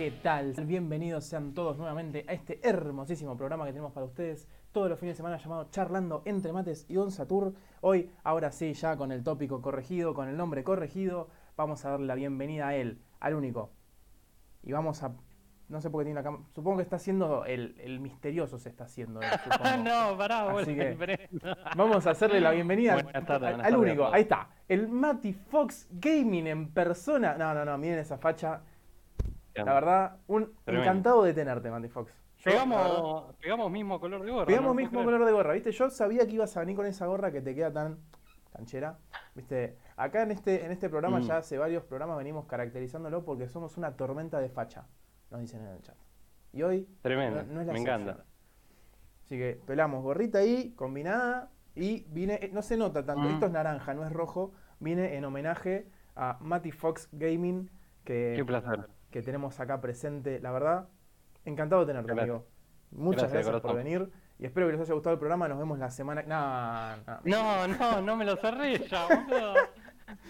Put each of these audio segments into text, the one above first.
¿qué tal? Bienvenidos sean todos nuevamente a este hermosísimo programa que tenemos para ustedes todos los fines de semana llamado Charlando entre Mates y Don Satur. Hoy, ahora sí, ya con el tópico corregido, con el nombre corregido, vamos a darle la bienvenida a él, al único. Y vamos a... No sé por qué tiene la cámara. Supongo que está haciendo el, el misterioso, se está haciendo. él, supongo. no, pará, Así bueno, que- Vamos a hacerle la bienvenida al- Buenas tardes, al, buenas al tardes a único. Ahí está. El Mati Fox Gaming en persona. No, no, no, miren esa facha. La verdad, un Tremendo. encantado de tenerte, Mati Fox. Yo, la verdad, Pegamos, pegamos mismo color de gorra. pegamos ¿no? mismo ¿Puedo color de gorra, ¿viste? Yo sabía que ibas a venir con esa gorra que te queda tan canchera. ¿Viste? Acá en este, en este programa, Mm. ya hace varios programas venimos caracterizándolo porque somos una tormenta de facha, nos dicen en el chat. Y hoy? Tremendo, no, no es la me excepción. encanta. Así que pelamos gorrita ahí, combinada, y vine, eh, no se nota tanto, Mm. esto es naranja, no es rojo, vine en homenaje a Matty Fox Gaming, que, Qué placer. Que tenemos acá presente. La verdad, encantado de tenerte, Gracias. amigo. Muchas Gracias, gracias, por venir y espero que les haya gustado el programa. Nos vemos la semana. No, no. No, no, no me lo cerré ya, boludo.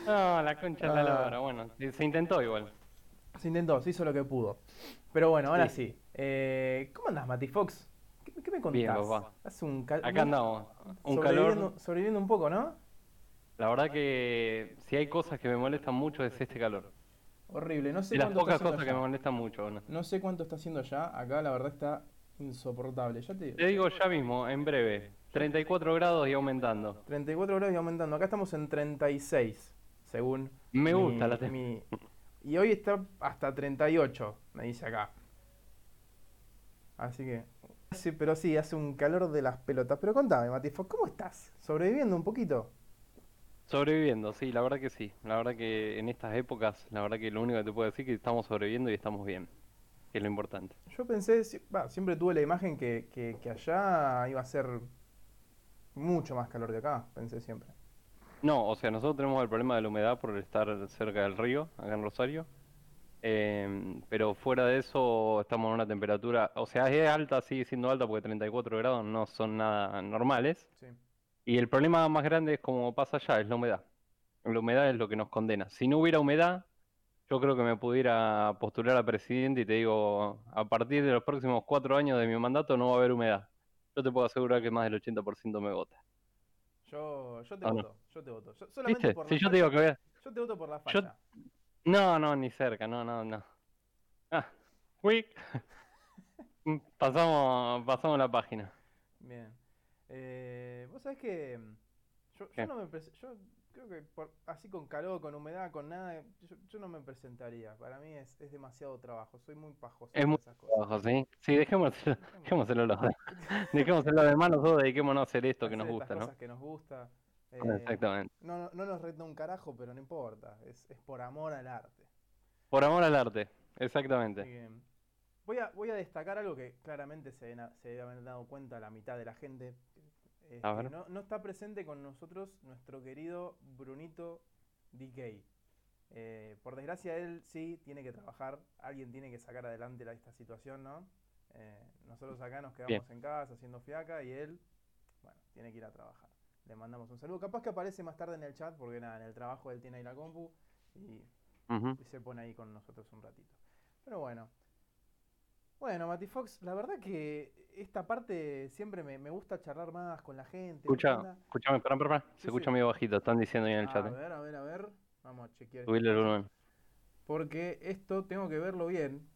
No, la concha de la Ah. lora. Bueno, se intentó igual. Se intentó, se hizo lo que pudo. Pero bueno, ahora sí. Sí. Eh, ¿Cómo andás, Matty Fox? ¿Qué, qué me contás? Bien, papá. Hace un cal- Acá andamos. Un sobreviviendo, calor. sobreviviendo un poco, ¿no? La verdad que si hay cosas que me molestan mucho es este calor. Horrible. No sé las cuánto está pocas haciendo cosas que me molestan mucho. ¿no? No sé cuánto está haciendo ya. Acá la verdad está insoportable. Ya te digo. Te digo ya mismo, en breve. 34 grados y aumentando. 34 grados y aumentando. Acá estamos en 36, según. Me mi- gusta la tem- mi- Y hoy está hasta 38, me dice acá. Así que. Sí, pero sí, hace un calor de las pelotas. Pero contame, Matifo, ¿cómo estás? ¿Sobreviviendo un poquito? Sobreviviendo, sí, la verdad que sí. La verdad que en estas épocas, la verdad que lo único que te puedo decir es que estamos sobreviviendo y estamos bien. Que es lo importante. Yo pensé, va, siempre tuve la imagen que, que, que allá iba a ser mucho más calor que acá, pensé siempre. No, o sea, nosotros tenemos el problema de la humedad por estar cerca del río, acá en Rosario. Em, pero fuera de eso estamos en una temperatura, o sea, es alta, sigue siendo alta porque 34 grados no son nada normales. Sí. Y el problema más grande es como pasa allá, es la humedad. La humedad es lo que nos condena. Si no hubiera humedad, yo creo que me pudiera postular a presidente y te digo, a partir de los próximos cuatro años de mi mandato no va a haber humedad. Yo te puedo asegurar que más del 80% me vota. Yo, yo te no. voto, yo te voto. Yo- solamente ¿Viste? por Si la yo te digo que facha. voy a... Yo te voto por la Yo- facha. No, no, ni cerca, no, no, no. Ah, uy. Pasamos, pasamos la página. Bien. Eh, Vos sabés que mm, yo, yo ¿Qué? no me yo creo que por- así con calor, con humedad, con nada, yo, yo no me presentaría. Para mí es, es demasiado trabajo, soy muy pajoso Es muy esas cosas. ¿sí? Sí, dejémoselo, Dejémoslo. dejémoselo los. Dejémoselo de más, nosotros dediquémonos a hacer esto que nos gusta, ¿no? cosas que nos gusta. Eh, Exactamente. no, no, no nos reta un carajo, pero no importa. Es, es por amor al arte. Por amor al arte, exactamente. que, voy, a, voy a destacar algo que claramente se, se debe haber dado cuenta la mitad de la gente. A que ver. no, no está presente con nosotros nuestro querido Brunito DK. Eh, por desgracia, él sí tiene que trabajar. Alguien tiene que sacar adelante la- esta situación, ¿no? Eh, nosotros acá nos quedamos Bien. en casa haciendo fiaca y él, bueno, tiene que ir a trabajar. Le mandamos un saludo. Capaz que aparece más tarde en el chat porque nada, en el trabajo él tiene ahí la compu y se pone ahí con nosotros un ratito. Pero bueno. Bueno, Mati Fox, la verdad que esta parte siempre me, me gusta charlar más con la gente. ¿qué Escucha, escúchame, espera, espera. Sí, Se escucha sí. medio bajito, están diciendo ahí en el A chat. ¿eh? ver, a ver, a ver. Vamos a chequear. Subile el volumen. Porque esto tengo que verlo bien.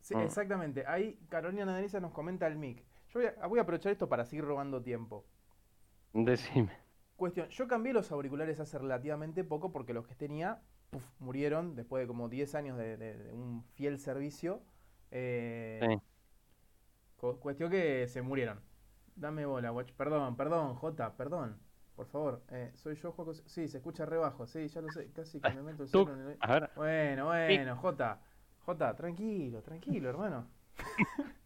Sí, Mm. exactamente. Ahí Carolina Naderiza nos comenta el mic. Yo voy a, voy a aprovechar esto para seguir robando tiempo. Decime. Cuestión, yo cambié los auriculares hace relativamente poco porque los que tenía puf, murieron después de como 10 años de, de- de un fiel servicio. Eh, Sí. cu- cuestión que se murieron. Dame bola, watch. Perdón, perdón, J, perdón. Por favor. Eh, soy yo, Juaco. Sí, se escucha re bajo. Sí, ya lo sé. Casi que me meto el en el- a ver, Bueno, bueno, J. J, tranquilo, tranquilo, hermano.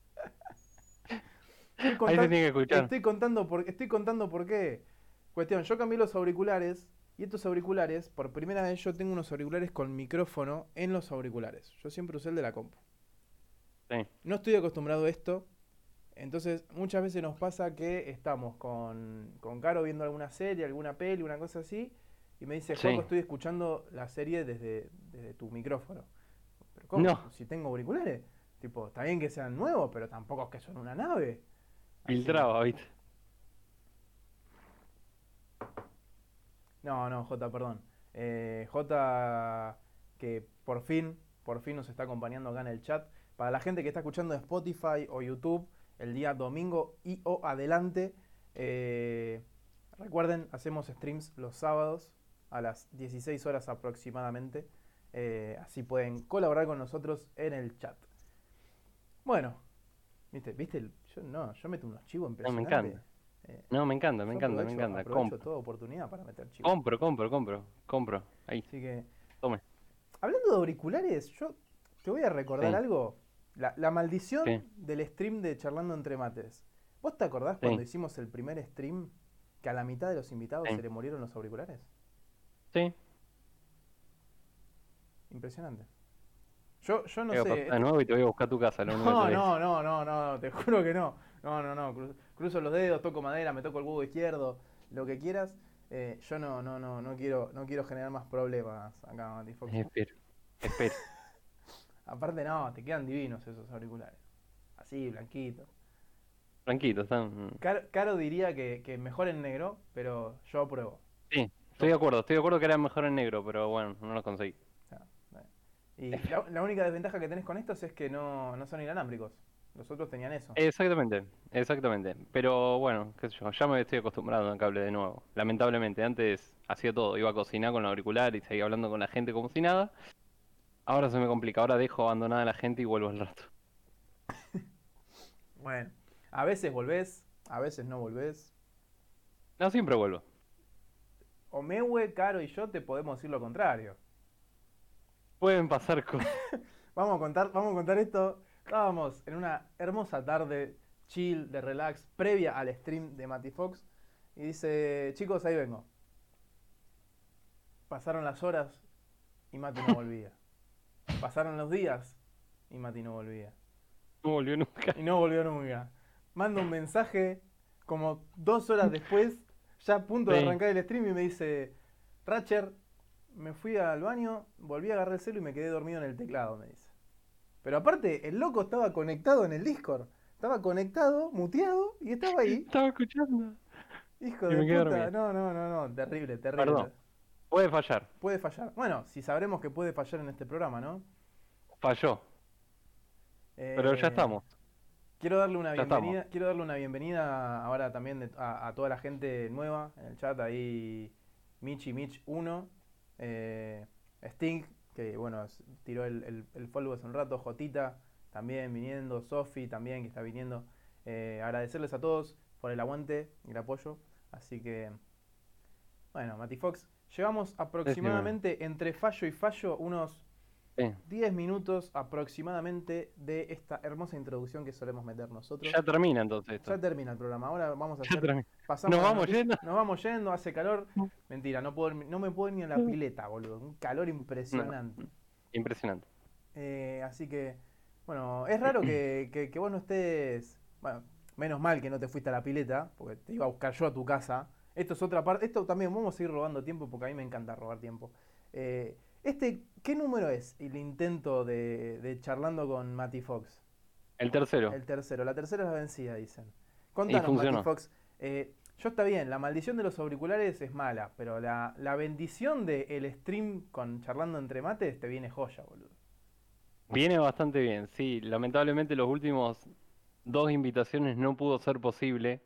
Estoy ahí contan- se tiene que escuchar. Estoy contando por, estoy contando por qué. Cuestión, yo cambié los auriculares y estos auriculares, por primera vez yo tengo unos auriculares con micrófono en los auriculares. Yo siempre usé el de la compu. Sí. No estoy acostumbrado a esto. Entonces, muchas veces nos pasa que estamos con, con Caro viendo alguna serie, alguna peli, una cosa así, y me dice, Sí. Juaco, estoy escuchando la serie desde, desde tu micrófono. Pero, ¿Cómo? No. Si tengo auriculares. Tipo, está bien que sean nuevos, pero tampoco es que son una nave. Filtraba, ¿viste? No, no, J, perdón. Eh, J, que por fin, por fin nos está acompañando acá en el chat. Para la gente que está escuchando Spotify o YouTube, el día domingo y o adelante, eh, recuerden, hacemos streams los sábados a las 16 horas aproximadamente. Eh, así pueden colaborar con nosotros en el chat. Bueno, ¿viste? ¿Viste? yo, no, yo meto unos chivos No, me impresionantes. encanta. Eh, No, me encanta, me encanta, me encanta. Compro, toda oportunidad para meter chivos. compro, compro, compro, compro. Ahí, Así que, tome. hablando de auriculares, yo te voy a recordar Sí. algo. La, la maldición Sí. del stream de Charlando entre Mates. ¿Vos te acordás Sí. cuando hicimos el primer stream que a la mitad de los invitados Sí. se le murieron los auriculares? Sí, Impresionante. Yo, yo no sé. pasar de nuevo y te voy a buscar tu casa. Lo No, no, no, no, no, te juro que no. No, no, no. cru- Cruzo los dedos, toco madera, me toco el huevo izquierdo, lo que quieras. Eh, yo no, no, no, no quiero, no quiero generar más problemas acá, Mati. Espero, espero. Aparte no, te quedan divinos esos auriculares. Así, blanquitos. Tranquilo, están. Caro, Caro diría que, que mejor en negro, pero yo apruebo. Sí, estoy de acuerdo, estoy de acuerdo que era mejor en negro, pero bueno, no lo conseguí. Bueno. Y la, la única desventaja que tenés con estos es que no, no son inalámbricos. Los otros tenían eso. Exactamente, exactamente. Pero bueno, qué sé yo, ya me estoy acostumbrado al cable de nuevo. Lamentablemente, antes hacía todo, iba a cocinar con el auricular y seguía hablando con la gente como si nada. Ahora se me complica, ahora dejo abandonada a la gente y vuelvo al rato. Bueno, a veces volvés, a veces no volvés. No, siempre vuelvo. Omewe, Caro y yo te podemos decir lo contrario. Pueden pasar cosas. Vamos a contar, vamos a contar esto. Estábamos en una hermosa tarde, chill, de relax, previa al stream de Mati Fox. Y dice, chicos, ahí vengo. Pasaron las horas y Mati no volvía. Pasaron los días y Mati no volvía. No volvió nunca. Y no volvió nunca. Manda un mensaje como dos horas después, ya a punto de Sí. arrancar el stream y me dice, Ratcher, me fui al baño, volví a agarrar el celu y me quedé dormido en el teclado, me dice. Pero aparte, el loco estaba conectado en el Discord. Estaba conectado, muteado y estaba ahí. Estaba escuchando. Hijo Y de puta. dormido. No, no, no, no. Terrible, terrible. Perdón. Puede fallar. Puede fallar. Bueno, si sabremos que puede fallar en este programa, ¿no? Falló. Pero ya Eh, estamos. Quiero darle una Ya estamos. bienvenida, quiero darle una bienvenida ahora también de- a, a toda la gente nueva en el chat, ahí Michi Mich 1, eh, Sting, que bueno, tiró el, el, el follow hace un rato, Jotita también viniendo, Sofi también que está viniendo. Eh, agradecerles a todos por el aguante y el apoyo. Así que, bueno, Mati Fox, llevamos aproximadamente entre fallo y fallo unos Sí. 10 minutos aproximadamente de esta hermosa introducción que solemos meter nosotros. Ya termina entonces esto. Ya termina el programa. Ahora vamos a Ya hacer. termina. pasamos ¿Nos a vamos yendo? Nos vamos yendo, hace calor. Mentira, no, puedo, no me puedo ir ni en la pileta, boludo. Un calor impresionante. Impresionante. Eh, así que, bueno, es raro que, que- que vos no estés. Bueno, menos mal que no te fuiste a la pileta, porque te iba a buscar yo a tu casa. Esto es otra parte. Esto también vamos a seguir robando tiempo porque a mí me encanta robar tiempo. Eh, este, ¿qué número es el intento de, de charlando con Matty Fox? El tercero. El tercero. La tercera es la vencida, dicen. Contanos. Matty Fox. eh, yo está bien, la maldición de los auriculares es mala, pero la, la bendición del stream con charlando entre mates te viene joya, boludo. Viene bastante bien, sí. Lamentablemente los últimos dos invitaciones no pudo ser posible.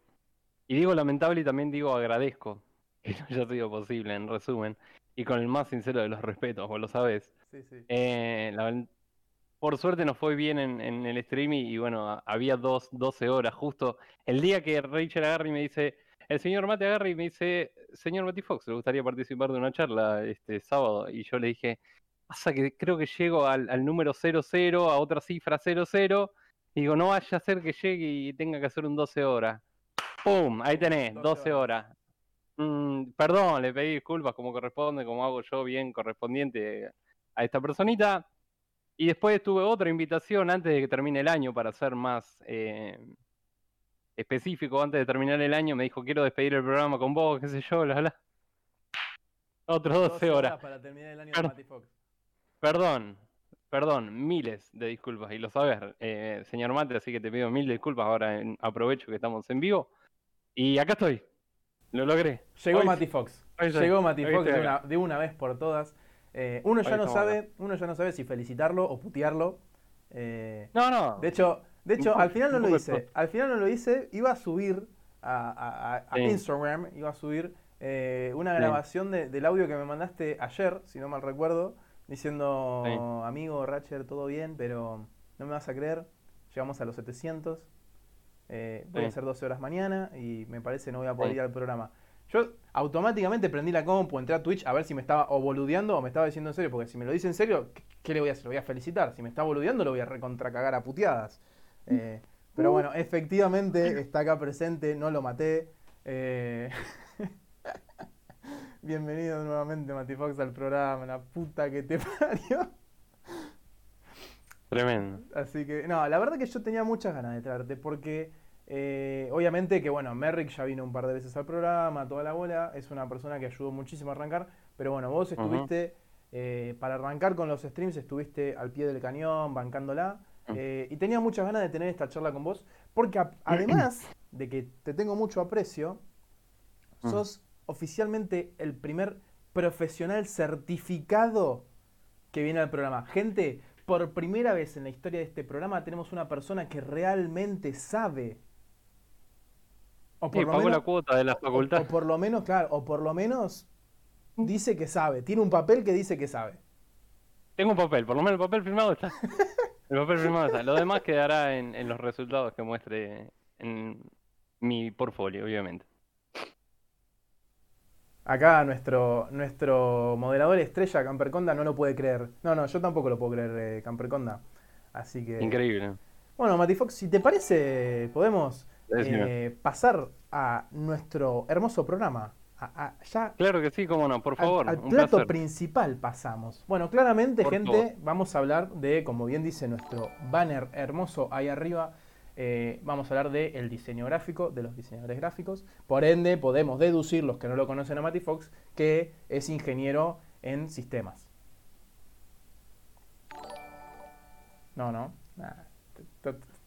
Y digo lamentable y también digo agradezco que no haya sido posible, en resumen. Y con el más sincero de los respetos, vos lo sabés. Sí, sí. Eh, la- por suerte nos fue bien en, en el stream y, y bueno, había dos, 12 horas justo. El día que Rachel agarra y me dice, el señor Mate agarra y me dice, señor Mati Fox, ¿le gustaría participar de una charla este sábado? Y yo le dije, pasa que creo que llego al, al número 00, a otra cifra 00, y digo, no vaya a ser que llegue y tenga que hacer un 12 horas. ¡Pum! Ahí tenés, 12 12 horas. Mm, perdón, le pedí disculpas como corresponde, como hago yo bien correspondiente a esta personita. Y después tuve otra invitación antes de que termine el año para ser más eh, específico. Antes de terminar el año me dijo, quiero despedir el programa con vos, qué sé yo, bla, bla. Otros 12 horas. para terminar el año Claro. de Matty Fox. Perdón, perdón, miles de disculpas. Y lo sabes, eh, señor Mate, así que te pido mil disculpas. Ahora en- aprovecho que estamos en vivo. Y acá estoy. Lo logré. Llegó Hoy- Mati Fox. Llegó Mati hoy Fox de una, acá. de una vez por todas. Eh, uno ya Hoy no sabe, uno ya no sabe si felicitarlo o putearlo. Eh, No, no. de hecho, de hecho al final no lo hice. Al final no lo hice. Iba a subir a, a- a- a Sí. Instagram, iba a subir eh, una grabación de- del audio que me mandaste ayer, si no mal recuerdo, diciendo, Sí. amigo Ratcher, todo bien, pero no me vas a creer. Llegamos a los 700. Eh, voy a Sí. hacer 12 horas mañana y me parece no voy a poder Sí. ir al programa. Yo automáticamente prendí la compu, entré a Twitch a ver si me estaba o boludeando o me estaba diciendo en serio, porque si me lo dice en serio, ¿qué, qué le voy a hacer? Lo voy a felicitar. Si me está boludeando, lo voy a recontracagar a puteadas. Eh, pero bueno, efectivamente está acá presente, no lo maté. Eh, Bienvenido nuevamente, Mati Fox, al programa, la puta que te parió. Tremendo. Así que, no, la verdad que yo tenía muchas ganas de traerte, porque eh, obviamente que, bueno, Merrick ya vino un par de veces al programa, toda la bola, es una persona que ayudó muchísimo a arrancar, pero bueno, vos estuviste, eh, para arrancar con los streams, estuviste al pie del cañón, bancándola, Mm. eh, y tenía muchas ganas de tener esta charla con vos, porque a- además de que te tengo mucho aprecio, Mm. sos oficialmente el primer profesional certificado que viene al programa. Gente, por primera vez en la historia de este programa tenemos una persona que realmente sabe. O Sí, pagó la cuota de la o- facultad. o por lo menos, claro, o por lo menos dice que sabe. Tiene un papel que dice que sabe. Tengo un papel, por lo menos el papel firmado está. El papel firmado está. Lo demás quedará en, en los resultados que muestre en mi portfolio, obviamente. Acá nuestro, nuestro moderador estrella, Camperconda, no lo puede creer. No, no, yo tampoco lo puedo creer, eh, Camperconda. Así que. Increíble. Bueno, Mati Fox, si te parece, podemos eh, pasar a nuestro hermoso programa. A- a- ya Claro que sí, cómo no, por favor, al, plato placer. principal pasamos. Bueno, claramente, Por gente, favor. vamos a hablar de, como bien dice nuestro banner hermoso ahí arriba, eh, vamos a hablar del diseño gráfico, de los diseñadores gráficos. Por ende, podemos deducir, los que no lo conocen a Mati Fox, que es ingeniero en sistemas. No, no.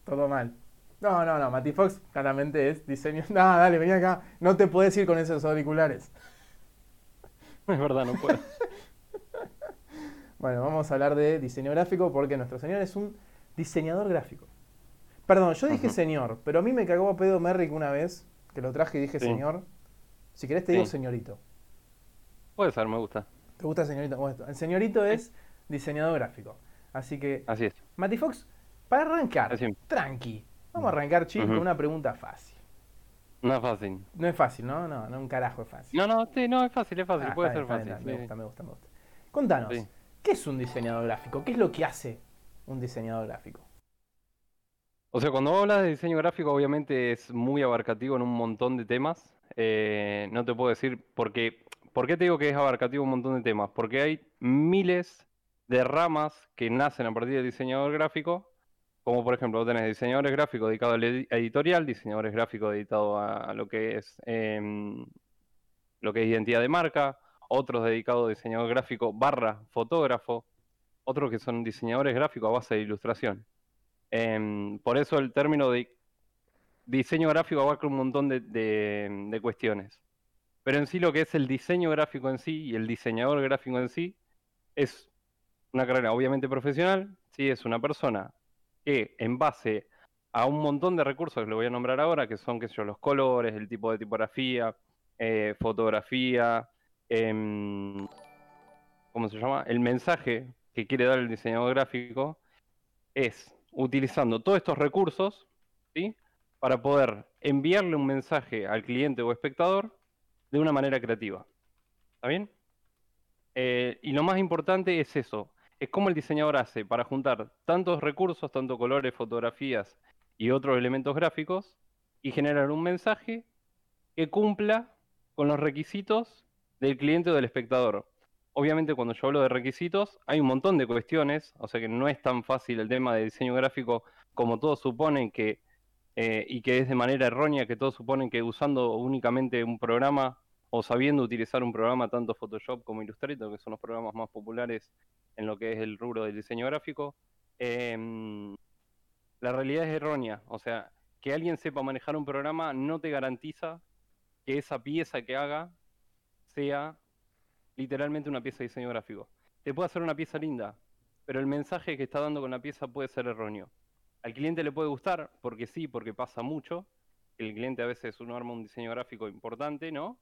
Todo mal. No, no, no. Mati Fox claramente es diseño. No, dale, vení acá. No te puedes ir con esos auriculares. Es verdad, no puedo. Bueno, vamos a hablar de diseño gráfico porque nuestro señor es un diseñador gráfico. Perdón, yo dije señor, pero a mí me cagó a pedo Merrick una vez que lo traje y dije Sí. señor. Si querés te digo Sí. señorito. Puede ser, me gusta. ¿Te gusta señorito? Bueno, el señorito es diseñador gráfico. Así que, Así es. Mati Fox, para arrancar, Así. tranqui. Vamos a arrancar, chicos, con una pregunta fácil. No es fácil. No es fácil, ¿no? No, no un carajo es fácil. No, no, sí, no, es fácil, es fácil, Ah, puede ser fácil. bien, Me sí. gusta, me gusta, me gusta. Contanos, Sí. ¿qué es un diseñador gráfico? ¿Qué es lo que hace un diseñador gráfico? O sea, cuando hablas de diseño gráfico, obviamente es muy abarcativo en un montón de temas. Eh, no te puedo decir por qué. ¿Por qué te digo que es abarcativo un montón de temas? Porque hay miles de ramas que nacen a partir del diseñador gráfico. Como por ejemplo, tenés diseñadores gráficos dedicados al edi- editorial, diseñadores gráficos dedicados a, a lo que es em, lo que es identidad de marca, otros dedicados a diseñador gráfico barra fotógrafo, otros que son diseñadores gráficos a base de ilustración. Em, por eso el término de diseño gráfico abarca un montón de, de- cuestiones. Pero en sí lo que es el diseño gráfico en sí y el diseñador gráfico en sí es una carrera obviamente profesional, sí, es una persona que en base a un montón de recursos que le voy a nombrar ahora, que son, qué sé los colores, el tipo de tipografía, eh, fotografía, em, ¿cómo se llama? El mensaje que quiere dar el diseñador gráfico es utilizando todos estos recursos, ¿sí? Para poder enviarle un mensaje al cliente o espectador de una manera creativa. ¿Está bien? Eh, y lo más importante es eso, es cómo el diseñador hace para juntar tantos recursos, tanto colores, fotografías y otros elementos gráficos, y generar un mensaje que cumpla con los requisitos del cliente o del espectador. Obviamente cuando yo hablo de requisitos hay un montón de cuestiones, o sea que no es tan fácil el tema de diseño gráfico como todos suponen que, eh, y que es de manera errónea que todos suponen que usando únicamente un programa o sabiendo utilizar un programa tanto Photoshop como Illustrator, que son los programas más populares en lo que es el rubro del diseño gráfico, em, la realidad es errónea. O sea, que alguien sepa manejar un programa no te garantiza que esa pieza que haga sea literalmente una pieza de diseño gráfico. Te puede hacer una pieza linda, pero el mensaje que está dando con la pieza puede ser erróneo. Al cliente le puede gustar, porque sí, porque pasa mucho. El cliente a veces uno arma un diseño gráfico importante, ¿no?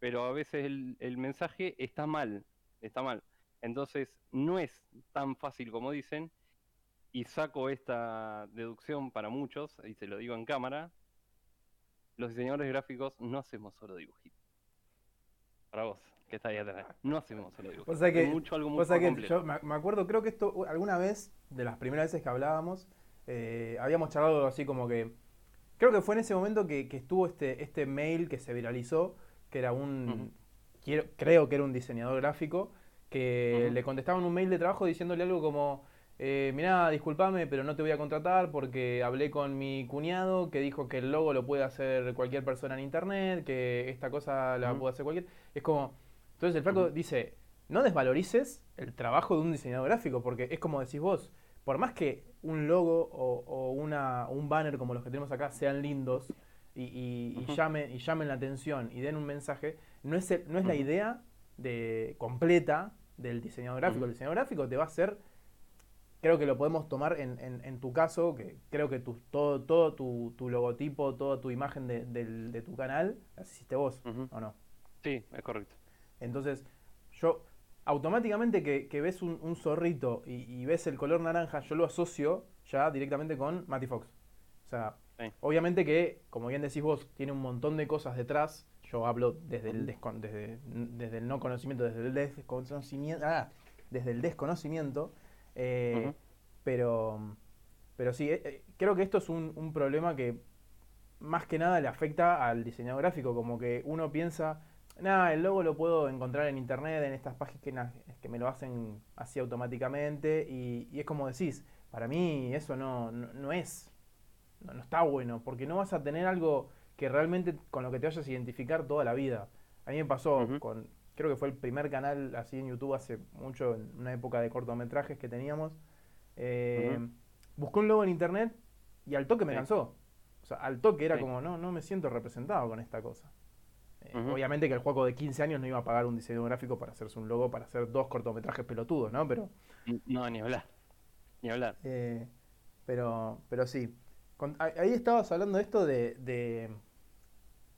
Pero a veces el, el mensaje está mal, está mal. Entonces, no es tan fácil como dicen, y saco esta deducción para muchos, y se lo digo en cámara, los diseñadores gráficos no hacemos solo dibujitos. Para vos, que está ahí atrás. No hacemos solo dibujitos. O sea que, mucho, algo o sea que complejo. yo me acuerdo, creo que esto alguna vez, de las primeras veces que hablábamos, eh, habíamos charlado así como que, creo que fue en ese momento que, que estuvo este, este mail que se viralizó, que era un, quiero- creo que era un diseñador gráfico, que le contestaban un mail de trabajo diciéndole algo como, eh, mirá, discúlpame, pero no te voy a contratar porque hablé con mi cuñado que dijo que el logo lo puede hacer cualquier persona en internet, que esta cosa la puede hacer cualquier... Es como... Entonces el flaco dice, no desvalorices el trabajo de un diseñador gráfico, porque es como decís vos, por más que un logo o, o una, un banner como los que tenemos acá sean lindos y, y- y Ujú. llamen, y llamen la atención y den un mensaje, no es, el- no es la idea de, completa del diseñador gráfico. El diseñador gráfico te va a hacer, creo que lo podemos tomar en, en- en tu caso, que creo que tu, todo, todo tu, tu logotipo, toda tu imagen de, del- de tu canal, la hiciste vos. ¿o no? Sí, es correcto. Entonces, yo automáticamente que, que ves un, un zorrito y, y ves el color naranja, yo lo asocio ya directamente con Matty Fox. O sea, Sí. obviamente que, como bien decís vos, tiene un montón de cosas detrás. Yo hablo desde el, descon- desde, desde el no conocimiento, desde el desconocimiento, ah, desde el desconocimiento. eh, pero, pero sí, eh, eh, creo que esto es un, un problema que más que nada le afecta al diseñador gráfico, como que uno piensa, nada, el logo lo puedo encontrar en internet, en estas páginas que me lo hacen así automáticamente, y, y es como decís, para mí eso no, no, no es, no, no está bueno, porque no vas a tener algo que realmente con lo que te vayas a identificar toda la vida. A mí me pasó con, creo que fue el primer canal así en YouTube hace mucho, en una época de cortometrajes que teníamos. eh. Busqué un logo en internet y al toque me Sí. cansó. O sea, al toque era Sí. como, no, no me siento representado con esta cosa. Eh. Obviamente que el juego de 15 años no iba a pagar un diseño gráfico para hacerse un logo, para hacer dos cortometrajes pelotudos, ¿no? Pero, No, ni hablar. Ni hablar. eh, pero, pero sí. Con- ahí estabas hablando de esto de, de,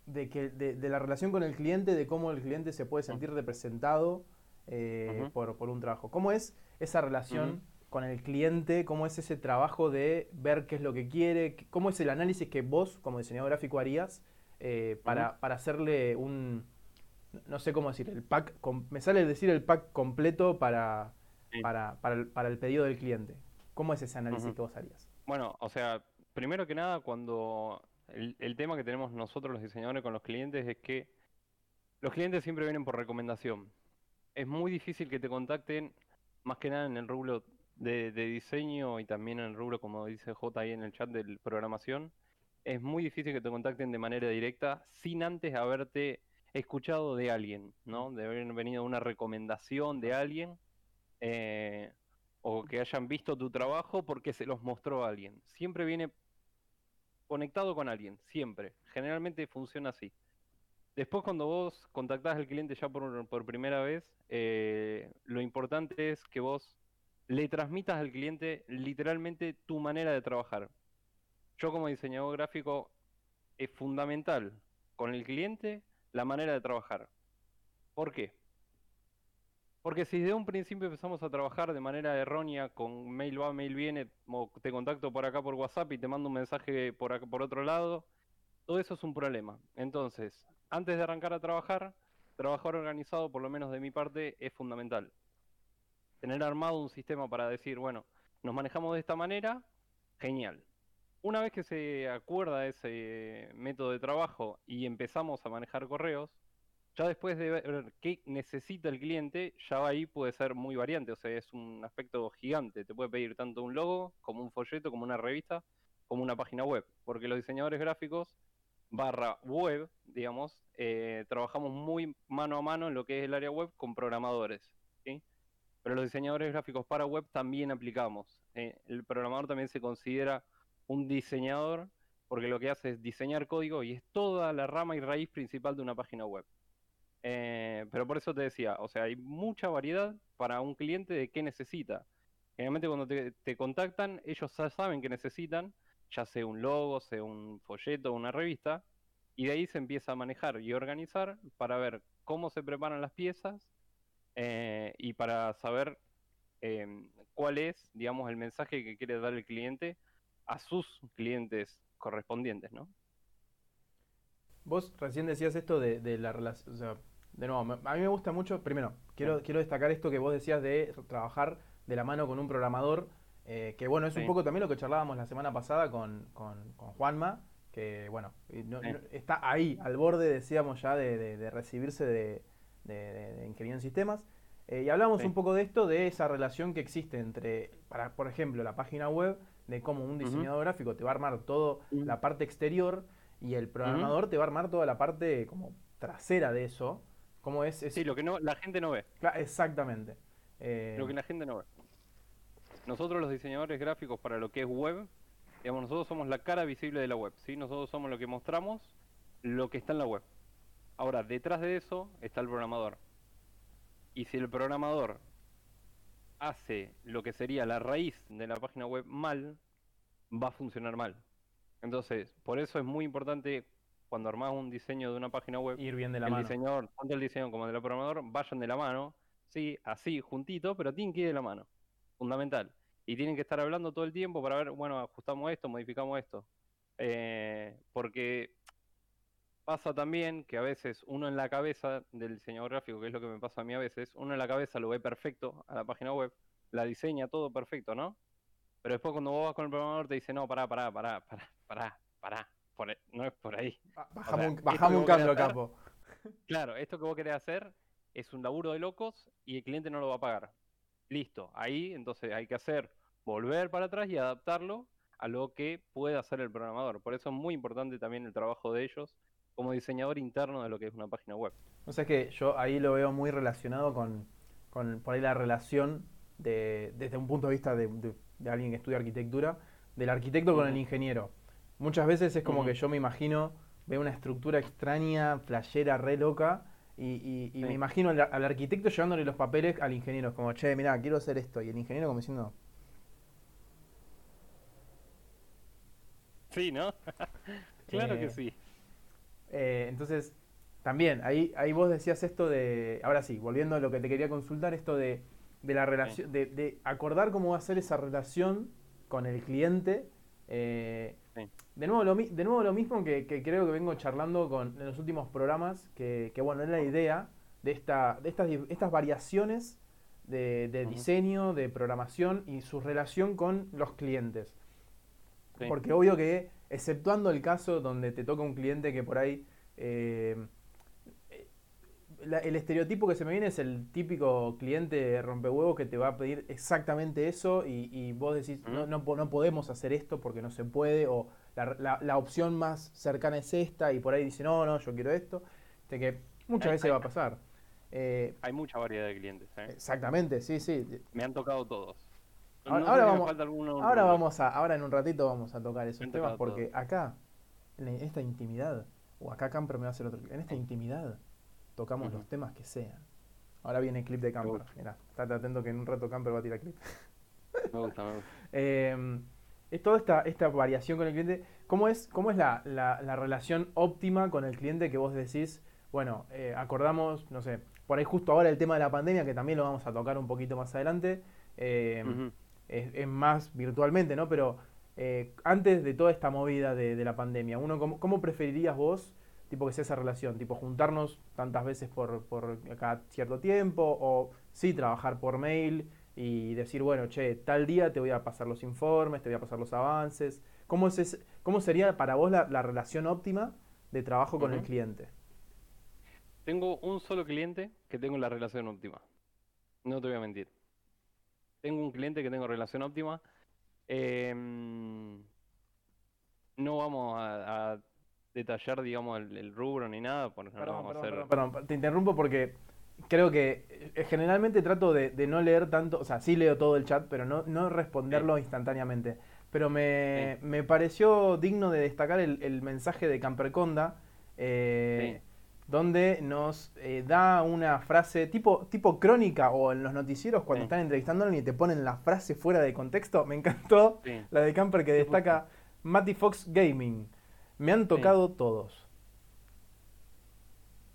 de que, de, de la relación con el cliente, de cómo el cliente se puede sentir representado eh, por, por un trabajo. ¿Cómo es esa relación con el cliente? ¿Cómo es ese trabajo de ver qué es lo que quiere? ¿Cómo es el análisis que vos, como diseñador gráfico, harías eh, para, para hacerle un, no sé cómo decir, el pack, com- me sale decir el pack completo para, Sí. para, para, el, para el pedido del cliente? ¿Cómo es ese análisis Ujú. que vos harías? Bueno, o sea, primero que nada, cuando el, el tema que tenemos nosotros los diseñadores con los clientes es que los clientes siempre vienen por recomendación. Es muy difícil que te contacten, más que nada en el rubro de, de diseño y también en el rubro, como dice J ahí en el chat de programación. Es muy difícil que te contacten de manera directa sin antes haberte escuchado de alguien, ¿no? De haber venido una recomendación de alguien. eh, o que hayan visto tu trabajo porque se los mostró a alguien. Siempre viene conectado con alguien, siempre. Generalmente funciona así. Después cuando vos contactás al cliente ya por, primera vez, eh, lo importante es que vos le transmitas al cliente literalmente tu manera de trabajar. Yo como diseñador gráfico es fundamental con el cliente la manera de trabajar. ¿Por qué? Porque si desde un principio empezamos a trabajar de manera errónea, con mail va, mail viene, te contacto por acá por WhatsApp y te mando un mensaje por acá, por otro lado, todo eso es un problema. Entonces, antes de arrancar a trabajar, trabajar organizado, por lo menos de mi parte, es fundamental. Tener armado un sistema para decir, bueno, nos manejamos de esta manera, genial. Una vez que se acuerda ese método de trabajo y empezamos a manejar correos, ya después de ver qué necesita el cliente, ya ahí puede ser muy variante, o sea, es un aspecto gigante. Te puede pedir tanto un logo, como un folleto, como una revista, como una página web, porque los diseñadores gráficos barra web, digamos, eh, trabajamos muy mano a mano en lo que es el área web con programadores. ¿sí? Pero los diseñadores gráficos para web también aplicamos. ¿eh? el programador también se considera un diseñador porque lo que hace es diseñar código y es toda la rama y raíz principal de una página web. Eh, pero por eso te decía, o sea, hay mucha variedad para un cliente de qué necesita. Generalmente cuando te, contactan, ellos ya saben que necesitan, ya sea un logo, sea un folleto, una revista, y de ahí se empieza a manejar y organizar para ver cómo se preparan las piezas eh, y para saber em, cuál es, digamos, el mensaje que quiere dar el cliente a sus clientes correspondientes, ¿no? Vos recién decías esto de, de la relación, o sea, de nuevo, a mí me gusta mucho, primero, quiero, quiero destacar esto que vos decías de trabajar de la mano con un programador, eh, que bueno, es un poco también lo que charlábamos la semana pasada con, con- con Juanma, que bueno, y no- Sí. no- está ahí, al borde, decíamos ya, de, de- de recibirse de, de, ingeniero en sistemas. Eh, y hablamos un poco de esto, de esa relación que existe entre, para, por ejemplo, la página web, de cómo un diseñador gráfico te va a armar toda la parte exterior y el programador te va a armar toda la parte como trasera de eso. ¿Cómo es? es- Sí, lo que no, la gente no ve. Exactamente. Eh, Lo que la gente no ve. Nosotros los diseñadores gráficos para lo que es web, digamos, nosotros somos la cara visible de la web, ¿sí? Nosotros somos lo que mostramos lo que está en la web. Ahora, detrás de eso está el programador. Y si el programador hace lo que sería la raíz de la página web mal, va a funcionar mal. Entonces, por eso es muy importante cuando armás un diseño de una página web, ir bien de la el mano. diseñador, tanto el diseño como el del programador, vayan de la mano, sí, así, juntito, pero tienen que ir de la mano. Fundamental. Y tienen que estar hablando todo el tiempo para ver, bueno, ajustamos esto, modificamos esto. Eh, porque pasa también que a veces uno en la cabeza del diseñador gráfico, que es lo que me pasa a mí a veces, uno en la cabeza lo ve perfecto a la página web, la diseña todo perfecto, ¿no? Pero después cuando vos vas con el programador te dice, no, pará, pará, pará, pará, pará, pará, por ahí- no es por ahí. Ba- Bajamos, sea, esto bajamos un cambio, capo. Claro, esto que vos querés hacer es un laburo de locos y el cliente no lo va a pagar. Listo, ahí entonces hay que hacer, volver para atrás y adaptarlo a lo que puede hacer el programador. Por eso es muy importante también el trabajo de ellos como diseñador interno de lo que es una página web. O sea que yo ahí lo veo muy relacionado con, con por ahí la relación de, desde un punto de vista de, de- de alguien que estudia arquitectura, del arquitecto con el ingeniero. Muchas veces es como que yo me imagino, veo una estructura extraña, flashera, re loca, y, y- y me imagino al, al arquitecto llevándole los papeles al ingeniero, como, che, mirá, quiero hacer esto, y el ingeniero como diciendo, Sí, ¿no? claro Eh, que sí. Eh, entonces, también, ahí, ahí vos decías esto de, ahora sí, volviendo a lo que te quería consultar, esto de, de la relación, de, de acordar cómo va a ser esa relación con el cliente. eh, Sí. de, nuevo lo, de nuevo lo mismo que, que creo que vengo charlando con, en los últimos programas, que, que bueno, es la idea de, esta, de estas, estas variaciones de, diseño, de programación y su relación con los clientes. Sí. Porque obvio que, exceptuando el caso donde te toca un cliente que por ahí. eh, la- el estereotipo que se me viene es el típico cliente rompehuevos que te va a pedir exactamente eso y, y vos decís, no, no, no podemos hacer esto porque no se puede, o la, la- la opción más cercana es esta, y por ahí dice, no, no, yo quiero esto. Este que muchas Hay- veces hay- va a pasar. Eh, Hay mucha variedad de clientes. ¿eh? exactamente, sí, sí. Me han tocado todos. Ahora- No vamos- alguno Ahora vamos a, ahora en un ratito vamos a tocar esos temas porque acá, en esta intimidad, o acá Camper me va a hacer otro clip, en esta intimidad tocamos los temas que sean. Ahora viene el clip de Camper, mirá, estate atento que en un rato Camper va a tirar clip. Me gusta, me gusta. Eh, es toda esta, esta variación con el cliente. ¿Cómo es, cómo es la, la- la relación óptima con el cliente que vos decís, bueno, eh, acordamos, no sé, por ahí justo ahora el tema de la pandemia, que también lo vamos a tocar un poquito más adelante, eh. Es, es más virtualmente, ¿no? Pero eh, antes de toda esta movida de, de la pandemia, uno ¿cómo, cómo preferirías vos, tipo, que sea esa relación? Tipo, juntarnos tantas veces por, por cada cierto tiempo, o sí trabajar por mail y decir, bueno, che, tal día te voy a pasar los informes, te voy a pasar los avances. ¿Cómo, es ese- cómo sería para vos la, la relación óptima de trabajo con el cliente? Tengo un solo cliente que tengo la relación óptima. No te voy a mentir. Tengo un cliente que tengo relación óptima. Em, no vamos a, a detallar, digamos, el, el rubro ni nada, porque no Perdón, vamos a hacer. perdón, perdón, te interrumpo porque creo que eh, generalmente trato de, de no leer tanto, o sea, sí leo todo el chat, pero no, no responderlo instantáneamente. Pero me, Sí. me pareció digno de destacar el, el mensaje de Camperconda, eh, donde nos eh, da una frase tipo, tipo crónica o en los noticieros cuando Sí. están entrevistando a alguien y te ponen la frase fuera de contexto. Me encantó Sí. la de Camper que destaca Matty Fox Gaming. Me han tocado todos.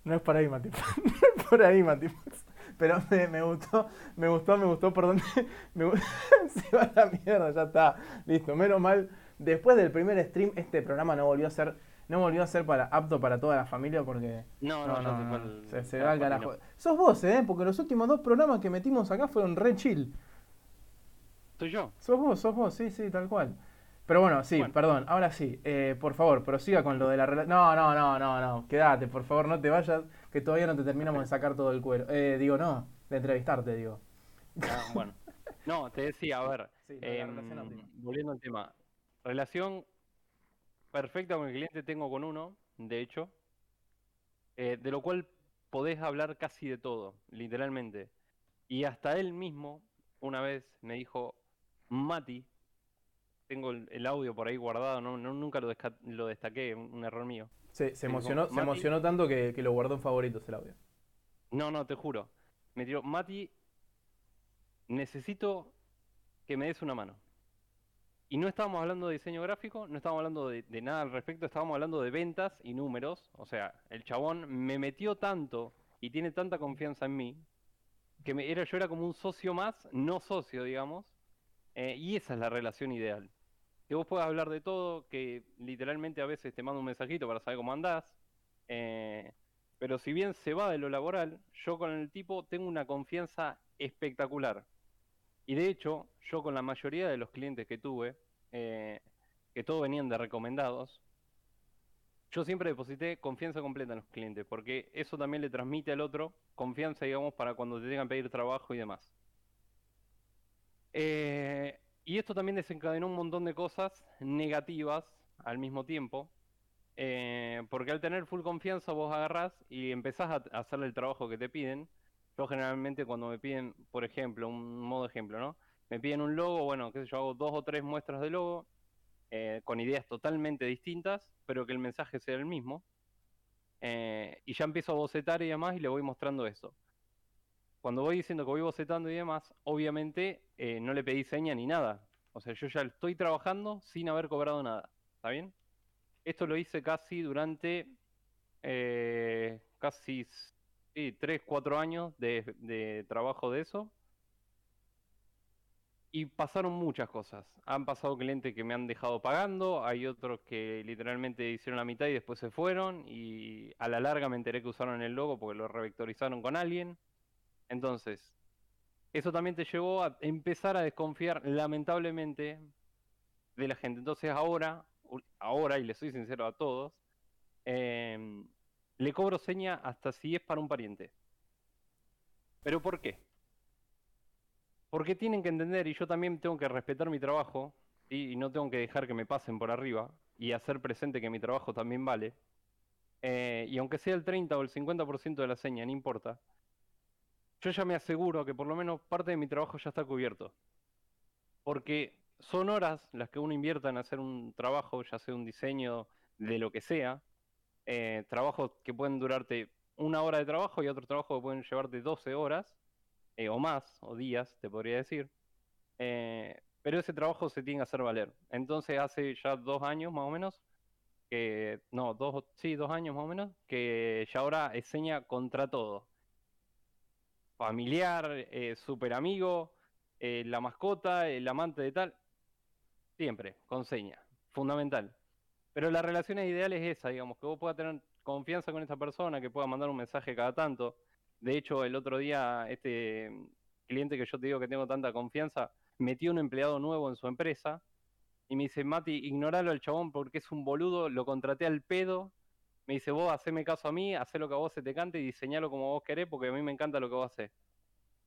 No es por ahí, Matty Fox. No es por ahí, Matty Fox. Pero me, me gustó, me gustó, me gustó por me gu- se va la mierda, ya está. Listo, menos mal. Después del primer stream, este programa no volvió a ser. No volvió a ser para, apto para toda la familia porque. No, no, se fue el- se, se va al carajo. Sos vos, ¿eh? Porque los últimos dos programas que metimos acá fueron re chill. Soy yo. Sos vos, sos vos, sí, sí, tal cual. Pero bueno, sí, Bueno. perdón, ahora sí, eh, por favor, prosiga con lo de la relación. No, no, no, no, no, quédate, por favor, no te vayas, que todavía no te terminamos de sacar todo el cuero. Eh, digo, no, de entrevistarte, digo. Ah, bueno. No, te decía, a ver, Sí, óptima. volviendo al tema. Relación perfecta con el cliente tengo con uno, de hecho, eh, de lo cual podés hablar casi de todo, literalmente. Y hasta él mismo una vez me dijo, Mati, tengo el, el audio por ahí guardado, no, no- nunca lo, lo destaqué, un, un error mío. Se, se emocionó, se Mati- emocionó tanto que, que lo guardó en favoritos el audio. No, no, te juro. Me tiró, Mati, necesito que me des una mano. Y no estábamos hablando de diseño gráfico, no estábamos hablando de, nada al respecto, estábamos hablando de ventas y números. O sea, el chabón me metió tanto y tiene tanta confianza en mí que me, era, yo era como un socio más, no socio, digamos. eh, y esa es la relación ideal. Que vos puedas hablar de todo, que literalmente a veces te mando un mensajito para saber cómo andás. eh, pero si bien se va de lo laboral, yo con el tipo tengo una confianza espectacular. Y de hecho, yo con la mayoría de los clientes que tuve, eh, que todos venían de recomendados, yo siempre deposité confianza completa en los clientes, porque eso también le transmite al otro confianza, digamos, para cuando te tengan que pedir trabajo y demás. Eh, y esto también desencadenó un montón de cosas negativas al mismo tiempo, eh, porque al tener full confianza vos agarrás y empezás a, hacerle el trabajo que te piden. Yo generalmente cuando me piden, por ejemplo, un modo ejemplo, ¿no? Me piden un logo, bueno, qué sé yo, hago dos o tres muestras de logo eh, con ideas totalmente distintas, pero que el mensaje sea el mismo. Eh, y ya empiezo a bocetar y demás y le voy mostrando eso. Cuando voy diciendo que voy bocetando y demás, obviamente eh, no le pedí seña ni nada. O sea, yo ya estoy trabajando sin haber cobrado nada. ¿Está bien? Esto lo hice casi durante eh, casi sí, 3, 4 años de, trabajo de eso. Y pasaron muchas cosas. Han pasado clientes que me han dejado pagando, hay otros que literalmente hicieron la mitad y después se fueron. Y a la larga me enteré que usaron el logo porque lo revectorizaron con alguien. Entonces, eso también te llevó a empezar a desconfiar, lamentablemente, de la gente. Entonces ahora, ahora, y le soy sincero a todos, em, le cobro seña hasta si es para un pariente. ¿Pero por qué? Porque tienen que entender, y yo también tengo que respetar mi trabajo, y no tengo que dejar que me pasen por arriba, y hacer presente que mi trabajo también vale. Eh, y aunque sea el 30 o el 50% de la seña, no importa. Yo ya me aseguro que por lo menos parte de mi trabajo ya está cubierto. Porque son horas las que uno invierta en hacer un trabajo, ya sea un diseño de lo que sea, eh, trabajos que pueden durarte una hora de trabajo y otros trabajos que pueden llevarte 12 horas, eh, o más, o días, te podría decir. Eh, pero ese trabajo se tiene que hacer valer. Entonces hace ya dos años más o menos, que, no, dos, sí, dos años más o menos, que ya ahora es seña contra todo. Familiar, super amigo, la mascota, el amante de tal, siempre, con seña, fundamental. Pero la relación ideal es esa, digamos, que vos puedas tener confianza con esa persona, que pueda mandar un mensaje cada tanto. De hecho, el otro día, este mm, cliente que yo te digo que tengo tanta confianza, metió un empleado nuevo en su empresa y me dice, Mati, ignoralo al chabón porque es un boludo, lo contraté al pedo. Me dice, vos haceme caso a mí, hacé lo que a vos se te cante y diseñalo como vos querés porque a mí me encanta lo que vos haces.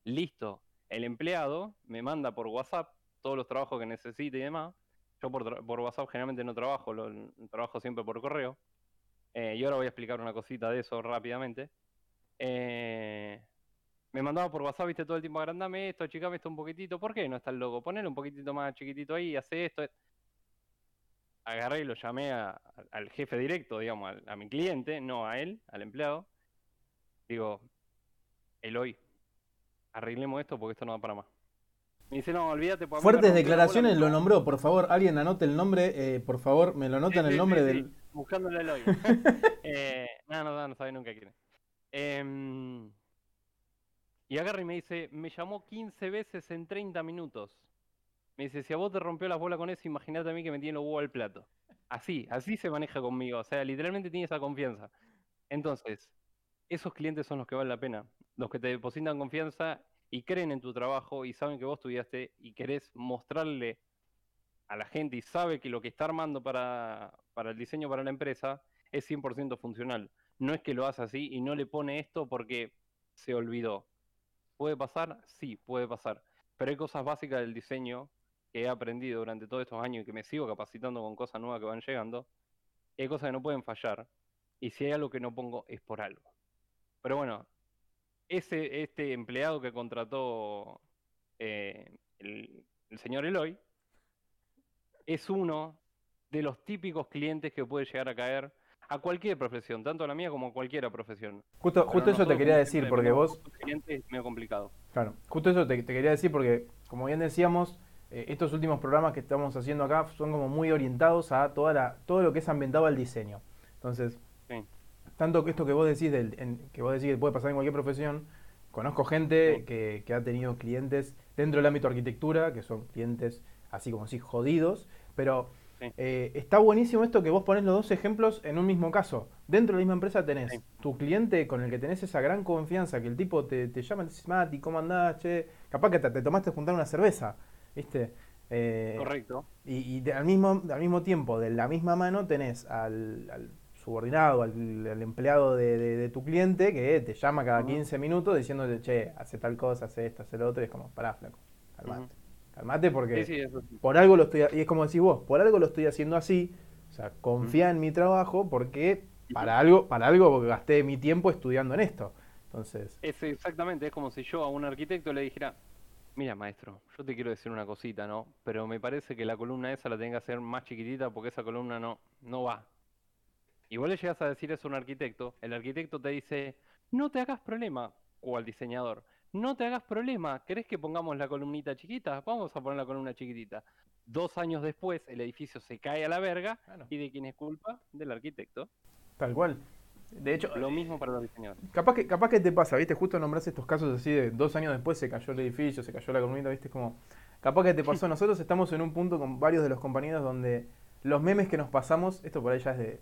Listo. El empleado me manda por WhatsApp todos los trabajos que necesite y demás. Yo por, por WhatsApp generalmente no trabajo, lo, trabajo siempre por correo. eh, y ahora voy a explicar una cosita de eso rápidamente. Eh, me mandaba por WhatsApp, viste, todo el tiempo, agrandame esto, achicame esto un poquitito. ¿Por qué no está el logo? Ponele un poquitito más chiquitito ahí, hace esto. Agarré y lo llamé al jefe directo, digamos, a, mi cliente, no a él, al empleado. Digo, Eloy, arreglemos esto porque esto no va para más. Me dice, no, olvídate. Fuertes bola declaraciones lo trabajo". nombró, por favor, alguien anote el nombre, eh, por favor, me lo anotan Sí, el sí, nombre sí, del... Buscándole el hoyo. eh, no, no, no, no sabe nunca quién es. Em, y agarra y me dice, me llamó 15 veces en 30 minutos. Me dice, si a vos te rompió las bolas con eso, imagínate a mí que me tiene los huevos al plato. Así, así se maneja conmigo. O sea, literalmente tiene esa confianza. Entonces, esos clientes son los que valen la pena. Los que te depositan confianza y creen en tu trabajo y saben que vos estudiaste y querés mostrarle a la gente y sabe que lo que está armando para, para el diseño para la empresa es 100% funcional. No es que lo hace así y no le pone esto porque se olvidó. ¿Puede pasar? Sí, puede pasar. Pero hay cosas básicas del diseño que he aprendido durante todos estos años y que me sigo capacitando con cosas nuevas que van llegando. Hay cosas que no pueden fallar. Y si hay algo que no pongo es por algo. Pero bueno, ese, este empleado que contrató eh, el, el señor Eloy es uno de los típicos clientes que puede llegar a caer a cualquier profesión, tanto a la mía como a cualquier profesión. Justo, Pero justo eso te quería decir, porque vos, es medio complicado. claro, justo eso te, te quería decir porque, como bien decíamos, eh, estos últimos programas que estamos haciendo acá son como muy orientados a toda la, todo lo que es ambientado al diseño. Entonces. Tanto que esto que vos decís, del, en- que vos decís que puede pasar en cualquier profesión, conozco gente Sí. que, que ha tenido clientes dentro del ámbito de arquitectura, que son clientes así como así jodidos, pero Sí. eh, está buenísimo esto que vos ponés los dos ejemplos en un mismo caso. Dentro de la misma empresa tenés Sí. tu cliente con el que tenés esa gran confianza, que el tipo te, te llama y te dice, Mati, ¿cómo andás? Che, capaz que te, te tomaste a juntar una cerveza, ¿viste? Eh, Correcto. y, y de- al, mismo, al mismo tiempo, de la misma mano, tenés al, al subordinado, al, al empleado de, de- de tu cliente que te llama cada Ujú. 15 minutos diciéndote, che, hace tal cosa, hace esto, hace lo otro, y es como, pará, flaco, calmate. Calmate porque Sí, sí, eso sí. por algo lo estoy, y es como decís vos, por algo lo estoy haciendo así, o sea, confía en mi trabajo porque para algo, para algo gasté mi tiempo estudiando en esto. Entonces, Es exactamente, es como si yo a un arquitecto le dijera, mira maestro, yo te quiero decir una cosita, ¿no? Pero me parece que la columna esa la tenés que hacer más chiquitita porque esa columna no, no va. Y vos le llegas a decir eso a un arquitecto, el arquitecto te dice, no te hagas problema, o al diseñador, no te hagas problema, ¿querés que pongamos la columnita chiquita? Vamos a poner la columna chiquitita. Dos años después el edificio se cae a la verga Claro. y de quién es culpa? Del arquitecto. tal cual. De hecho, Lo mismo para los diseñadores. Capaz que, capaz que te pasa, ¿viste? Justo nombraste estos casos así de dos años después se cayó el edificio, se cayó la columnita, ¿viste? Como, capaz que te pasó. Nosotros estamos en un punto con varios de los compañeros donde los memes que nos pasamos, esto por ahí ya es de,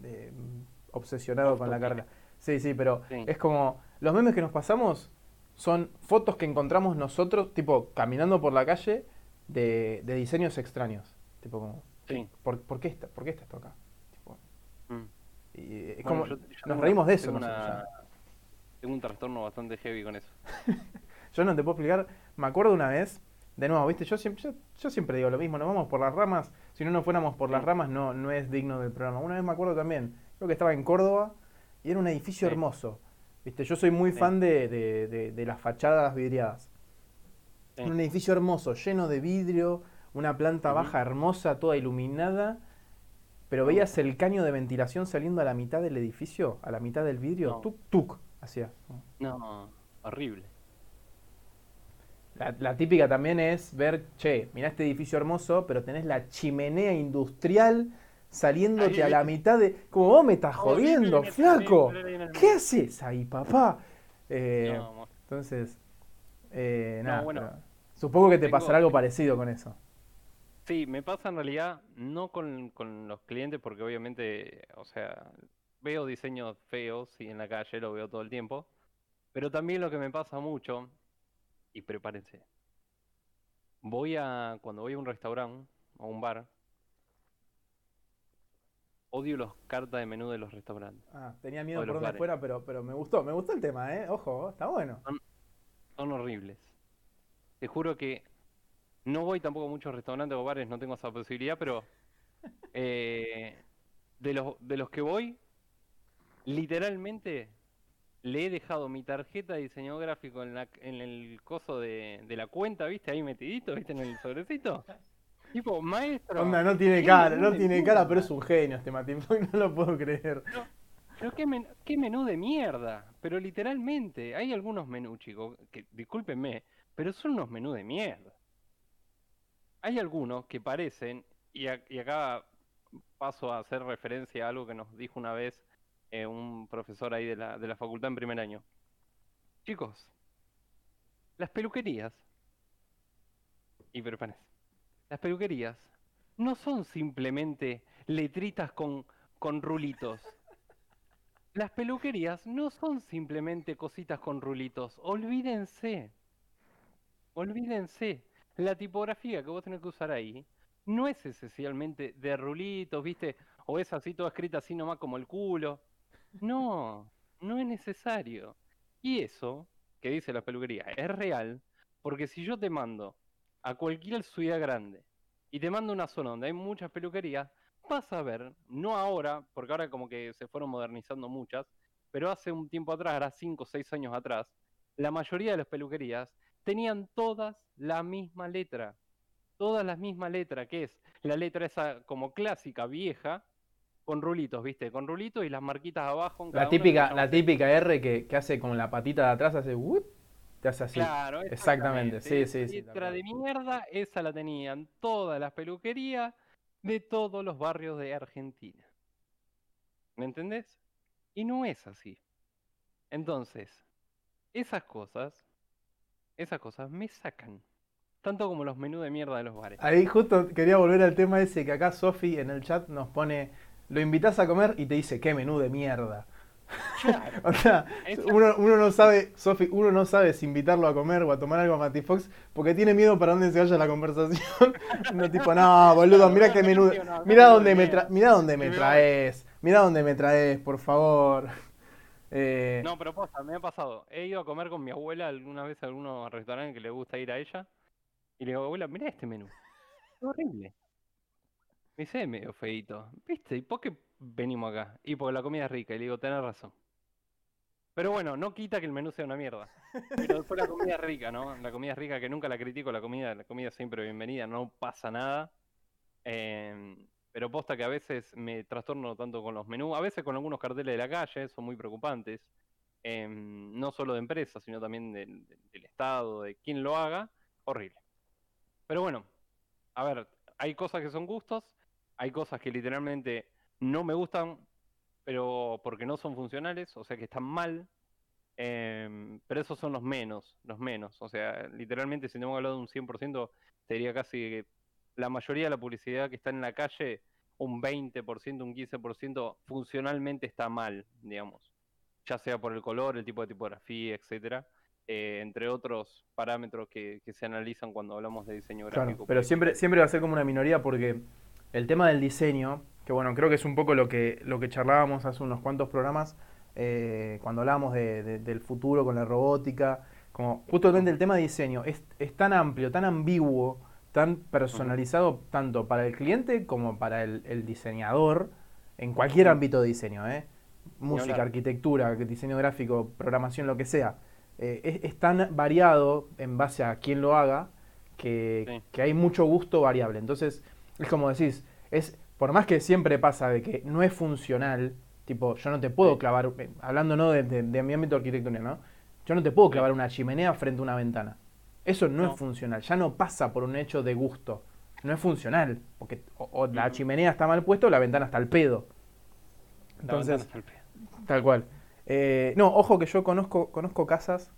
mm, obsesionado Off con la carrera. Sí, sí, pero Sí. es como, los memes que nos pasamos son fotos que encontramos nosotros, tipo, caminando por la calle de, de diseños extraños. Tipo como, Sí. ¿por, por qué está, ¿por qué está esto acá? Tipo, Mm. y es Bueno, como, yo- yo nos reímos de eso una-. Tengo un trastorno bastante heavy con eso. Yo no te puedo explicar. Me acuerdo una vez, de nuevo, ¿viste? Yo siempre, yo, yo siempre digo lo mismo, nos vamos por las ramas. Si no nos fuéramos por las ramas, no, no es digno del programa. Una vez me acuerdo también, creo que estaba en Córdoba y era un edificio Sí. hermoso. ¿Viste? Yo soy muy Sí. fan de, de- de- de las fachadas vidriadas. Sí. Un edificio hermoso, lleno de vidrio, una planta baja hermosa, toda iluminada. Pero veías el caño de ventilación saliendo a la mitad del edificio, a la mitad del vidrio, No. tuk tuk, hacía. No, horrible. La, la típica también es ver, che, mirá este edificio hermoso, pero tenés la chimenea industrial saliéndote a la mitad de... Como vos me estás jodiendo, flaco. ¿Qué haces ahí, papá? Eh, No, entonces, eh, No, nada, bueno, pero supongo que te tengo- pasará algo parecido con eso. Sí, me pasa en realidad no con, con los clientes porque obviamente, o sea, veo diseños feos y en la calle lo veo todo el tiempo, pero también lo que me pasa mucho, y prepárense, voy a, cuando voy a un restaurante o un bar, odio los cartas de menú de los restaurantes. Ah, tenía miedo por donde fuera, pero, pero me gustó, me gustó el tema, ¿eh? Ojo, está bueno. Son horribles. Te juro que no voy tampoco a muchos restaurantes o bares, no tengo esa posibilidad, pero eh, de los, de los que voy, literalmente le he dejado mi tarjeta de diseño gráfico en, la, en el coso de, de la cuenta, ¿viste? Ahí metidito, ¿viste? En el sobrecito. Tipo, maestro. Onda, no tiene ¿qué cara, no tiene puta? cara, pero es un genio este Mati, no lo puedo creer. Pero qué, men- qué menú de mierda. Pero literalmente, hay algunos menús, chicos, que discúlpenme, pero son unos menús de mierda. Hay algunos que parecen, y, a- y acá paso a hacer referencia a algo que nos dijo una vez eh, un profesor ahí de la, de la facultad en primer año. Chicos, las peluquerías, y prepárense, las peluquerías no son simplemente letritas con, con rulitos. Las peluquerías no son simplemente cositas con rulitos. Olvídense. Olvídense. La tipografía que vos tenés que usar ahí no es esencialmente de rulitos, ¿viste? O es así toda escrita así nomás como el culo. No, no es necesario. Y eso que dice la peluquería es real, porque si yo te mando a cualquier ciudad grande y te mando una zona donde hay muchas peluquerías, vas a ver, no ahora, porque ahora como que se fueron modernizando muchas, pero hace un tiempo atrás, ahora 5 o 6 años atrás, la mayoría de las peluquerías tenían todas la misma letra. Todas la misma letra, que es la letra esa como clásica, vieja, con rulitos, ¿viste? Con rulitos y las marquitas abajo. en cada La típica, la típica R que, que hace con la patita de atrás, hace "Wut", te hace así. Claro, Exactamente, sí, esa sí, sí, Letra de mierda, esa la tenían todas las peluquerías de todos los barrios de Argentina. ¿Me entendés? Y no es así. Entonces, esas cosas, esas cosas me sacan. Tanto como los menús de mierda de los bares. Ahí justo quería volver al tema ese que acá Sofi en el chat nos pone, lo invitas a comer y te dice, qué menú de mierda. Claro, O sea, uno, uno no sabe, Sofi, uno no sabe si invitarlo a comer o a tomar algo a Mati Fox porque tiene miedo para dónde se vaya la conversación. No, tipo, no, boludo, mira qué menú, mira dónde me, tra- mira dónde me Me traes, mira dónde me traes, por favor. Eh, No, pero posta, me ha pasado. He ido a comer con mi abuela alguna vez a algunos restaurantes que le gusta ir a ella. Y le digo, abuela, mira este menú. Es horrible. Me dice, "Es medio feito. ¿Viste? ¿Y por qué venimos acá? Y porque la comida es rica. Y le digo, tenés razón. Pero bueno, no quita que el menú sea una mierda. Pero después la comida es rica, ¿no? La comida es rica, que nunca la critico, la comida, la comida siempre bienvenida, no pasa nada. Em, pero posta que a veces me trastorno tanto con los menús, a veces con algunos carteles de la calle, son muy preocupantes. Em, no solo de empresas, sino también del Estado, de quien lo haga, horrible. Pero bueno, a ver, hay cosas que son gustos, hay cosas que literalmente no me gustan, pero porque no son funcionales, o sea que están mal. em, pero esos son los menos, los menos. O sea, literalmente si tengo que hablar de un 100%, te diría casi que la mayoría de la publicidad que está en la calle, un 20%, un 15%, funcionalmente está mal, digamos. Ya sea por el color, el tipo de tipografía, etcétera. eh, entre otros parámetros que, que se analizan cuando hablamos de diseño Claro, gráfico. pero siempre, siempre va a ser como una minoría porque el tema del diseño, que bueno, creo que es un poco lo que, lo que charlábamos hace unos cuantos programas, eh, cuando hablábamos de- de- del futuro con la robótica, como justamente el tema de diseño es, es tan amplio, tan ambiguo, tan personalizado tanto para el cliente como para el, el diseñador, en cualquier ámbito de diseño, ¿eh? Música, arquitectura, diseño gráfico, programación, lo que sea. Eh, es, es tan variado en base a quién lo haga que, Sí. que hay mucho gusto variable. Entonces, es como decís, es por más que siempre pasa de que no es funcional, tipo, yo no te puedo clavar, eh, hablando no de, de- de mi ámbito arquitectónico, ¿no? Yo no te puedo clavar una chimenea frente a una ventana. Eso no, No. es funcional, ya no pasa por un hecho de gusto. No es funcional, porque o, o la chimenea está mal puesta o la ventana está al pedo. Entonces, está al pedo. Tal cual. Eh, no, ojo que yo conozco, conozco casas,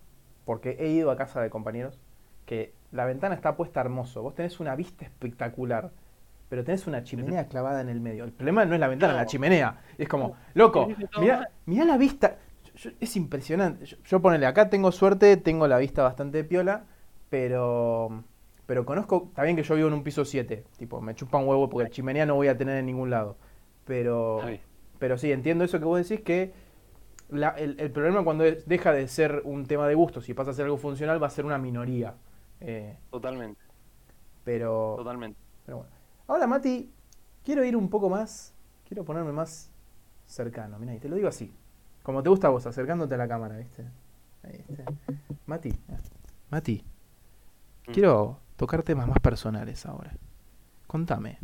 porque he ido a casa de compañeros, que la ventana está puesta hermoso. Vos tenés una vista espectacular, pero tenés una chimenea clavada en el medio. El problema no es la ventana, es la No. chimenea. Es como, loco, mirá, mirá la vista. Yo- yo- es impresionante. Yo, yo ponele, acá tengo suerte, tengo la vista bastante piola, pero... Pero conozco, está bien que yo vivo en un piso 7, tipo, me chupa un huevo porque chimenea no voy a tener en ningún lado. Pero... Pero sí, entiendo eso que vos decís, que la- el, el problema cuando es- deja de ser un tema de gustos y pasa a ser algo funcional va a ser una minoría. Eh, Totalmente, pero, totalmente. pero bueno. Ahora, Mati, quiero ir un poco más, quiero ponerme más cercano. Mira, y te lo digo así. Como te gusta a vos, acercándote a la cámara, ¿viste? Ahí, ¿viste? Mati, eh, Mati, Mm. quiero tocar temas más personales ahora. Contame,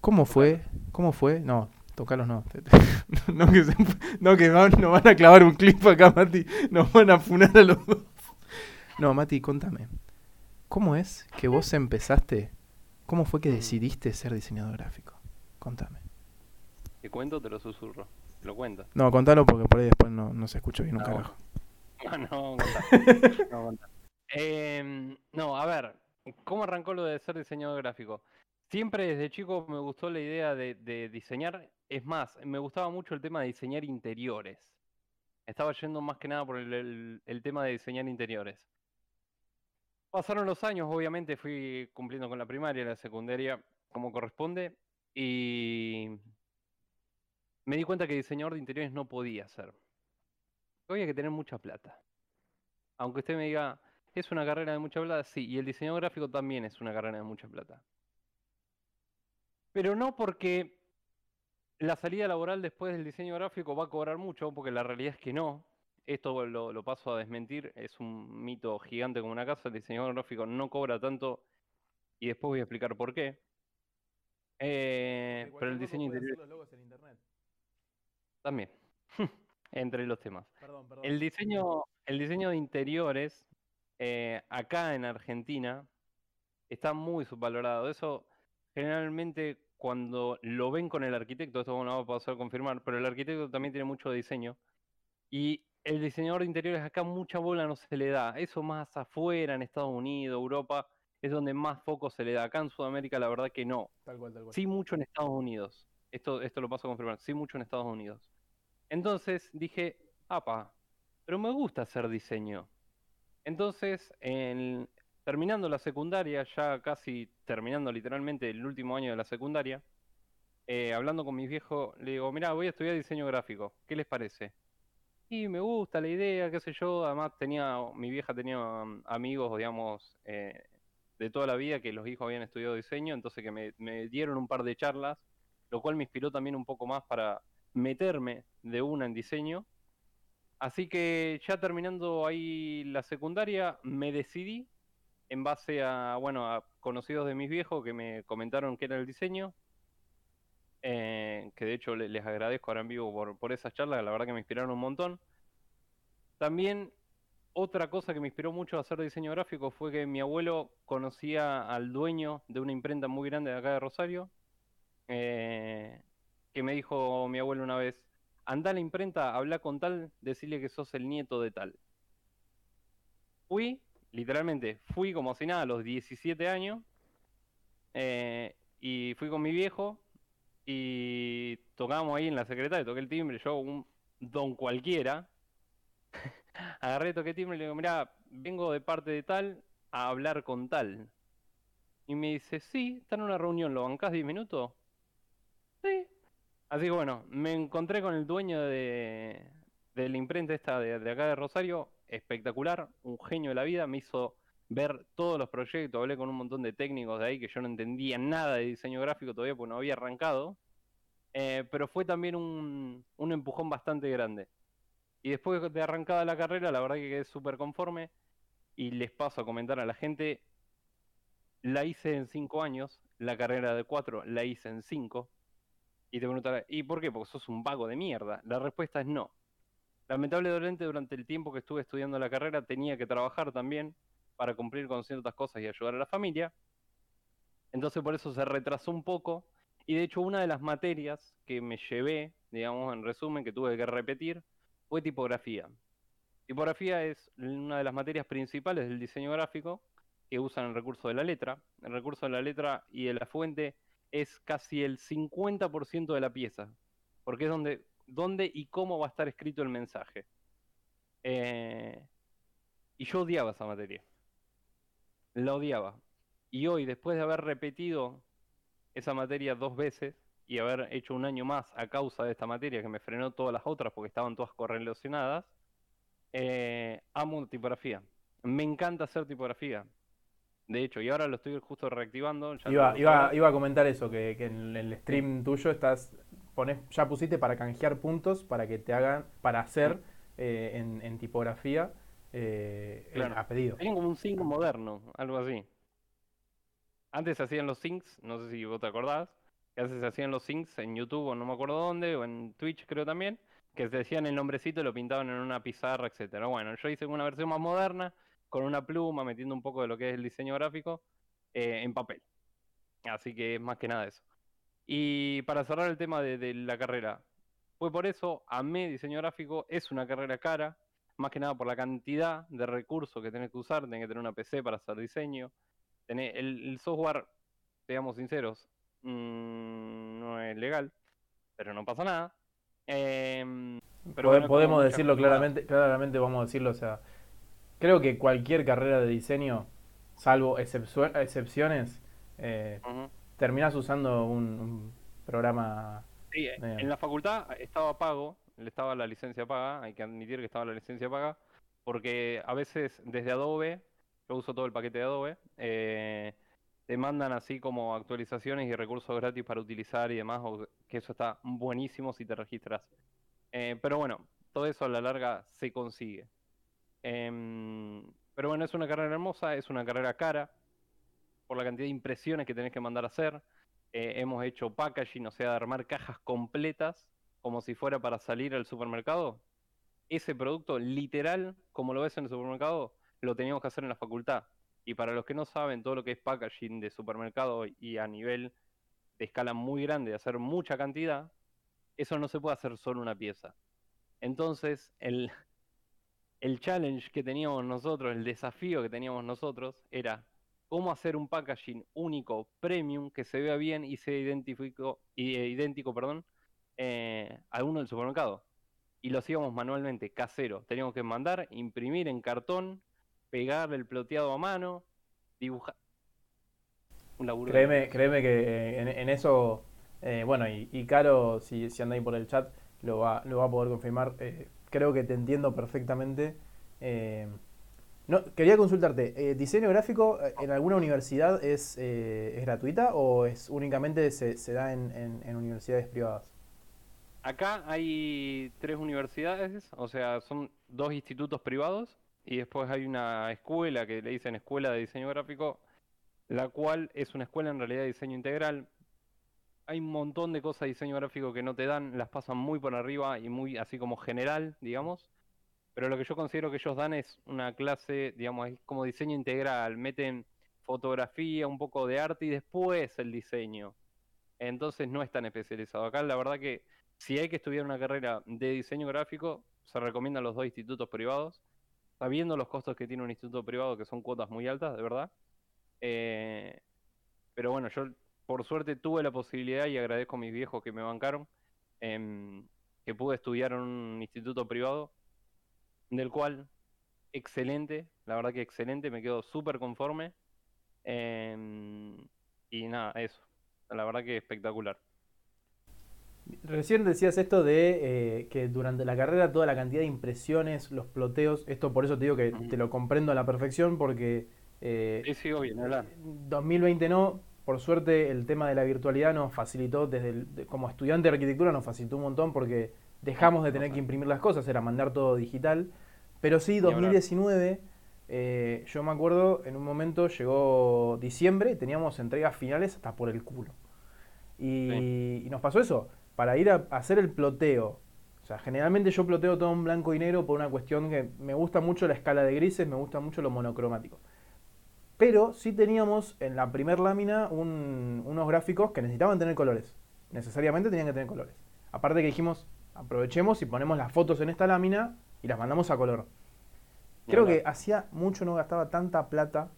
¿cómo fue? ¿Cómo fue? No, tocarlos no. No que, se- no, que van- nos van a clavar un clip acá, Mati. Nos van a funar a los dos. No, Mati, contame. ¿Cómo es que vos empezaste? ¿Cómo fue que Mm. decidiste ser diseñador gráfico? Contame. ¿Te cuento o te lo susurro? Te lo cuento. No, contalo porque por ahí después no, no se escucha bien un Ah, carajo. Ah, no, contá. No, contá. Em, no, a ver, ¿cómo arrancó lo de ser diseñador gráfico? Siempre desde chico me gustó la idea de, de diseñar. Es más, me gustaba mucho el tema de diseñar interiores. Estaba yendo más que nada por el, el- el tema de diseñar interiores. Pasaron los años, obviamente fui cumpliendo con la primaria, la secundaria, como corresponde, y me di cuenta que diseñador de interiores no podía ser. Había que tener mucha plata. Aunque usted me diga, ¿es una carrera de mucha plata? Sí, y el diseño gráfico también es una carrera de mucha plata. Pero no porque la salida laboral después del diseño gráfico va a cobrar mucho, porque la realidad es que no. Esto lo, lo paso a desmentir, es un mito gigante como una casa, el diseñador gráfico no cobra tanto y después voy a explicar por qué. Eh, pero el diseño interior también, entre los temas. Perdón, perdón. El diseño, el diseño de interiores eh, acá en Argentina está muy subvalorado. Eso generalmente cuando lo ven con el arquitecto, esto no va a pasar a confirmar, pero el arquitecto también tiene mucho diseño. Y el diseñador de interiores acá mucha bola no se le da. Eso más afuera, en Estados Unidos, Europa, es donde más foco se le da. Acá en Sudamérica la verdad que no. Tal cual, tal cual. Sí mucho en Estados Unidos. Esto, esto lo paso a confirmar. Sí mucho en Estados Unidos. Entonces dije, apa, pero me gusta hacer diseño. Entonces, en- terminando la secundaria, ya casi terminando literalmente el último año de la secundaria, eh, hablando con mis viejos, le digo, mira, voy a estudiar diseño gráfico. ¿Qué les parece? Y me gusta la idea, qué sé yo. Además tenía, mi vieja tenía um, amigos, digamos, eh, de toda la vida que los hijos habían estudiado diseño, entonces que me, me dieron un par de charlas, lo cual me inspiró también un poco más para meterme de una en diseño. Así que ya terminando ahí la secundaria, me decidí en base a, bueno, a conocidos de mis viejos que me comentaron qué era el diseño, eh, que de hecho le- les agradezco ahora en vivo por, por esas charlas, la verdad que me inspiraron un montón. También otra cosa que me inspiró mucho a hacer diseño gráfico fue que mi abuelo conocía al dueño de una imprenta muy grande de acá de Rosario, eh, que me dijo mi abuelo una vez, anda a la imprenta, habla con tal, decirle que sos el nieto de tal. Fui, literalmente, fui como si nada a los 17 años, eh, y fui con mi viejo, y tocábamos ahí en la secretaria, toqué el timbre, yo un don cualquiera, agarré, toqué el timbre y le digo, mira, vengo de parte de tal a hablar con tal. Y me dice, sí, está en una reunión, ¿lo bancás 10 minutos? Sí. Así que bueno, me encontré con el dueño de, la imprenta esta de acá de Rosario, espectacular, un genio de la vida, me hizo ver todos los proyectos, hablé con un montón de técnicos de ahí que yo no entendía nada de diseño gráfico todavía porque no había arrancado, eh, pero fue también un, empujón bastante grande. Y después de arrancada la carrera, la verdad que quedé súper conforme y les paso a comentar a la gente, la hice en cinco años, la carrera de cuatro la hice en cinco. Y te preguntarás, ¿y por qué? Porque sos un vago de mierda. La respuesta es no. Lamentablemente durante el tiempo que estuve estudiando la carrera tenía que trabajar también para cumplir con ciertas cosas y ayudar a la familia. Entonces por eso se retrasó un poco. Y de hecho una de las materias que me llevé, digamos en resumen, que tuve que repetir, fue tipografía. Tipografía es una de las materias principales del diseño gráfico que usan el recurso de la letra. El recurso de la letra y de la fuente es casi el 50% de la pieza, porque es donde, donde y cómo va a estar escrito el mensaje. Eh, y yo odiaba esa materia. La odiaba. Y hoy, después de haber repetido esa materia dos veces y haber hecho un año más a causa de esta materia que me frenó todas las otras porque estaban todas correlacionadas, eh, amo tipografía. Me encanta hacer tipografía. De hecho, y ahora lo estoy justo reactivando. ya Iba, iba, iba a comentar eso, que, que en el stream tuyo estás pones, ya pusiste para canjear puntos para que te hagan, para hacer eh, en, tipografía eh, a pedido. Tienen como un sync moderno, algo así. Antes se hacían los syncs, no sé si vos te acordás, que antes se hacían los syncs en YouTube o no me acuerdo dónde, o en Twitch creo también, que se decían el nombrecito y lo pintaban en una pizarra, etcétera. Bueno, yo hice una versión más moderna, con una pluma, metiendo un poco de lo que es el diseño gráfico, eh, en papel. Así que es más que nada eso. Y para cerrar el tema de, la carrera, fue por eso, a mí diseño gráfico es una carrera cara, más que nada por la cantidad de recursos que tenés que usar, tenés que tener una PC para hacer diseño, tener el, software, seamos sinceros, mm, no es legal, pero no pasa nada. Em, pero podemos decirlo claramente, claramente vamos a decirlo, o sea, creo que cualquier carrera de diseño, salvo excepciones, eh, terminas usando un, programa. Sí, en la facultad estaba pago, estaba la licencia paga, hay que admitir que estaba la licencia paga, porque a veces desde Adobe, yo uso todo el paquete de Adobe, eh, te mandan así como actualizaciones y recursos gratis para utilizar y demás, que eso está buenísimo si te registras. Eh, pero bueno, todo eso a la larga se consigue. Em, pero bueno, es una carrera hermosa, es una carrera cara, por la cantidad de impresiones que tenés que mandar a hacer. Eh, hemos hecho packaging, o sea, de armar cajas completas como si fuera para salir al supermercado. Ese producto, literal, como lo ves en el supermercado, lo teníamos que hacer en la facultad. Y para los que no saben, todo lo que es packaging de supermercado y a nivel de escala muy grande, de hacer mucha cantidad, eso no se puede hacer solo una pieza. Entonces, el, el challenge que teníamos nosotros, el desafío que teníamos nosotros, era cómo hacer un packaging único, premium, que se vea bien y sea idéntico, eh, perdón, eh, a uno del supermercado. Y lo hacíamos manualmente, casero. Teníamos que mandar, imprimir en cartón, pegar el ploteado a mano, dibujar. Un laburo. Créeme, créeme que en, eso, eh, bueno, y, Caro, si, si anda ahí por el chat, lo va, lo va a poder confirmar. creo que te entiendo perfectamente. No, quería consultarte, eh, ¿diseño gráfico eh, en alguna universidad es, eh, es gratuita o es únicamente se, se da en, en, universidades privadas? Acá hay tres universidades, o sea, son dos institutos privados y después hay una escuela que le dicen Escuela de Diseño Gráfico, la cual es una escuela en realidad de diseño integral. Hay un montón de cosas de diseño gráfico que no te dan, las pasan muy por arriba y muy así como general, digamos pero lo que yo considero que ellos dan es una clase, digamos, es como diseño integral, meten fotografía, un poco de arte y después el diseño. Entonces no es tan especializado. Acá la verdad que si hay que estudiar una carrera de diseño gráfico, se recomiendan los dos institutos privados, sabiendo los costos que tiene un instituto privado, que son cuotas muy altas, de verdad. Eh, pero bueno, yo por suerte tuve la posibilidad y agradezco a mis viejos que me bancaron, em, que pude estudiar en un instituto privado del cual excelente, la verdad que excelente, me quedo súper conforme. Em, y nada, eso, la verdad que espectacular. Recién decías esto de eh, que durante la carrera toda la cantidad de impresiones, los ploteos, esto por eso te digo que te lo comprendo a la perfección porque... Eh, sí, sigo bien, 2020 no, por suerte el tema de la virtualidad nos facilitó, desde como estudiante de arquitectura nos facilitó un montón porque dejamos de tener que imprimir las cosas, era mandar todo digital. Pero sí, 2019, eh, yo me acuerdo, en un momento llegó diciembre, teníamos entregas finales hasta por el culo. Y, nos pasó eso, para ir a, hacer el ploteo. O sea, generalmente yo ploteo todo en blanco y negro por una cuestión que me gusta mucho la escala de grises, me gusta mucho lo monocromático. Pero sí teníamos en la primer lámina unos gráficos que necesitaban tener colores. Necesariamente tenían que tener colores. Aparte que dijimos, aprovechemos y ponemos las fotos en esta lámina y las mandamos a color. Creo que hacía mucho no gastaba tanta plata.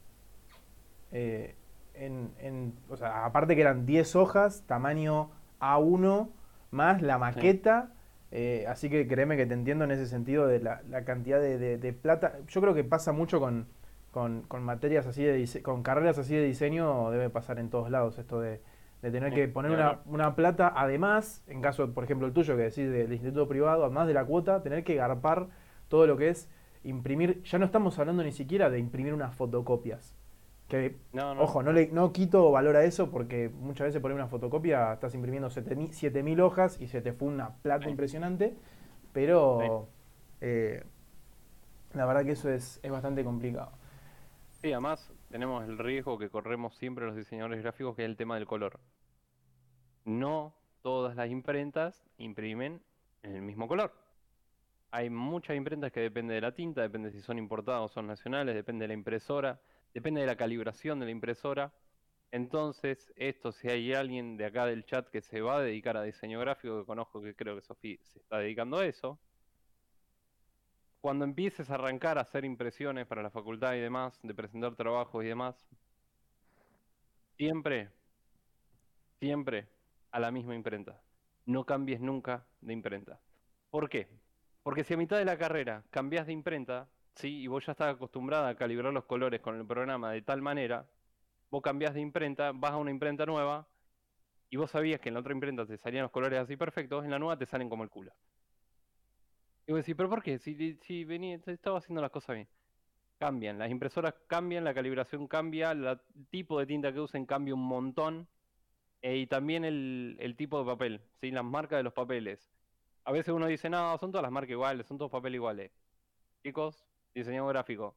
Eh, en, o sea, aparte que eran 10 hojas, tamaño A1, más la maqueta. Eh, así que créeme que te entiendo en ese sentido de la, cantidad de, plata. Yo creo que pasa mucho con, con, materias así de con carreras así de diseño, debe pasar en todos lados esto de, de tener que poner una, una, plata, además, en caso, por ejemplo, el tuyo que decís del instituto privado, además de la cuota, tener que garpar todo lo que es imprimir, ya no estamos hablando ni siquiera de imprimir unas fotocopias, Que, No, no. ojo, no, le, no quito valor a eso porque muchas veces por una fotocopia estás imprimiendo 7000 7000 hojas y se te fue una plata Sí. impresionante, pero eh, la verdad que eso es, es bastante complicado. Sí, además tenemos el riesgo que corremos siempre los diseñadores gráficos, que es el tema del color. No todas las imprentas imprimen en el mismo color. Hay muchas imprentas que depende de la tinta, depende si son importadas o son nacionales, depende de la impresora, depende de la calibración de la impresora. Entonces, esto, si hay alguien de acá del chat que se va a dedicar a diseño gráfico, que conozco que creo que Sofía se está dedicando a eso, cuando empieces a arrancar a hacer impresiones para la facultad y demás, de presentar trabajos y demás, siempre, siempre a la misma imprenta. No cambies nunca de imprenta. ¿Por qué? Porque si a mitad de la carrera cambias de imprenta, ¿sí? y vos ya estás acostumbrada a calibrar los colores con el programa de tal manera, vos cambias de imprenta, vas a una imprenta nueva, y vos sabías que en la otra imprenta te salían los colores así perfectos, en la nueva te salen como el culo. Y vos decís, ¿pero por qué? Si, si venía, estaba haciendo las cosas bien. Cambian, las impresoras cambian, la calibración cambia, la- el tipo de tinta que usen cambia un montón. eh, y también el, el tipo de papel, ¿sí? las marcas de los papeles. A veces uno dice, no, son todas las marcas iguales, son todos papeles iguales. Chicos, diseñador gráfico.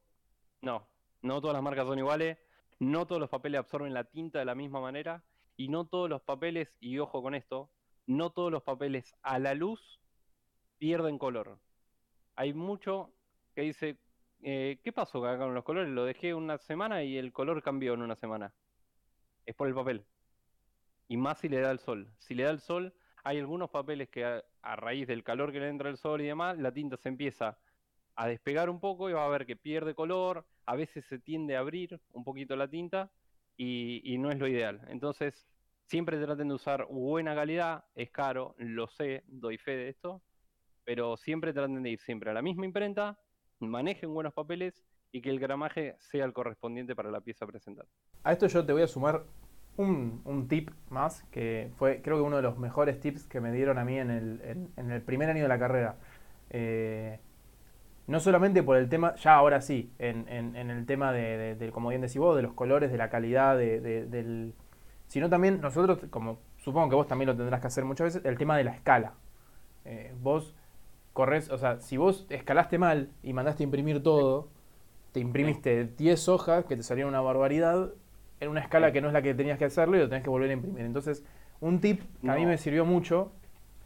No, no todas las marcas son iguales, no todos los papeles absorben la tinta de la misma manera, y no todos los papeles, y ojo con esto, no todos los papeles a la luz pierden color. Hay mucho que dice, eh, ¿qué pasó con los colores? Lo dejé una semana y el color cambió en una semana. Es por el papel. Y más si le da el sol. Si le da el sol, hay algunos papeles que a, a raíz del calor que le entra el sol y demás, la tinta se empieza a despegar un poco y va a ver que pierde color, a veces se tiende a abrir un poquito la tinta y, no es lo ideal. Entonces, siempre traten de usar buena calidad, es caro, lo sé, doy fe de esto, pero siempre traten de ir siempre a la misma imprenta, manejen buenos papeles y que el gramaje sea el correspondiente para la pieza presentada. A esto yo te voy a sumar un, tip más, que fue creo que uno de los mejores tips que me dieron a mí en el, en- en el primer año de la carrera. Eh, no solamente por el tema, ya ahora sí, en, en- en el tema de, de- del, como bien decís vos, de los colores, de la calidad, de- de- del, sino también nosotros, como supongo que vos también lo tendrás que hacer muchas veces, el tema de la escala. Eh, vos corres, o sea, si vos escalaste mal y mandaste a imprimir todo, te imprimiste 10 hojas que te salieron una barbaridad en una escala que no es la que tenías que hacerlo y lo tenés que volver a imprimir. Entonces, un tip que a mí me sirvió mucho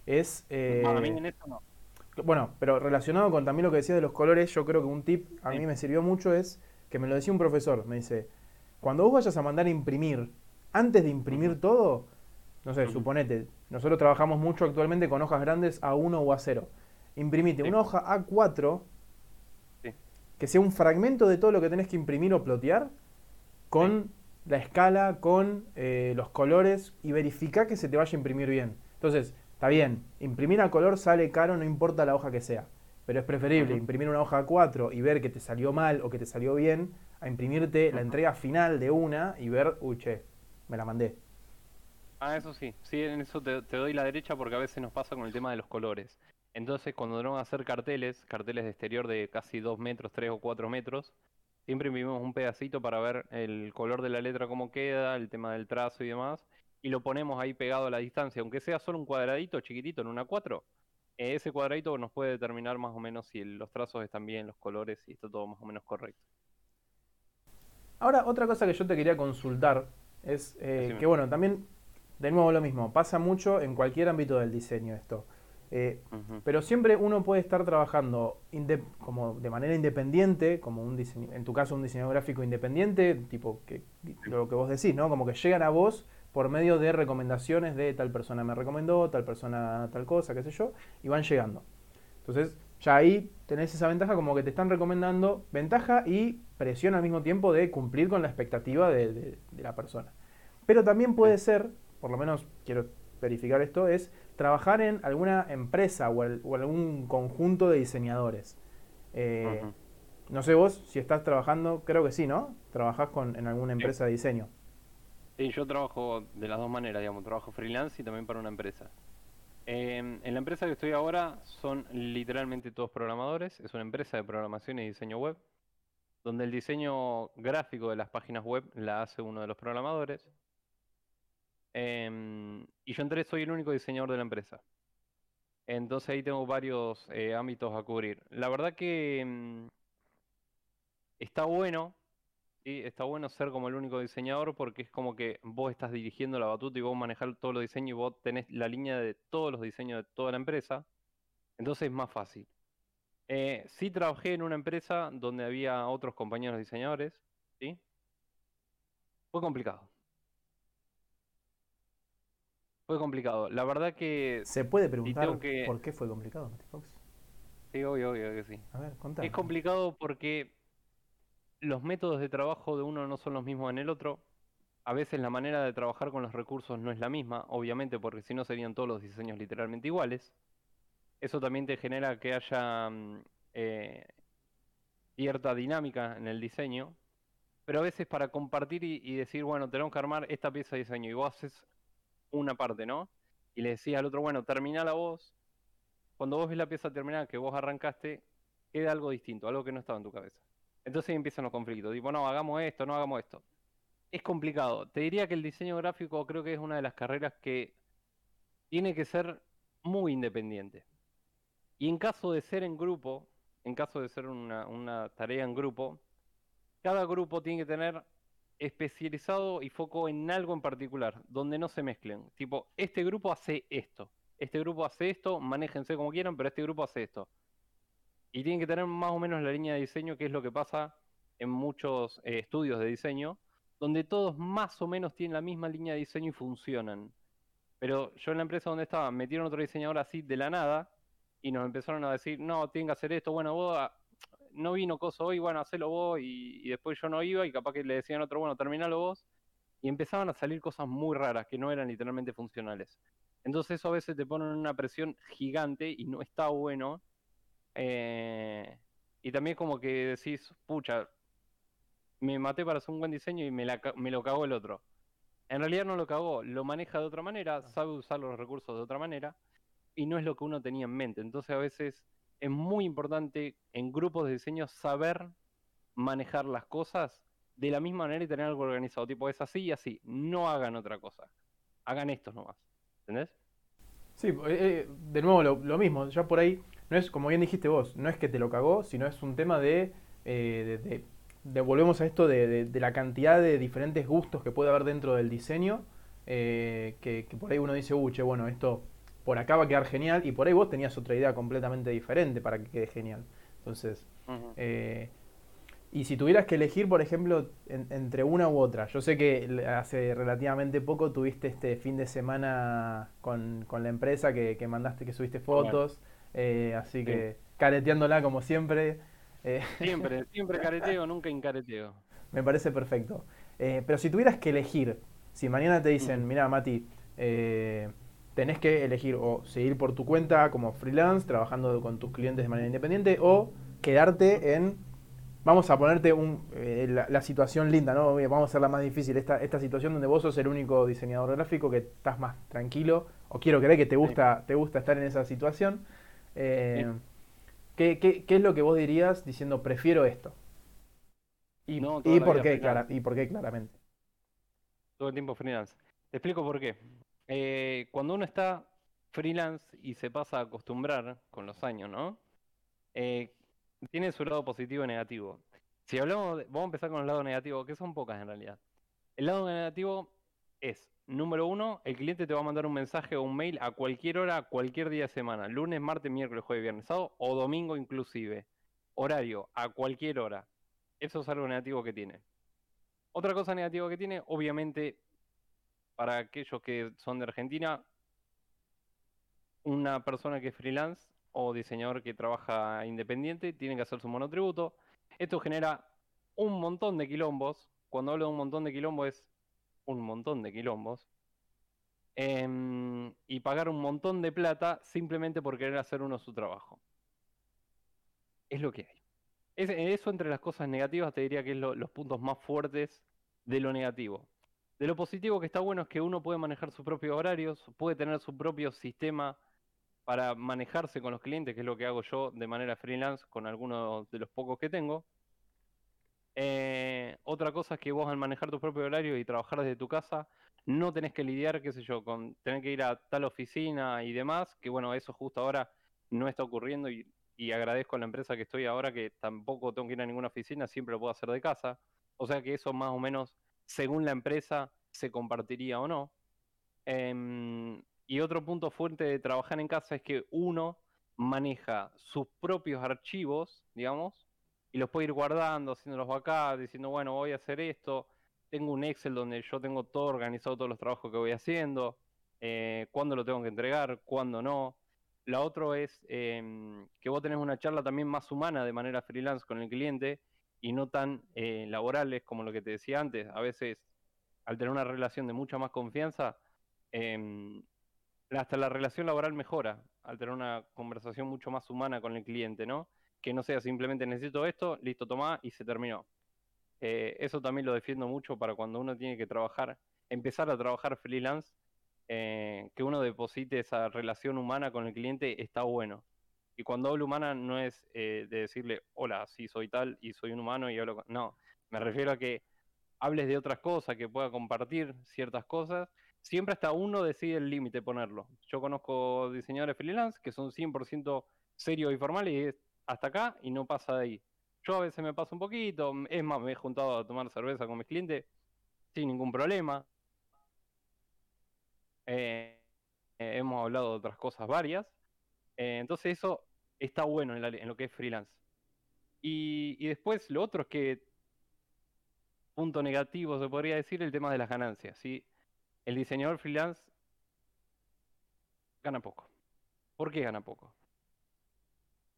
es... eh, No, a mí en esto no. Bueno, pero relacionado con también lo que decía de los colores, yo creo que un tip a Sí. mí me sirvió mucho es que me lo decía un profesor, me dice, cuando vos vayas a mandar a imprimir, antes de imprimir todo, no sé, Ujú. suponete, nosotros trabajamos mucho actualmente con hojas grandes A1 o A0. Imprimite Sí. una hoja A4 Sí. que sea un fragmento de todo lo que tenés que imprimir o plotear con la escala, con eh, los colores y verifica que se te vaya a imprimir bien. Entonces, está bien, imprimir a color sale caro, no importa la hoja que sea. Pero es preferible imprimir una hoja A4 y ver que te salió mal o que te salió bien, a imprimirte la entrega final de una y ver, uy, che, me la mandé. Ah, eso sí, sí, en eso te, te doy la derecha porque a veces nos pasa con el tema de los colores. Entonces, cuando vamos a hacer carteles, carteles de exterior de casi 2 metros, 3 o 4 metros, siempre imprimimos un pedacito para ver el color de la letra cómo queda, el tema del trazo y demás, y lo ponemos ahí pegado a la distancia, aunque sea solo un cuadradito chiquitito en una 4, eh, ese cuadradito nos puede determinar más o menos si los trazos están bien, los colores, y está todo más o menos correcto. Ahora, otra cosa que yo te quería consultar es eh, que, bueno, también, de nuevo lo mismo, pasa mucho en cualquier ámbito del diseño esto. Eh. Pero siempre uno puede estar trabajando como de manera independiente, como un diseño, en tu caso un diseñador gráfico independiente, tipo que lo que vos decís, ¿no? Como que llegan a vos por medio de recomendaciones de tal persona me recomendó, tal persona tal cosa, qué sé yo, y van llegando. Entonces, ya ahí tenés esa ventaja como que te están recomendando ventaja y presión al mismo tiempo de cumplir con la expectativa de, de- de la persona. Pero también puede ser, por lo menos quiero verificar esto, es trabajar en alguna empresa o, el- o algún conjunto de diseñadores. Eh. No sé vos si estás trabajando, creo que sí, ¿no? Trabajás con, en alguna empresa de diseño. Sí, yo trabajo de las dos maneras, digamos, trabajo freelance y también para una empresa. Em, en la empresa que estoy ahora son literalmente todos programadores, es una empresa de programación y diseño web, donde el diseño gráfico de las páginas web la hace uno de los programadores. Em, y yo entré, soy el único diseñador de la empresa. Entonces ahí tengo varios eh, ámbitos a cubrir. La verdad que mm, está bueno, ¿sí? Está bueno ser como el único diseñador porque es como que vos estás dirigiendo la batuta y vos manejar todos los diseños y vos tenés la línea de todos los diseños de toda la empresa. Entonces es más fácil. Eh, sí trabajé en una empresa donde había otros compañeros diseñadores, ¿sí? Fue complicado. Fue complicado. La verdad que... ¿Se puede preguntar por qué fue complicado, Fox? Sí, obvio, obvio que sí. A ver, contame. Es complicado porque los métodos de trabajo de uno no son los mismos en el otro. A veces la manera de trabajar con los recursos no es la misma, obviamente, porque si no serían todos los diseños literalmente iguales. Eso también te genera que haya mm, eh, cierta dinámica en el diseño. Pero a veces para compartir y, decir, bueno, tenemos que armar esta pieza de diseño y vos haces una parte, ¿no? Y le decís al otro, bueno, termina la voz. Cuando vos ves la pieza terminada que vos arrancaste, queda algo distinto, algo que no estaba en tu cabeza. Entonces empiezan los conflictos. Tipo, no, hagamos esto, no hagamos esto. Es complicado. Te diría que el diseño gráfico creo que es una de las carreras que tiene que ser muy independiente. Y en caso de ser en grupo, en caso de ser una, una tarea en grupo, cada grupo tiene que tener especializado y foco en algo en particular, donde no se mezclen. Tipo, este grupo hace esto, este grupo hace esto, manéjense como quieran, pero este grupo hace esto. Y tienen que tener más o menos la línea de diseño, que es lo que pasa en muchos eh, estudios de diseño, donde todos más o menos tienen la misma línea de diseño y funcionan. Pero yo en la empresa donde estaba, metieron otro diseñador así de la nada y nos empezaron a decir, no, tienen que hacer esto, bueno, vos no vino coso hoy, bueno, hacelo vos, y, después yo no iba, y capaz que le decían otro, bueno, terminalo vos, y empezaban a salir cosas muy raras que no eran literalmente funcionales. Entonces eso a veces te pone una presión gigante y no está bueno. Eh, y también como que decís, pucha, me maté para hacer un buen diseño y me, me lo cagó el otro. En realidad no lo cagó, lo maneja de otra manera, sabe usar los recursos de otra manera, y no es lo que uno tenía en mente. Entonces a veces es muy importante en grupos de diseño saber manejar las cosas de la misma manera y tener algo organizado. Tipo, es así y así. No hagan otra cosa. Hagan esto nomás. ¿Entendés? Sí, eh, eh, de nuevo lo, mismo. Ya por ahí, no es como bien dijiste vos, no es que te lo cagó, sino es un tema de. Eh, de, volvemos a esto de, la cantidad de diferentes gustos que puede haber dentro del diseño. que, que, por ahí uno dice, uy, che, bueno, esto por acá va a quedar genial y por ahí vos tenías otra idea completamente diferente para que quede genial. Entonces, eh, y si tuvieras que elegir, por ejemplo, entre una u otra, yo sé que hace relativamente poco tuviste este fin de semana con, la empresa que, mandaste, que subiste fotos, eh, así que careteándola como siempre. Eh, siempre, siempre careteo, nunca incareteo. Me parece perfecto. pero si tuvieras que elegir, si mañana te dicen, mira Mati, tenés que elegir o seguir por tu cuenta como freelance, trabajando con tus clientes de manera independiente, o quedarte en, vamos a ponerte un, eh, la, situación linda, ¿no? Vamos a hacerla más difícil, esta, esta situación donde vos sos el único diseñador gráfico que estás más tranquilo, o quiero creer que te gusta, te gusta estar en esa situación. Eh, ¿qué, es lo que vos dirías diciendo prefiero esto? Y, y por qué, y por qué claramente. Todo el tiempo freelance. Te explico por qué. Eh, cuando uno está freelance y se pasa a acostumbrar con los años, ¿no? Eh, tiene su lado positivo y negativo. Si hablamos, vamos a empezar con el lado negativo, que son pocas en realidad. El lado negativo es, número uno, el cliente te va a mandar un mensaje o un mail a cualquier hora, cualquier día de semana, lunes, martes, miércoles, jueves, viernes, sábado o domingo inclusive. Horario, a cualquier hora. Eso es algo negativo que tiene. Otra cosa negativa que tiene, obviamente, para aquellos que son de Argentina, una persona que es freelance o diseñador que trabaja independiente tiene que hacer su monotributo. Esto genera un montón de quilombos. Cuando hablo de un montón de quilombos es un montón de quilombos. Em, y pagar un montón de plata simplemente por querer hacer uno su trabajo. Es lo que hay. eso entre las cosas negativas te diría que es los puntos más fuertes de lo negativo. De lo positivo que está bueno es que uno puede manejar sus propios horarios, puede tener su propio sistema para manejarse con los clientes, que es lo que hago yo de manera freelance con algunos de los pocos que tengo. Eh, otra cosa es que vos al manejar tu propio horario y trabajar desde tu casa, no tenés que lidiar, qué sé yo, con tener que ir a tal oficina y demás, que bueno, eso justo ahora no está ocurriendo y, agradezco a la empresa que estoy ahora que tampoco tengo que ir a ninguna oficina, siempre lo puedo hacer de casa. O sea que eso más o menos, según la empresa, se compartiría o no. Em, y otro punto fuerte de trabajar en casa es que uno maneja sus propios archivos, digamos, y los puede ir guardando, haciéndolos acá, diciendo, bueno, voy a hacer esto. Tengo un Excel donde yo tengo todo organizado, todos los trabajos que voy haciendo, eh, cuándo lo tengo que entregar, cuándo no. La otra es em, que vos tenés una charla también más humana de manera freelance con el cliente y no tan eh, laborales como lo que te decía antes. A veces, al tener una relación de mucha más confianza, em, hasta la relación laboral mejora, al tener una conversación mucho más humana con el cliente, ¿no? Que no sea simplemente necesito esto, listo, toma y se terminó. Eh, eso también lo defiendo mucho para cuando uno tiene que trabajar, empezar a trabajar freelance eh, que uno deposite esa relación humana con el cliente está bueno. Y cuando hablo humana no es eh, de decirle, hola, sí, soy tal y soy un humano y hablo con... No, me refiero a que hables de otras cosas, que pueda compartir ciertas cosas. Siempre hasta uno decide el límite ponerlo. Yo conozco diseñadores freelance que son 100% serios y formales y es hasta acá y no pasa de ahí. Yo a veces me paso un poquito, es más, me he juntado a tomar cerveza con mis clientes sin ningún problema. Eh, eh, hemos hablado de otras cosas varias. Eh, entonces eso está bueno en, lo que es freelance. Y, después lo otro es que, punto negativo se podría decir, el tema de las ganancias. ¿sí? El diseñador freelance gana poco. ¿Por qué gana poco?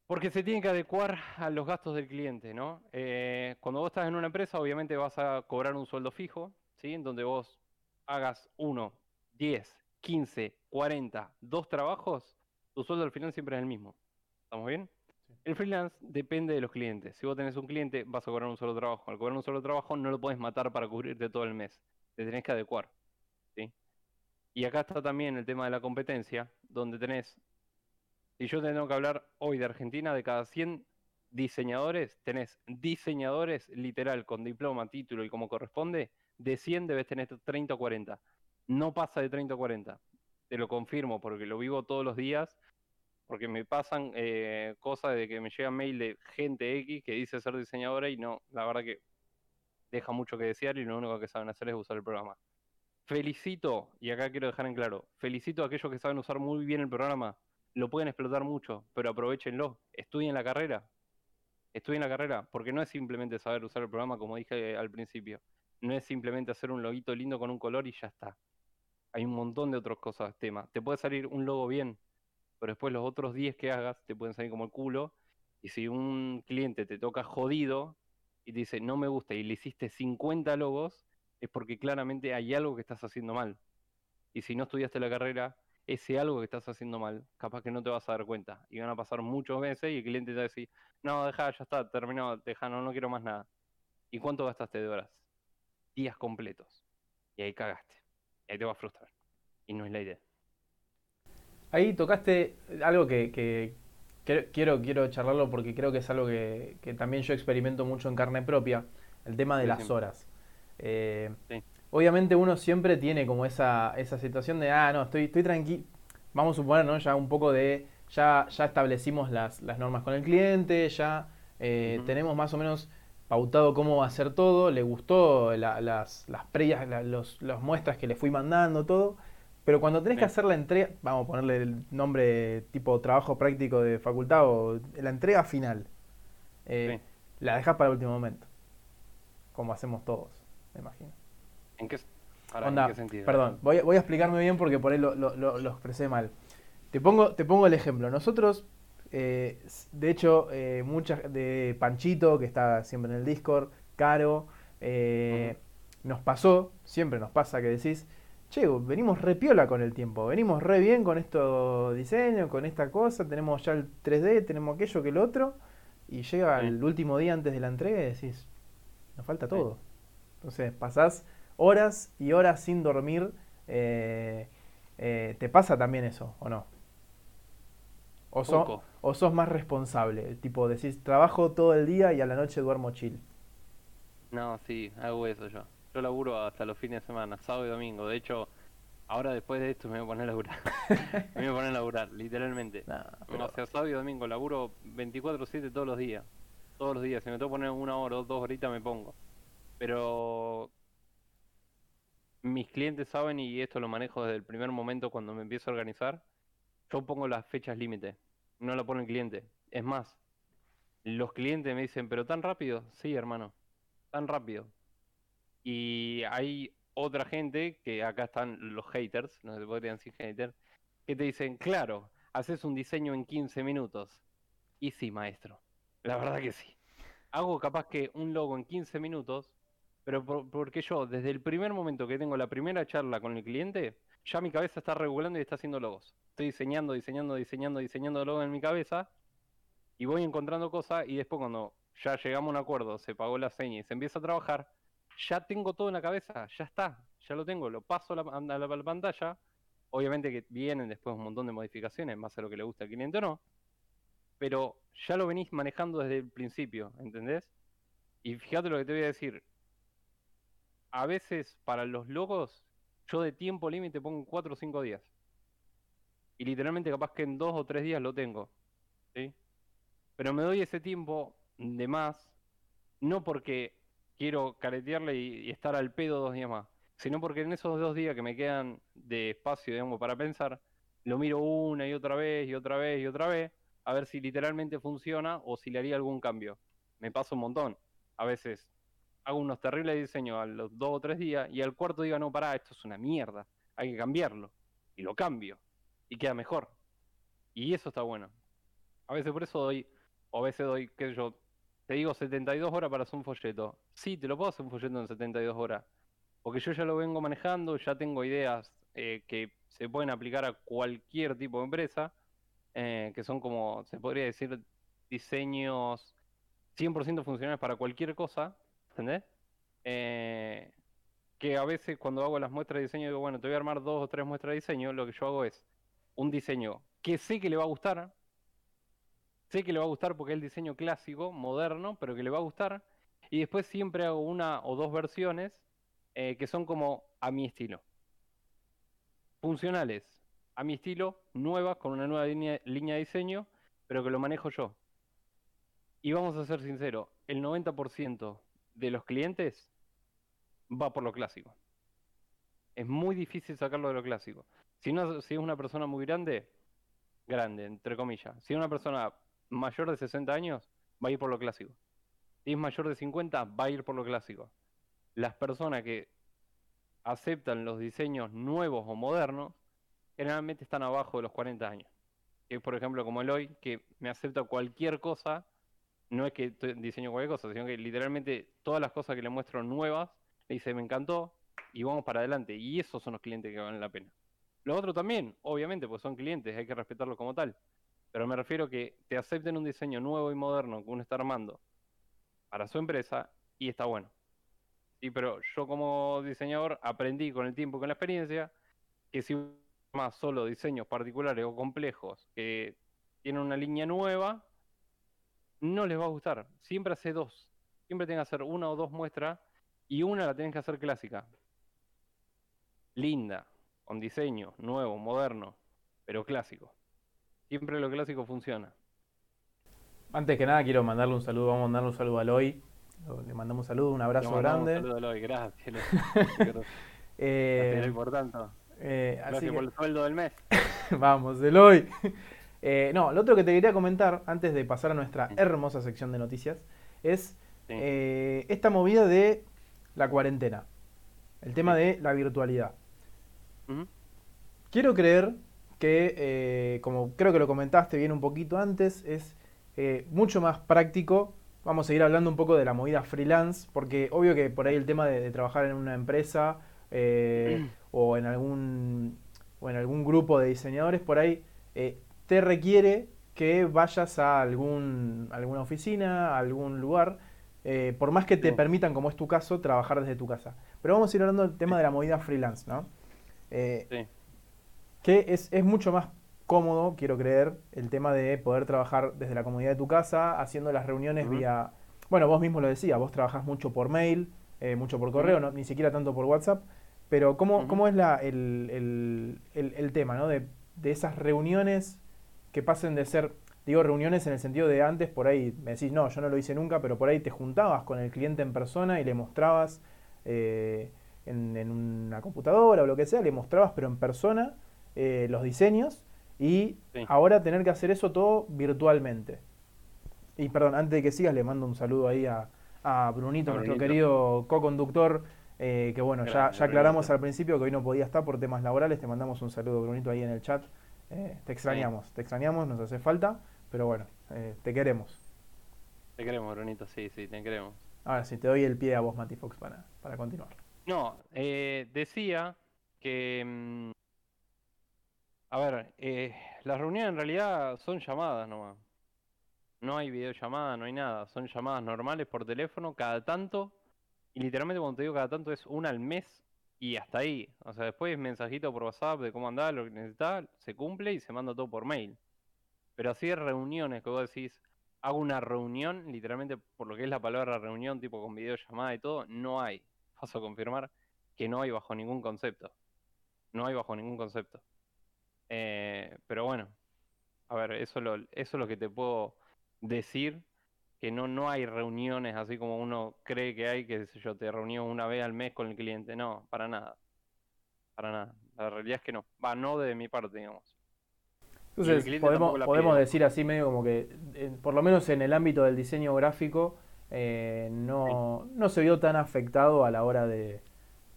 Porque se tiene que adecuar a los gastos del cliente, ¿no? cuando vos estás en una empresa, obviamente vas a cobrar un sueldo fijo, ¿sí? En donde vos hagas uno, 10, 15, 40, dos trabajos, tu sueldo al final siempre es el mismo. ¿Estamos bien? El freelance depende de los clientes. Si vos tenés un cliente, vas a cobrar un solo trabajo. Al cobrar un solo trabajo, no lo puedes matar para cubrirte todo el mes. Te tenés que adecuar. ¿sí? Y acá está también el tema de la competencia, donde tenés. Si yo tengo que hablar hoy de Argentina, de cada 100 diseñadores, tenés diseñadores literal con diploma, título y como corresponde, de 100 debes tener 30 o 40 no pasa de 30 o 40. Te lo confirmo porque lo vivo todos los días, porque me pasan eh, cosas de que me llega mail de gente X que dice ser diseñadora y no, la verdad que deja mucho que desear y lo único que saben hacer es usar el programa. Felicito, y acá quiero dejar en claro, felicito a aquellos que saben usar muy bien el programa, lo pueden explotar mucho, pero aprovechenlo, estudien la carrera, estudien la carrera, porque no es simplemente saber usar el programa como dije al principio, no es simplemente hacer un loguito lindo con un color y ya está hay un montón de otras cosas, tema. Te puede salir un logo bien, pero después los otros 10 que hagas te pueden salir como el culo. Y si un cliente te toca jodido y te dice no me gusta y le hiciste 50 logos, es porque claramente hay algo que estás haciendo mal. Y si no estudiaste la carrera, ese algo que estás haciendo mal, capaz que no te vas a dar cuenta. Y van a pasar muchos meses y el cliente te va a decir, no, deja, ya está, terminó, deja, no, no quiero más nada. ¿Y cuánto gastaste de horas? Días completos. Y ahí cagaste ahí te va a frustrar. Y no es la idea. Ahí tocaste algo que, quiero, quiero charlarlo porque creo que es algo que, también yo experimento mucho en carne propia, el tema de las horas. Eh, obviamente uno siempre tiene como esa, esa situación de, ah, no, estoy, estoy tranquilo, vamos a suponer, ¿no? Ya un poco de, ya, ya establecimos las, normas con el cliente, ya eh, tenemos más o menos pautado cómo va a ser todo, le gustó las, las previas, los, las muestras que le fui mandando, todo. Pero cuando tenés que hacer la entrega, vamos a ponerle el nombre tipo trabajo práctico de facultad o la entrega final, eh, la dejas para el último momento. Como hacemos todos, me imagino. ¿En qué, sentido? Perdón, voy, voy, a explicarme bien porque por ahí lo, lo, lo expresé mal. Te pongo, te pongo el ejemplo. Nosotros eh, de hecho, eh, muchas de Panchito, que está siempre en el Discord, Caro, eh, nos pasó, siempre nos pasa que decís, che, venimos re piola con el tiempo, venimos re bien con estos diseños, con esta cosa, tenemos ya el 3D, tenemos aquello que el otro, y llega el último día antes de la entrega y decís, nos falta todo. Entonces pasás horas y horas sin dormir. ¿Te pasa también eso o no? ¿O, o sos más responsable? Tipo, decís, trabajo todo el día y a la noche duermo chill. No, sí, hago eso yo. Yo laburo hasta los fines de semana, sábado y domingo. De hecho, ahora después de esto me voy a poner a laburar. me voy a poner a laburar, literalmente. No, pero- o sea, sábado y domingo laburo 24/7 todos los días. Todos los días. Si me tengo que poner una hora o dos horitas me pongo. Pero mis clientes saben y esto lo manejo desde el primer momento cuando me empiezo a organizar. Yo pongo las fechas límite, no lo pone el cliente. Es más, los clientes me dicen, pero tan rápido, sí, hermano, tan rápido. Y hay otra gente, que acá están los haters, no se podrían decir haters, que te dicen, claro, haces un diseño en 15 minutos. Y sí, maestro, la verdad que sí. Hago capaz que un logo en 15 minutos, pero por- porque yo, desde el primer momento que tengo la primera charla con el cliente, ya mi cabeza está regulando y está haciendo logos. Estoy diseñando, diseñando, diseñando, diseñando logos en mi cabeza y voy encontrando cosas y después cuando ya llegamos a un acuerdo, se pagó la seña y se empieza a trabajar, ya tengo todo en la cabeza, ya está, ya lo tengo, lo paso a la pantalla. Obviamente que vienen después un montón de modificaciones, más a lo que le gusta al cliente o no, pero ya lo venís manejando desde el principio, ¿entendés? Y fíjate lo que te voy a decir. A veces para los logos, yo de tiempo límite pongo 4 o 5 días. Y literalmente capaz que en 2 o 3 días lo tengo. ¿sí? Pero me doy ese tiempo de más, no porque quiero caretearle y, estar al pedo dos días más, sino porque en esos dos días que me quedan de espacio, digamos, para pensar, lo miro una y otra vez y otra vez y otra vez, a ver si literalmente funciona o si le haría algún cambio. Me pasa un montón. A veces hago unos terribles diseños a los dos o tres días y al cuarto digo, no, pará, esto es una mierda, hay que cambiarlo. Y lo cambio. Y queda mejor. Y eso está bueno. A veces por eso doy, o a veces doy, qué yo, te digo 72 horas para hacer un folleto. Sí, te lo puedo hacer un folleto en 72 horas. Porque yo ya lo vengo manejando, ya tengo ideas eh, que se pueden aplicar a cualquier tipo de empresa, eh, que son como, se podría decir, diseños 100% funcionales para cualquier cosa, ¿entendés? Eh, que a veces cuando hago las muestras de diseño digo, bueno, te voy a armar dos o tres muestras de diseño, lo que yo hago es un diseño que sé que le va a gustar, sé que le va a gustar porque es el diseño clásico, moderno, pero que le va a gustar, y después siempre hago una o dos versiones eh, que son como a mi estilo. Funcionales, a mi estilo, nuevas, con una nueva línea, línea de diseño, pero que lo manejo yo. Y vamos a ser sinceros, el 90% de los clientes va por lo clásico. Es muy difícil sacarlo de lo clásico. Si, es una persona muy grande, grande, entre comillas. Si es una persona mayor de 60 años, va a ir por lo clásico. Si es mayor de 50, va a ir por lo clásico. Las personas que aceptan los diseños nuevos o modernos, generalmente están abajo de los 40 años. Que es, por ejemplo, como el hoy, que me acepta cualquier cosa, no es que diseño cualquier cosa, sino que literalmente todas las cosas que le muestro nuevas, le dice, me encantó, y vamos para adelante. Y esos son los clientes que valen la pena. Los otros también, obviamente, pues son clientes, hay que respetarlos como tal. Pero me refiero que te acepten un diseño nuevo y moderno que uno está armando para su empresa y está bueno. Sí, pero yo como diseñador aprendí con el tiempo y con la experiencia que si más solo diseños particulares o complejos que tienen una línea nueva, no les va a gustar. Siempre hace dos. Siempre tenés que hacer una o dos muestras y una la tenés que hacer clásica. Linda, con diseño, nuevo, moderno, pero clásico. Siempre lo clásico funciona. Antes que nada quiero mandarle un saludo, vamos a mandarle un saludo a Eloy. Le mandamos un saludo, un abrazo mandamos un grande. saludo a Eloy, gracias. Eh, Gracias por tanto. eh, así Gracias que- por el sueldo del mes. Vamos, Eloy. Eh, no, lo otro que te quería comentar, antes de pasar a nuestra hermosa sección de noticias, es Sí. eh, esta movida de la cuarentena. El tema de la virtualidad. Quiero creer que, eh, como creo que lo comentaste bien un poquito antes, es mucho más práctico. Vamos a seguir hablando un poco de la movida freelance, porque obvio que por ahí el tema de, de trabajar en una empresa eh, o, en algún, o en algún grupo de diseñadores, por ahí eh, te requiere que vayas a algún, alguna oficina, a algún lugar, eh, por más que te Sí. permitan, como es tu caso, trabajar desde tu casa. Pero vamos a ir hablando del tema de la movida freelance, ¿no? Eh, Sí. que es, es mucho más cómodo, quiero creer, el tema de poder trabajar desde la comodidad de tu casa, haciendo las reuniones vía, bueno, vos mismo lo decías, vos trabajás mucho por mail, eh, mucho por correo, no, ni siquiera tanto por WhatsApp, pero ¿cómo, cómo es la, el, el, el, el tema ¿no? de, de esas reuniones que pasen de ser, digo reuniones en el sentido de antes, por ahí me decís, no, yo no lo hice nunca, pero por ahí te juntabas con el cliente en persona y le mostrabas eh, en, en, una computadora o lo que sea, le mostrabas pero en persona eh, los diseños y sí. ahora tener que hacer eso todo virtualmente. Y perdón, antes de que sigas, le mando un saludo ahí a, a Brunito, a nuestro Brunito. querido co-conductor, eh, que bueno, ya, ya aclaramos Brunito. al principio que hoy no podía estar por temas laborales, te mandamos un saludo, Brunito, ahí en el chat. Eh, te extrañamos, sí. te extrañamos, nos hace falta, pero bueno, eh, te queremos. Te queremos, Brunito, sí, sí, te queremos. Ahora sí, te doy el pie a vos, Mati Fox, para, para continuar. No, eh, decía que... Mmm, a ver, las reuniones en realidad son llamadas nomás. No hay videollamada, no hay nada. Son llamadas normales por teléfono cada tanto. Y literalmente cuando te digo cada tanto es una al mes y hasta ahí. O sea, después mensajito por WhatsApp de cómo andás, lo que necesitas, se cumple y se manda todo por mail. Pero así de reuniones que vos decís, hago una reunión, literalmente por lo que es la palabra reunión, tipo con videollamada y todo, no hay. Paso a confirmar que no hay bajo ningún concepto. No hay bajo ningún concepto. Eh, pero bueno, a ver, eso, lo, eso es lo que te puedo decir. Que no, no hay reuniones así como uno cree que hay, que sé yo, te reunió una vez al mes con el cliente. No, para nada. Para nada. La realidad es que no. Va, no de mi parte, digamos. Entonces, podemos, podemos decir así medio como que, eh, por lo menos en el ámbito del diseño gráfico, eh, no, sí. no se vio tan afectado a la hora de,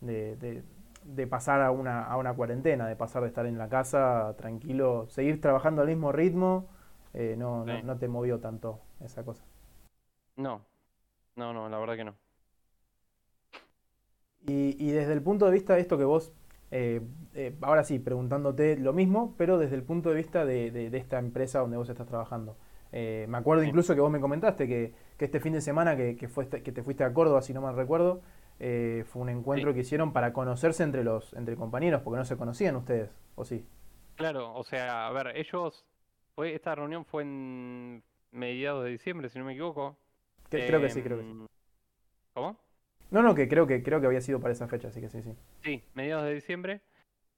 de, de, de, pasar a una, a una cuarentena, de pasar de estar en la casa tranquilo, seguir trabajando al mismo ritmo, eh, no, sí. no, no te movió tanto esa cosa. No, no, no, la verdad que no. Y, y desde el punto de vista de esto que vos eh, eh, ahora sí, preguntándote lo mismo, pero desde el punto de vista de, de, de esta empresa donde vos estás trabajando. Eh, me acuerdo incluso que vos me comentaste que, que este fin de semana que, que, fue, que, te fuiste a Córdoba, si no mal recuerdo, eh, fue un encuentro sí. que hicieron para conocerse entre los entre compañeros, porque no se conocían ustedes, ¿o sí? Claro, o sea, a ver, ellos, fue esta reunión fue en mediados de diciembre, si no me equivoco. Que, creo que sí, creo que sí. ¿Cómo? No, no, que creo que creo que había sido para esa fecha, así que sí, sí. Sí, mediados de diciembre.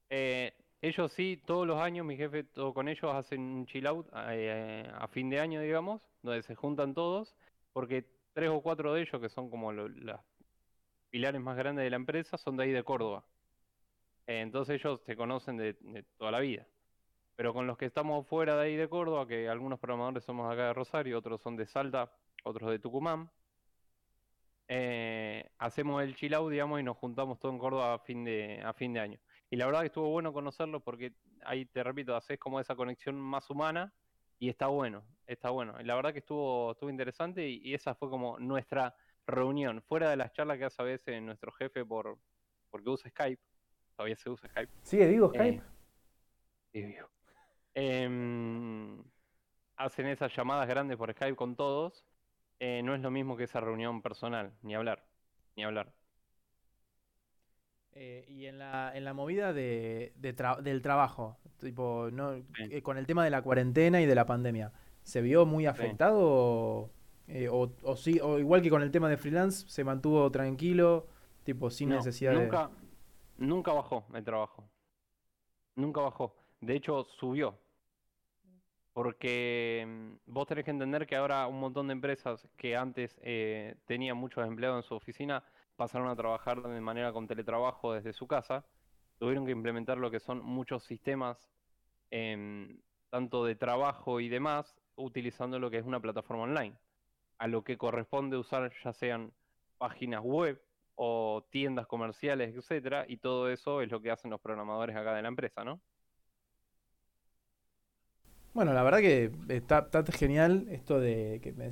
Eh, ellos sí, todos los años, mi jefe, todo con ellos, hacen un chill out eh, a fin de año, digamos, donde se juntan todos, porque tres o cuatro de ellos, que son como los pilares más grandes de la empresa, son de ahí de Córdoba. Eh, entonces ellos se conocen de, de, toda la vida. Pero con los que estamos fuera de ahí de Córdoba, que algunos programadores somos acá de Rosario, otros son de Salta, otros de Tucumán, eh, hacemos el chill out, digamos, y nos juntamos todo en Córdoba a fin de, a fin de año. Y la verdad que estuvo bueno conocerlo porque ahí, te repito, haces como esa conexión más humana y está bueno, está bueno. Y la verdad que estuvo, estuvo interesante y, y esa fue como nuestra reunión, fuera de las charlas que hace a veces nuestro jefe por porque usa Skype, todavía se usa Skype. ¿Sigue digo Skype? Eh, digo. Eh, hacen esas llamadas grandes por Skype con todos eh, no es lo mismo que esa reunión personal, ni hablar, ni hablar. Eh, y en la, en la movida de, de tra del trabajo, tipo, no, sí. eh, con el tema de la cuarentena y de la pandemia, ¿se vio muy afectado? Sí. O, o, o, sí, o igual que con el tema de freelance, se mantuvo tranquilo, tipo, sin no, necesidad nunca, de. Nunca bajó el trabajo. Nunca bajó. De hecho, subió. Porque mm, vos tenés que entender que ahora un montón de empresas que antes eh, tenían muchos empleados en su oficina pasaron a trabajar de manera con teletrabajo desde su casa. Tuvieron que implementar lo que son muchos sistemas, eh, tanto de trabajo y demás, utilizando lo que es una plataforma online. A lo que corresponde usar ya sean páginas web o tiendas comerciales, etcétera, y todo eso es lo que hacen los programadores acá de la empresa, ¿no? Bueno, la verdad que está, está genial esto de que me,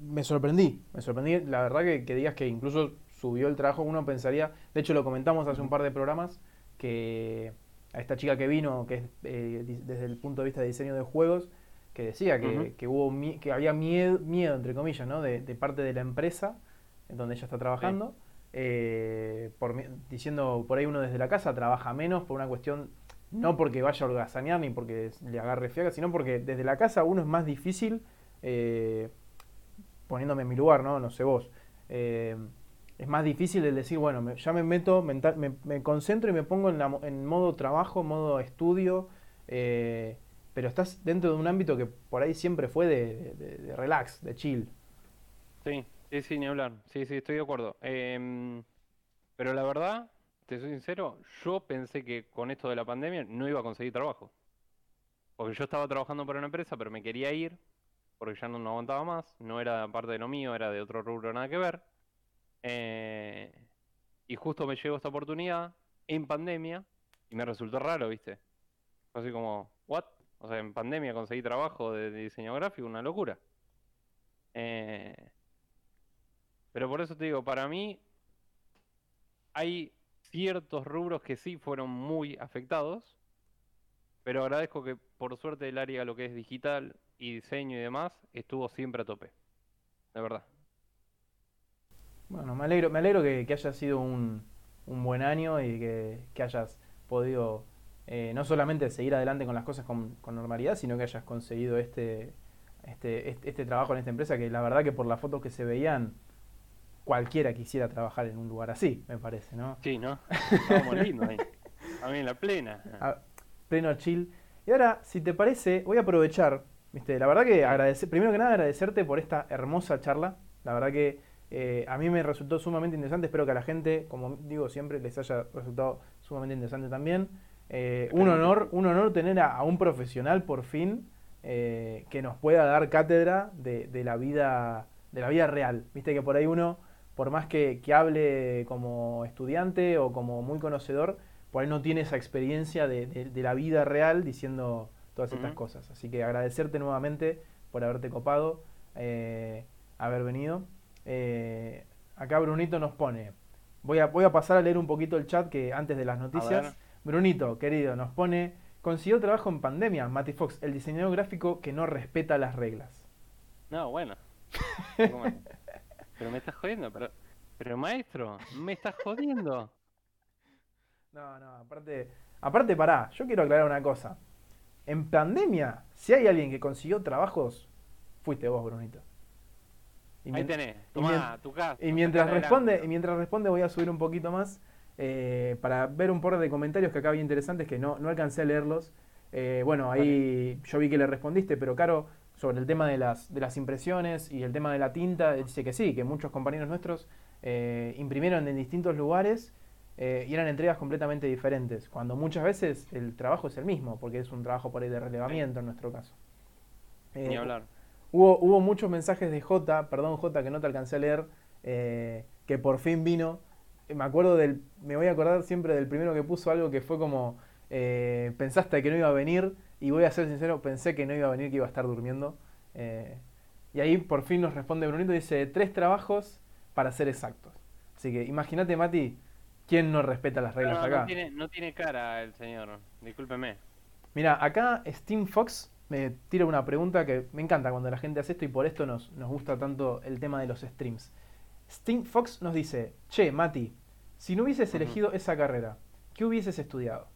me, sorprendí, me sorprendí, la verdad que, que, digas que incluso subió el trabajo, uno pensaría, de hecho lo comentamos hace un par de programas, que a esta chica que vino, que es eh, desde el punto de vista de diseño de juegos, que decía que, uh -huh. que hubo que había miedo, miedo, entre comillas, ¿no? de, de parte de la empresa en donde ella está trabajando, sí. eh, por, diciendo por ahí uno desde la casa trabaja menos por una cuestión no porque vaya a holgazanear ni porque le agarre fiaca, sino porque desde la casa uno es más difícil eh, poniéndome en mi lugar, ¿no? No sé vos. Eh, es más difícil el decir, bueno, ya me meto, mental, me, concentro y me pongo en, modo trabajo, modo estudio, eh, pero estás dentro de un ámbito que por ahí siempre fue de, relax, de chill. Sí, sí, sí, ni hablar. Sí, sí, estoy de acuerdo. Em, pero la verdad, te soy sincero, yo pensé que con esto de la pandemia no iba a conseguir trabajo. Porque yo estaba trabajando para una empresa, pero me quería ir, porque ya no, no aguantaba más, no era parte de lo mío, era de otro rubro, nada que ver. Eh, y justo me llegó esta oportunidad en pandemia y me resultó raro, ¿viste? Fue así como, ¿what? O sea, en pandemia conseguí trabajo de, diseño gráfico, una locura. Eh, pero por eso te digo, para mí hay ciertos rubros que sí fueron muy afectados, pero agradezco que por suerte el área lo que es digital y diseño y demás estuvo siempre a tope. De verdad. Bueno, me alegro, me alegro que, haya sido un, buen año y que, hayas podido eh, no solamente seguir adelante con las cosas con, normalidad, sino que hayas conseguido este, este, este, este, trabajo en esta empresa, que la verdad que por las fotos que se veían, cualquiera quisiera trabajar en un lugar así, me parece, ¿no? Sí, ¿no? Estamos lindos ahí. A mí en la plena. pleno chill. Y ahora, si te parece, voy a aprovechar, ¿viste? La verdad que agradecer, primero que nada agradecerte por esta hermosa charla. La verdad que eh, a mí me resultó sumamente interesante, espero que a la gente, como digo siempre, les haya resultado sumamente interesante también. Eh, un honor, un honor tener a, un profesional por fin eh, que nos pueda dar cátedra de, la vida, de la vida real. Viste que por ahí uno, por más que, hable como estudiante o como muy conocedor, por ahí no tiene esa experiencia de, la vida real diciendo todas estas cosas. Así que agradecerte nuevamente por haberte copado, haber venido. Eh, acá Brunito nos pone. Voy a, voy a pasar a leer un poquito el chat que antes de las noticias. Brunito, querido, nos pone. Consiguió trabajo en pandemia, Mati Fox, el diseñador gráfico que no respeta las reglas. No, bueno. pero me estás jodiendo, pero, pero maestro, me estás jodiendo. No, no, aparte, aparte pará, yo quiero aclarar una cosa. En pandemia, si hay alguien que consiguió trabajos, fuiste vos, Brunito. Y Ahí tenés, toma tu casa. Y mientras responde, y mientras responde voy a subir un poquito más eh, para ver un par de comentarios que acá había interesantes que no, no alcancé a leerlos. Eh, bueno, ahí yo vi que le respondiste, pero Caro, sobre el tema de las, de las impresiones y el tema de la tinta, dice que sí, que muchos compañeros nuestros eh, imprimieron en distintos lugares y eran entregas completamente diferentes, cuando muchas veces el trabajo es el mismo, porque es un trabajo por ahí de relevamiento en nuestro caso. Ni hablar. Hubo, hubo muchos mensajes de J, perdón J que no te alcancé a leer, eh, que por fin vino. Me acuerdo del, me voy a acordar siempre del primero que puso algo que fue como, eh, pensaste que no iba a venir, y voy a ser sincero, pensé que no iba a venir, que iba a estar durmiendo. Eh, y ahí por fin nos responde Brunito, dice, tres trabajos para ser exactos. Así que imagínate, Mati, ¿quién no respeta las reglas acá? No tiene, no tiene cara el señor, discúlpeme. Mira, acá Steam Fox me tira una pregunta que me encanta cuando la gente hace esto y por esto nos, nos gusta tanto el tema de los streams. Steam Fox nos dice, che, Mati, si no hubieses elegido esa carrera, ¿qué hubieses estudiado?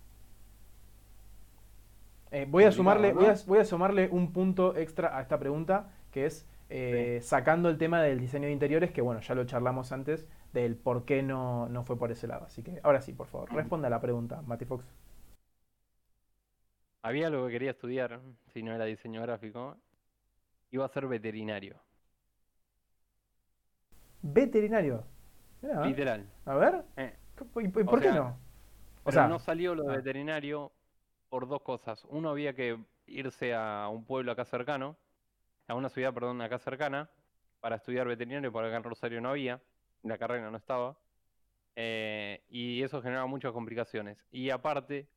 Eh, voy, a sumarle, voy, a, sumarle un punto extra a esta pregunta, que es eh, sacando el tema del diseño de interiores, que bueno, ya lo charlamos antes, del por qué no, no fue por ese lado. Así que ahora sí, por favor, responda a la pregunta, Mati Fox. Había algo que quería estudiar, si no era diseño gráfico. Iba a ser veterinario. ¿Veterinario? Literal. A ver. Eh. ¿Y, por qué no? O sea, no salió lo de ah. veterinario por dos cosas. Uno, había que irse a un pueblo acá cercano, a una ciudad, perdón, acá cercana, para estudiar veterinario, porque acá en Rosario no había, la carrera no estaba. Eh, y eso generaba muchas complicaciones. Y aparte,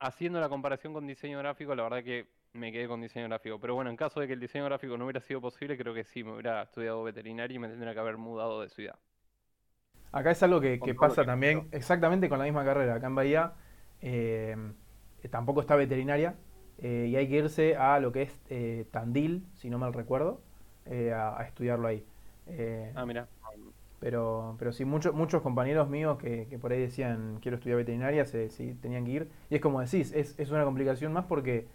haciendo la comparación con diseño gráfico, la verdad que me quedé con diseño gráfico. Pero bueno, en caso de que el diseño gráfico no hubiera sido posible, creo que sí, me hubiera estudiado veterinario y me tendría que haber mudado de ciudad. Acá es algo que, pasa también exactamente con la misma carrera. Acá en Bahía eh, tampoco está veterinaria eh, y hay que irse a lo que es eh, Tandil, si no mal recuerdo, a, a, estudiarlo ahí. ah, mira. Pero, pero sí, muchos muchos compañeros míos que, por ahí decían quiero estudiar veterinaria, se, sí, tenían que ir. Y es como decís, es, es una complicación más porque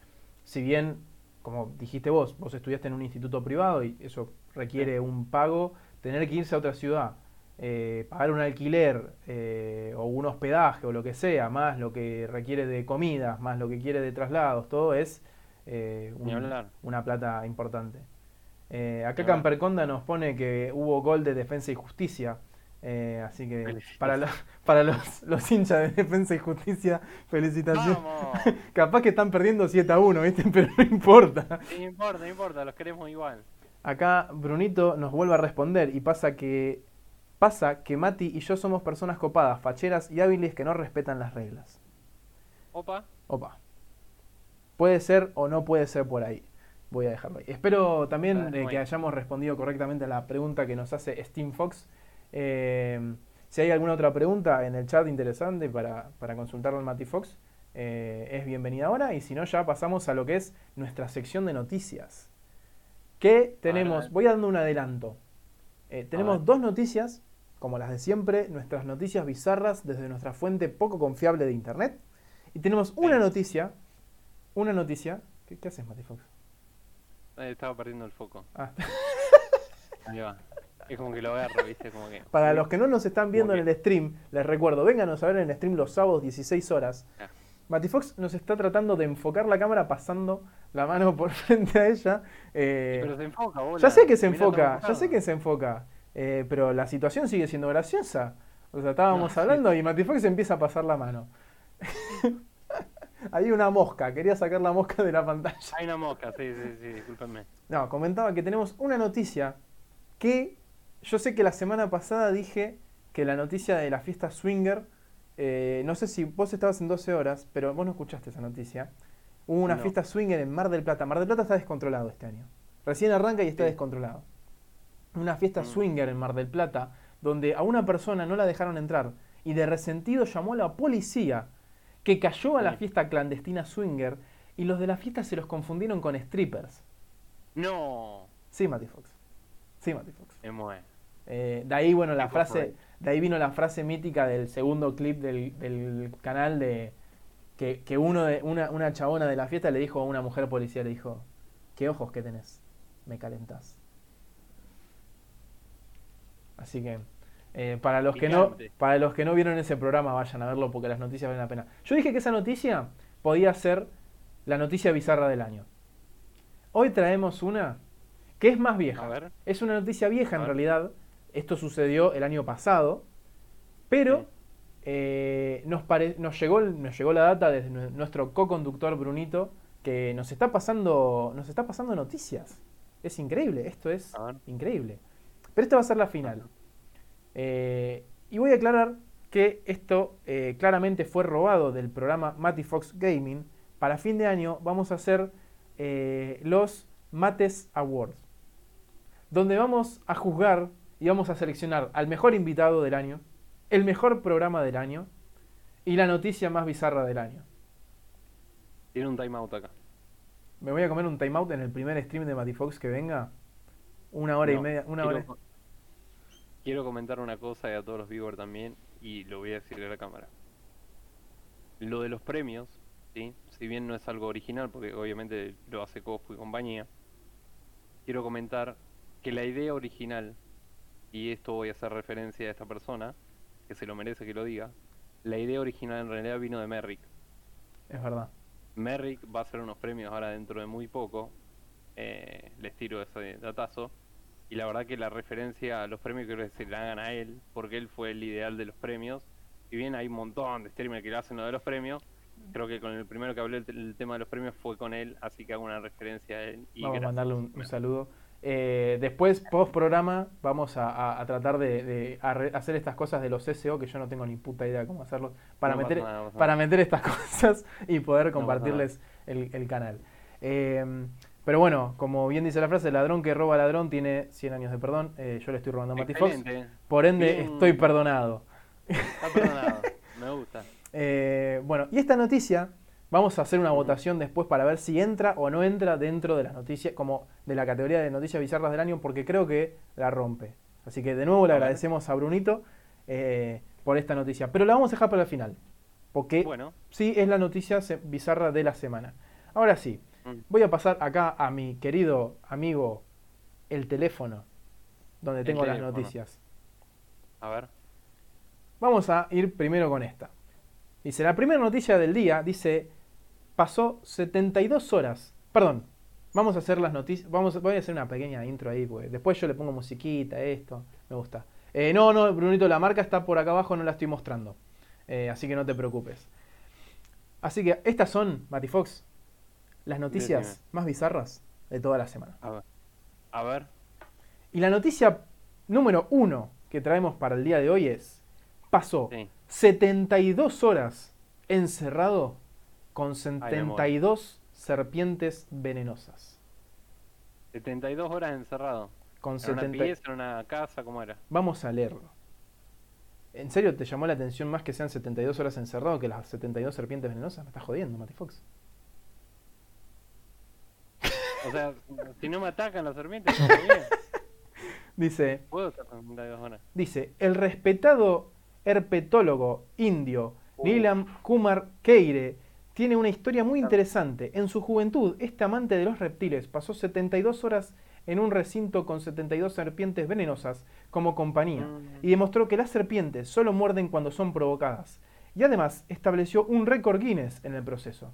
si bien como dijiste vos, vos estudiaste en un instituto privado y eso requiere un pago, tener que irse a otra ciudad, eh, pagar un alquiler eh, o un hospedaje o lo que sea, más lo que requiere de comidas, más lo que quiere de traslados, todo es eh, un- una plata importante. Acá. Camperconda nos pone que hubo gol de defensa y justicia. así que para, los, para los, los hinchas de defensa y justicia, felicitaciones. Capaz que están perdiendo 7 a 1, ¿viste? Pero no importa. No importa, no importa, los queremos igual. Acá Brunito nos vuelve a responder y pasa que pasa que Mati y yo somos personas copadas, facheras y hábiles que no respetan las reglas. Opa, Opa. Puede ser o no puede ser por ahí. Voy a dejarlo ahí. Espero también eh, que hayamos respondido correctamente a la pregunta que nos hace Steam Fox. Eh, si hay alguna otra pregunta en el chat interesante para, para consultarlo al Mati Fox, eh, es bienvenida ahora. Y si no, ya pasamos a lo que es nuestra sección de noticias. Que tenemos, voy dando un adelanto. Eh, tenemos dos noticias, como las de siempre, nuestras noticias bizarras desde nuestra fuente poco confiable de internet. Y tenemos una noticia, una noticia. ¿Qué, qué haces, Mati Fox? eh, estaba perdiendo el foco. Ah. Ahí va. Es como que lo agarro, ¿viste? Como que. Para los que no nos están viendo en el stream, les recuerdo, vénganos a ver en el stream los sábados 16 horas. Ah. Matifox nos está tratando de enfocar la cámara pasando la mano por frente a ella. eh, Pero se enfoca, bola. ya sé que se Mirá enfoca, ya sé que se enfoca, eh, pero la situación sigue siendo graciosa. O sea, estábamos No, sí. hablando y Matifox empieza a pasar la mano. Hay una mosca, quería sacar la mosca de la pantalla. Hay una mosca, sí, sí, sí, discúlpenme. No, comentaba que tenemos una noticia que yo sé que la semana pasada dije que la noticia de la fiesta swinger, eh, no sé si vos estabas en 12 horas, pero vos no escuchaste esa noticia. Hubo una No. fiesta swinger en Mar del Plata. Mar del Plata está descontrolado este año. Recién arranca y está Sí. descontrolado. Una fiesta Mm. swinger en Mar del Plata, donde a una persona no la dejaron entrar y de resentido llamó a la policía, que cayó a la fiesta clandestina swinger y los de la fiesta se los confundieron con strippers. No, Sí, Matty Fox. Sí, Matty Fox. Eh, de ahí, bueno, la frase, de ahí vino la frase mítica del segundo clip del, del canal de que, que uno de, una, una chabona de la fiesta le dijo a una mujer policía, le dijo, ¿qué ojos que tenés? Me calentás. Así que, eh, para los que no, para los que no vieron ese programa, vayan a verlo porque las noticias valen la pena. Yo dije que esa noticia podía ser la noticia bizarra del año. Hoy traemos una que es más vieja. A ver. Es una noticia vieja A en ver. realidad. Esto sucedió el año pasado. Pero Sí. eh, nos, llegó, nos llegó la data desde nue- nuestro co-conductor Brunito que nos está pasando. Nos está pasando noticias. Es increíble, esto es increíble. Pero esta va a ser la final. Eh, y voy a aclarar que esto eh, claramente fue robado del programa Matty Fox Gaming. Para fin de año vamos a hacer eh, los Mates Awards. Donde vamos a juzgar y vamos a seleccionar al mejor invitado del año, el mejor programa del año y la noticia más bizarra del año. Tiene un timeout acá. Me voy a comer un timeout en el primer stream de Matty Fox que venga. Una hora y media. Una quiero, hora. quiero comentar una cosa y a todos los viewers también, y lo voy a decir a la cámara. Lo de los premios, ¿sí? si bien no es algo original, porque obviamente lo hace Cosco y compañía, quiero comentar que la idea original, y esto voy a hacer referencia a esta persona, que se lo merece que lo diga, la idea original en realidad vino de Merrick. Es verdad. Merrick va a hacer unos premios ahora dentro de muy poco. eh, les tiro ese datazo. Y la verdad que la referencia a los premios creo que se la hagan a él, porque él fue el ideal de los premios. Si bien hay un montón de streamers que le hacen lo de los premios, creo que con el primero que hablé el, el tema de los premios fue con él, así que hago una referencia a él. Y Vamos a mandarle un, un saludo. Eh, después, post programa, vamos a, a- a tratar de, de hacer estas cosas de los SEO, que yo no tengo ni puta idea cómo hacerlo, para, No meter, nada, para meter estas cosas y poder compartirles el, el canal. Eh, pero bueno, como bien dice la frase, el ladrón que roba ladrón tiene 100 años de perdón. Eh, yo le estoy robando a Fox. Excelente, Por ende, Bien. estoy perdonado. está perdonado, me gusta. Eh, bueno, y esta noticia, vamos a hacer una votación después para ver si entra o no entra dentro de las noticias, como de la categoría de noticias bizarras del año, porque creo que la rompe. Así que de nuevo le agradecemos a Brunito eh, por esta noticia. Pero la vamos a dejar para el final, porque Bueno, sí es la noticia bizarra de la semana. Ahora sí. Voy a pasar acá a mi querido amigo el teléfono, donde El tengo las noticias. A ver. Vamos a ir primero con esta. Dice, la primera noticia del día dice, pasó 72 horas. Perdón, vamos a hacer las noticias, vamos, voy a hacer una pequeña intro ahí, porque después yo le pongo musiquita, esto, me gusta. Eh, no, no, Brunito, la marca está por acá abajo, no la estoy mostrando. Eh, así que no te preocupes. Así que estas son, Mati Fox, las noticias Decime. más bizarras de toda la semana. A ver. A ver. Y la noticia número uno que traemos para el día de hoy es, pasó Sí. 72 horas encerrado con amor. 72 serpientes venenosas. 72 horas encerrado. Con ¿En una 70... pieza, en una casa? ¿Cómo era? Vamos a leerlo. ¿En serio te llamó la atención más que sean 72 horas encerrado que las 72 serpientes venenosas? Me estás jodiendo, Mati Fox. O sea, si no me atacan las serpientes. Dice, Puedo estar 72 horas. dice, el respetado herpetólogo indio Uh. Nilam Kumar Keire tiene una historia muy interesante. En su juventud, este amante de los reptiles pasó 72 horas en un recinto con 72 serpientes venenosas como compañía Mm. y demostró que las serpientes solo muerden cuando son provocadas. Y además estableció un récord Guinness en el proceso.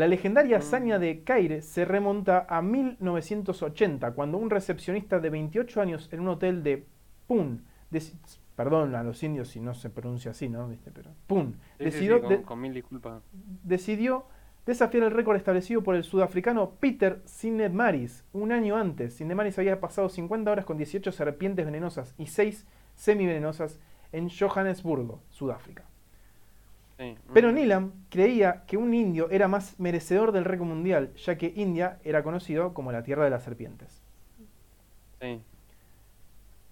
La legendaria Mm. hazaña de Caire se remonta a 1980, cuando un recepcionista de 28 años en un hotel de Pun, deci- perdón a los indios si no se pronuncia así, ¿no? ¿Viste? Pero Pun, Sí, sí, sí, decidió, con, de- con mil disculpas. decidió desafiar el récord establecido por el sudafricano Peter Sinemaris un año antes. Sinemaris había pasado 50 horas con 18 serpientes venenosas y 6 semivenenosas en Johannesburgo, Sudáfrica. Sí. Pero. Nilam creía que un indio era más merecedor del récord mundial, ya que India era conocido como la tierra de las serpientes. Sí.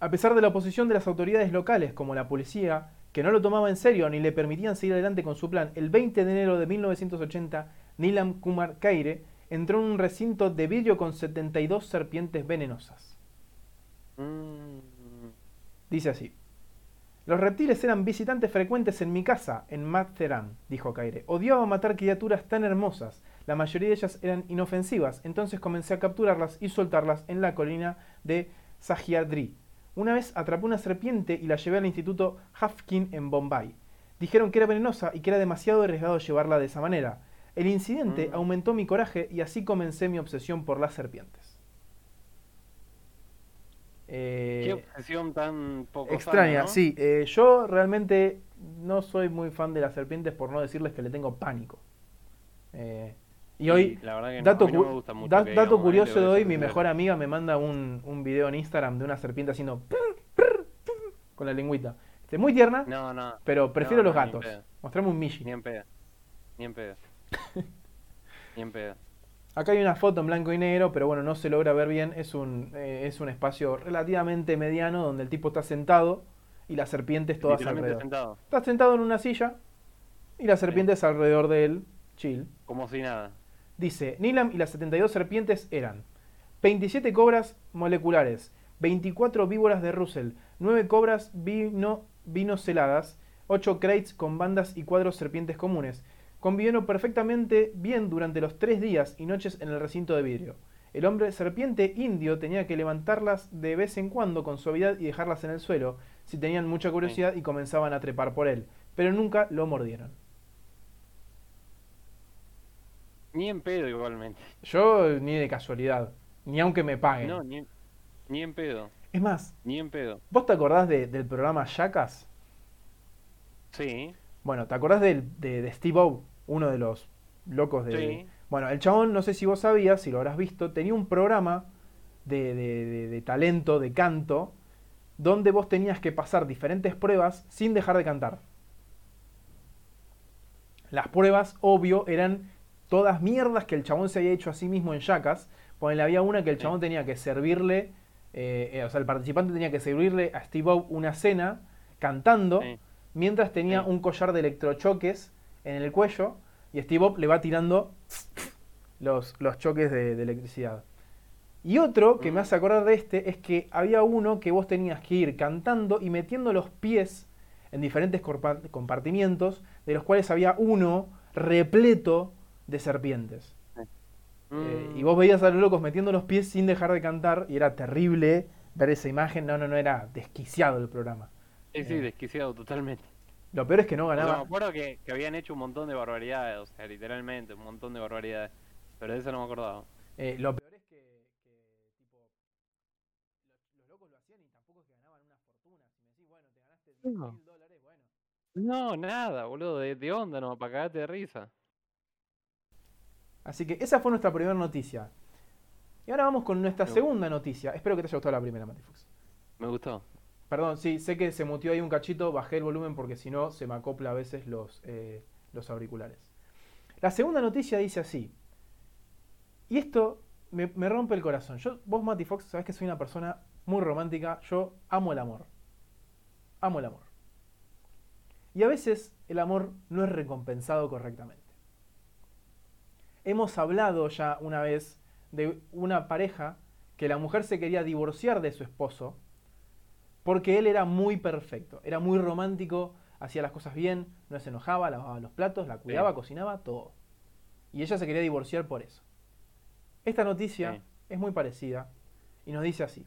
A pesar de la oposición de las autoridades locales, como la policía, que no lo tomaba en serio ni le permitían seguir adelante con su plan, el 20 de enero de 1980, Nilam Kumar Kaire entró en un recinto de vidrio con 72 serpientes venenosas. Mm. Dice así. Los reptiles eran visitantes frecuentes en mi casa, en Matheran, dijo Kaire. Odiaba matar criaturas tan hermosas. La mayoría de ellas eran inofensivas, entonces comencé a capturarlas y soltarlas en la colina de Sahyadri. Una vez atrapé una serpiente y la llevé al instituto Hafkin en Bombay. Dijeron que era venenosa y que era demasiado arriesgado llevarla de esa manera. El incidente Mm. aumentó mi coraje y así comencé mi obsesión por las serpientes. Eh, Qué obsesión tan poco extraña, sana, ¿no? sí. eh, yo realmente no soy muy fan de las serpientes por no decirles que le tengo pánico. Eh, y Sí, hoy, la verdad que no, dato, no me gusta mucho da- que dato digamos, curioso de hoy, mi mejor amiga me manda un, un video en Instagram de una serpiente haciendo prr, prr, prr, con la lengüita. Este, muy tierna, No, no, pero prefiero los gatos. Mostrame un Mishi. ni en pedo. Ni en pedo. ni en pedo. Acá hay una foto en blanco y negro, pero bueno, no se logra ver bien. Es un, eh, es un espacio relativamente mediano donde el tipo está sentado y las serpientes todas alrededor. sentado. Está sentado en una silla y las serpientes alrededor de él, chill. Como si nada. Dice, Nilam y las 72 serpientes eran 27 cobras moleculares, 24 víboras de Russell, 9 cobras vino, vinoceladas, 8 crates con bandas y cuadros serpientes comunes. Convivieron perfectamente bien durante los 3 días y noches en el recinto de vidrio. El hombre serpiente indio tenía que levantarlas de vez en cuando con suavidad y dejarlas en el suelo si tenían mucha curiosidad y comenzaban a trepar por él, pero nunca lo mordieron. Ni en pedo igualmente. Yo ni de casualidad, ni aunque me paguen. No, ni, ni en pedo. Es más, Ni en pedo. ¿vos te acordás de- del programa Jackass? Sí. Bueno, ¿te acordás del- de, de Steve O, uno de los locos de... Sí. Bueno, el chabón, no sé si vos sabías, si lo habrás visto, tenía un programa de, de- de- de talento, de canto, donde vos tenías que pasar diferentes pruebas sin dejar de cantar. Las pruebas, obvio, eran todas mierdas que el chabón se había hecho a sí mismo en Jackass. Ponele, había una que el Sí. chabón tenía que servirle, eh, eh, o sea, el participante tenía que servirle a Steve O una cena cantando, Sí. mientras tenía Sí. un collar de electrochoques en el cuello y Steve O le va tirando los, los choques de, de electricidad. Y otro que me Mm. hace acordar de este es que había uno que vos tenías que ir cantando y metiendo los pies en diferentes compartimientos, de los cuales había uno repleto de serpientes. Eh, y Mm. vos veías a los locos metiendo los pies sin dejar de cantar y era terrible ver esa imagen. No, no, no, era desquiciado el programa. Sí, sí, Eh. desquiciado totalmente. Lo peor es que no O sea, ganaba. me acuerdo que, que habían hecho un montón de barbaridades, o sea, literalmente, un montón de barbaridades. Pero de eso no me acordaba. Eh, lo peor es que, que, tipo, los, los locos lo hacían y tampoco es que ganaban una fortuna. Si me decís, bueno, te ganaste 10 No. mil dólares, bueno. No, nada, boludo, de, de onda no, para cagarte de risa. Así que esa fue nuestra primera noticia. Y ahora vamos con nuestra segunda noticia. Espero que te haya gustado la primera, Matifox. Me gustó. Perdón, sí, sé que se mutió ahí un cachito, bajé el volumen porque si no se me acopla a veces los, eh, los auriculares. La segunda noticia dice así. Y esto me, rompe el corazón. Yo, vos, Mati Fox, sabés que soy una persona muy romántica. Yo amo el amor. Amo el amor. Y a veces el amor no es recompensado correctamente. Hemos hablado ya una vez de una pareja que la mujer se quería divorciar de su esposo porque él era muy perfecto, era muy romántico, hacía las cosas bien, no se enojaba, lavaba los platos, la cuidaba, Sí. cocinaba, todo. Y ella se quería divorciar por eso. Esta noticia Sí. es muy parecida y nos dice así.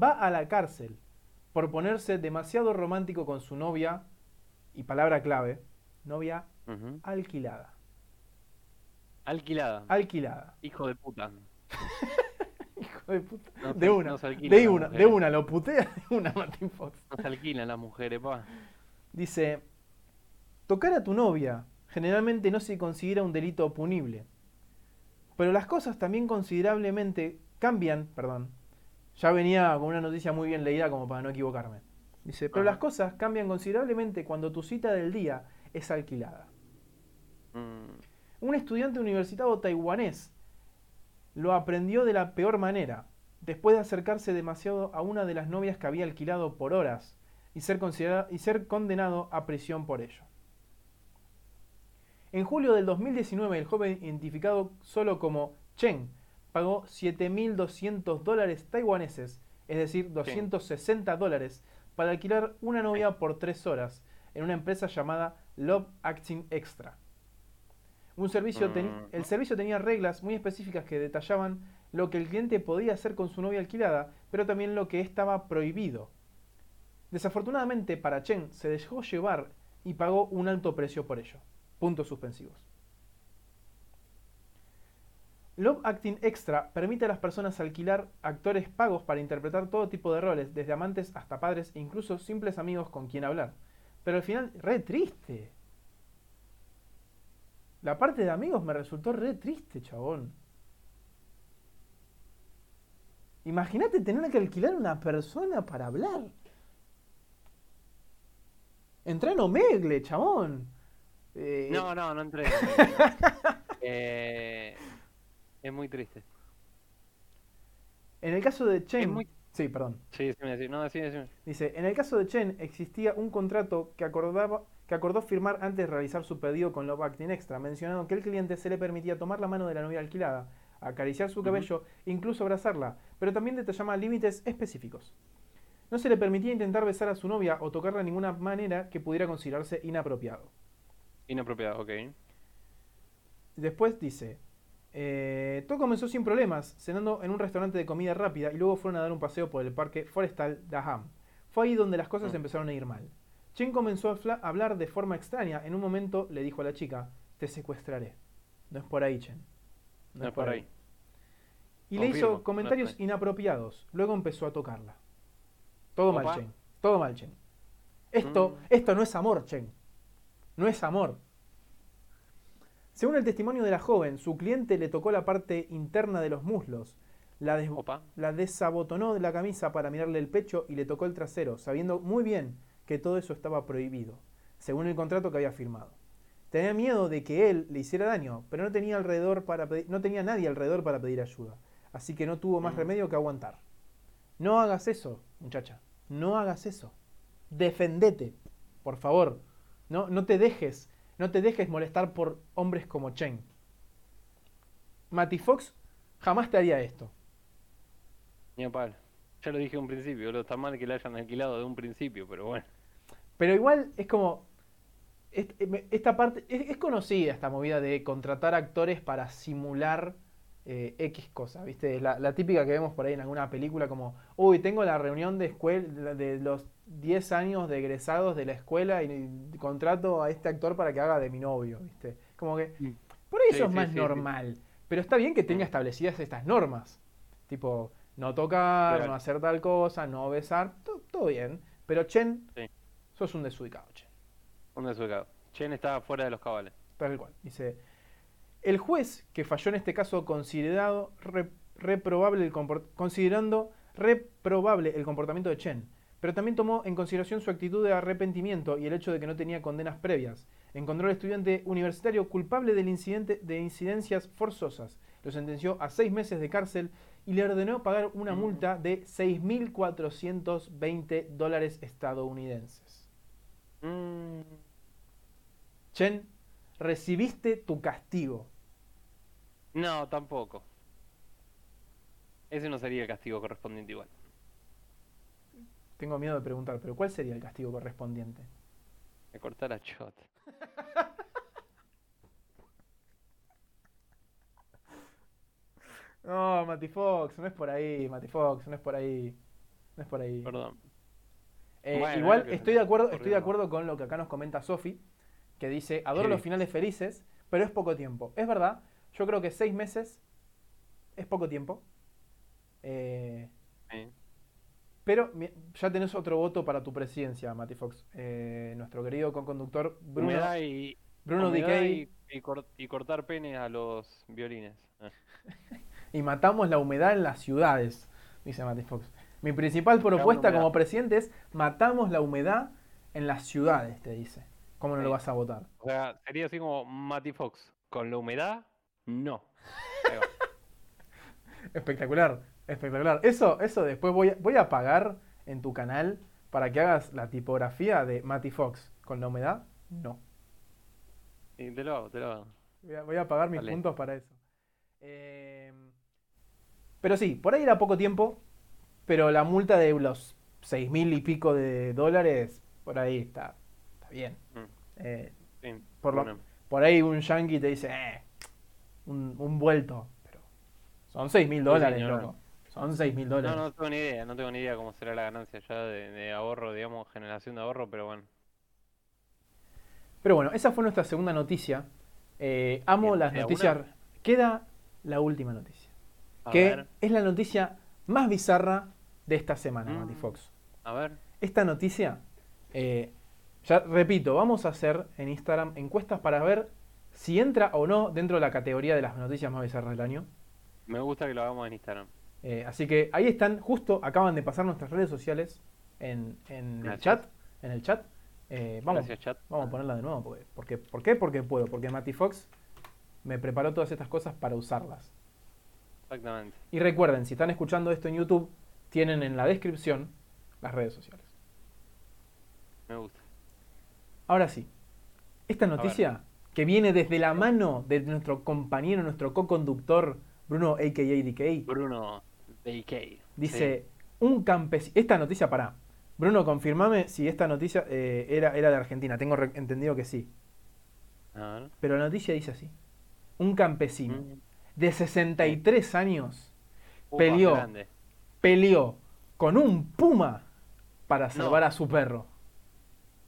Va a la cárcel por ponerse demasiado romántico con su novia, y palabra clave, novia alquilada. Alquilada. Alquilada. Hijo de puta. De puta. Una, de una, de una, lo putea de una Martin Fox. No se alquilan las mujeres, pa. Dice, tocar a tu novia generalmente no se considera un delito punible, pero las cosas también considerablemente cambian, perdón, ya venía con una noticia muy bien leída como para no equivocarme. Dice, pero Ajá. las cosas cambian considerablemente cuando tu cita del día es alquilada. Mm, Un estudiante universitario taiwanés lo aprendió de la peor manera, después de acercarse demasiado a una de las novias que había alquilado por horas y ser, y ser condenado a prisión por ello. En julio del 2019, el joven identificado solo como Chen pagó 7.200 dólares taiwaneses, es decir, 260 dólares, para alquilar una novia por tres horas en una empresa llamada Love Acting Extra. Un servicio Mm. el servicio tenía reglas muy específicas que detallaban lo que el cliente podía hacer con su novia alquilada, pero también lo que estaba prohibido. Desafortunadamente para Chen se dejó llevar y pagó un alto precio por ello. Puntos suspensivos. Love Acting Extra permite a las personas alquilar actores pagos para interpretar todo tipo de roles, desde amantes hasta padres e incluso simples amigos con quien hablar. Pero al final, re triste. La parte de amigos me resultó re triste, chabón. Imagínate tener que alquilar una persona para hablar. Entra en Omegle, chabón. Eh, No, no, no entré. eh, es muy triste. En el caso de Chen. muy- Sí, perdón. Sí, decime, decime. No, decime. Dice, en el caso de Chen existía un contrato que, acordaba, que acordó firmar antes de realizar su pedido con Love Acting Extra, mencionando que el cliente se le permitía tomar la mano de la novia alquilada, acariciar su cabello, incluso abrazarla, pero también detallaba límites específicos. No se le permitía intentar besar a su novia o tocarla de ninguna manera que pudiera considerarse inapropiado. Inapropiado, ok. Después dice, eh, todo comenzó sin problemas, cenando en un restaurante de comida rápida y luego fueron a dar un paseo por el parque forestal Daham. Fue ahí donde las cosas Mm. empezaron a ir mal. Chen comenzó a hablar de forma extraña. En un momento le dijo a la chica, te secuestraré. No es por ahí, Chen. No es por ahí. Y le hizo comentarios inapropiados. Luego empezó a tocarla. Todo mal. Chen. Todo mal, Chen. Esto, Mm. esto no es amor, Chen. No es amor. Según el testimonio de la joven, su cliente le tocó la parte interna de los muslos, la, des- Opa. la desabotonó de la camisa para mirarle el pecho y le tocó el trasero, sabiendo muy bien que todo eso estaba prohibido, según el contrato que había firmado. Tenía miedo de que él le hiciera daño, pero no tenía, alrededor para pedir- no tenía nadie alrededor para pedir ayuda, así que no tuvo más Mm. remedio que aguantar. No hagas eso, muchacha, no hagas eso. Defendete, por favor. No, no te dejes, no te dejes molestar por hombres como Chen. Matty Fox jamás te haría esto. Ni a palo. Ya lo dije en un principio, lo está mal que le hayan alquilado de un principio, pero bueno. Pero igual es como. me- Esta parte. Es, es conocida esta movida de contratar actores para simular eh, X cosa, ¿viste? La, la típica que vemos por ahí en alguna película como, uy, tengo la reunión de, escuela, de los 10 años de egresados de la escuela y contrato a este actor para que haga de mi novio, ¿viste? Como que Mm. por ahí Sí, eso es sí, más sí, normal, pero está bien que tenga Mm. establecidas estas normas, tipo, no tocar, no hacer tal cosa, no besar, to- todo bien, pero Chen, Sí. sos un desubicado, Chen. Un desubicado. Chen está fuera de los cabales. Tal cual. Dice, el juez que falló en este caso considerado re- reprobable el considerando reprobable el comportamiento de Chen, pero también tomó en consideración su actitud de arrepentimiento y el hecho de que no tenía condenas previas. Encontró al estudiante universitario culpable del incidente de incidencias forzosas. Lo sentenció a seis meses de cárcel y le ordenó pagar una Mm. multa de 6.420 dólares estadounidenses. Mm, Chen, recibiste tu castigo. No, tampoco. Ese no sería el castigo correspondiente igual. Tengo miedo de preguntar, pero ¿cuál sería el castigo correspondiente? Me cortar a shot. No, Mati Fox, no es por ahí, Mati Fox, no es por ahí. No es por ahí. Perdón. Eh, Bueno, igual es estoy de acuerdo, estoy de acuerdo con lo que acá nos comenta Sofi, que dice, adoro Sí. los finales felices, pero es poco tiempo. Es verdad, yo creo que seis meses es poco tiempo. Eh, Sí. pero ya tenés otro voto para tu presidencia, Mati Fox. Eh, nuestro querido conductor Bruno, Humedad y, Bruno humedad DK. y, y cor- y cortar penes a los violines. Y matamos la humedad en las ciudades, dice Mati Fox. Mi principal propuesta como presidente es matamos la humedad en las ciudades, te dice. ¿Cómo no lo vas a votar? O sea, sería así como Matty Fox. Con la humedad, no. Espectacular, espectacular. Eso, eso después voy a, voy a pagar en tu canal para que hagas la tipografía de Mati Fox. ¿Con la humedad? No. Y te lo hago, te lo hago. Voy a, voy a pagar mis Dale. puntos para eso. Eh, pero sí, por ahí era poco tiempo, pero la multa de los seis mil y pico de dólares, por ahí está, está bien. Mm, Eh, sí, Por lo- por ahí un yankee te dice, eh, un, un vuelto, pero son seis mil dólares, loco. Son seis mil No, dólares. no tengo ni idea, no tengo ni idea cómo será la ganancia ya de, de ahorro, digamos, generación de ahorro, pero bueno. Pero bueno, esa fue nuestra segunda noticia. Eh, amo Bien, las ¿queda noticias. Queda la última noticia. A que ver, es la noticia más bizarra de esta semana, Mm. Mati Fox. a ver. Esta noticia, eh, ya repito, vamos a hacer en Instagram encuestas para ver si entra o no dentro de la categoría de las noticias más bizarras del año. Me gusta que lo hagamos en Instagram. Eh, así que ahí están, justo acaban de pasar nuestras redes sociales en, en el chat. En el chat. Eh, vamos, Gracias, chat. vamos a ponerla de nuevo. Porque, porque- ¿Por qué? Porque puedo. Porque Mati Fox me preparó todas estas cosas para usarlas. Exactamente. Y recuerden, si están escuchando esto en YouTube, tienen en la descripción las redes sociales. Me gusta. Ahora sí, esta noticia que viene desde la mano de nuestro compañero, nuestro co-conductor, Bruno a.k.a. DK, Bruno DK. dice, un campesino... Esta noticia, para Bruno, confirmame si esta noticia eh, era, era de Argentina. Tengo entendido que sí. Sí. A ver. Pero la noticia dice así. Un campesino Mm. De 63 años Peleó. grande. peleó con un puma para salvar No. a su perro.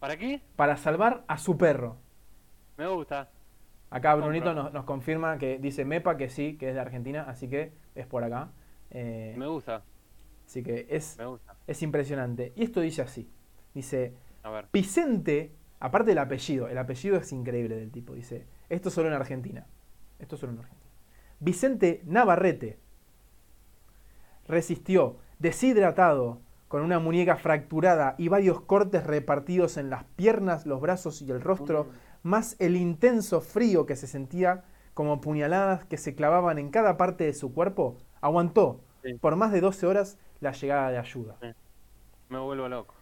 ¿Para qué? Para salvar a su perro. Me gusta. Acá. Brunito nos, nos confirma que dice Mepa que sí, que es de Argentina, así que es por acá. Eh, Me gusta. así que es, Me gusta. es impresionante. Y esto dice así. Dice, A ver. Vicente, aparte del apellido, el apellido es increíble del tipo, dice, esto solo en Argentina. Esto solo en Argentina. Vicente Navarrete resistió deshidratado con una muñeca fracturada y varios cortes repartidos en las piernas, los brazos y el rostro, más el intenso frío que se sentía como puñaladas que se clavaban en cada parte de su cuerpo, aguantó Sí. por más de 12 horas la llegada de ayuda. Me vuelvo loco.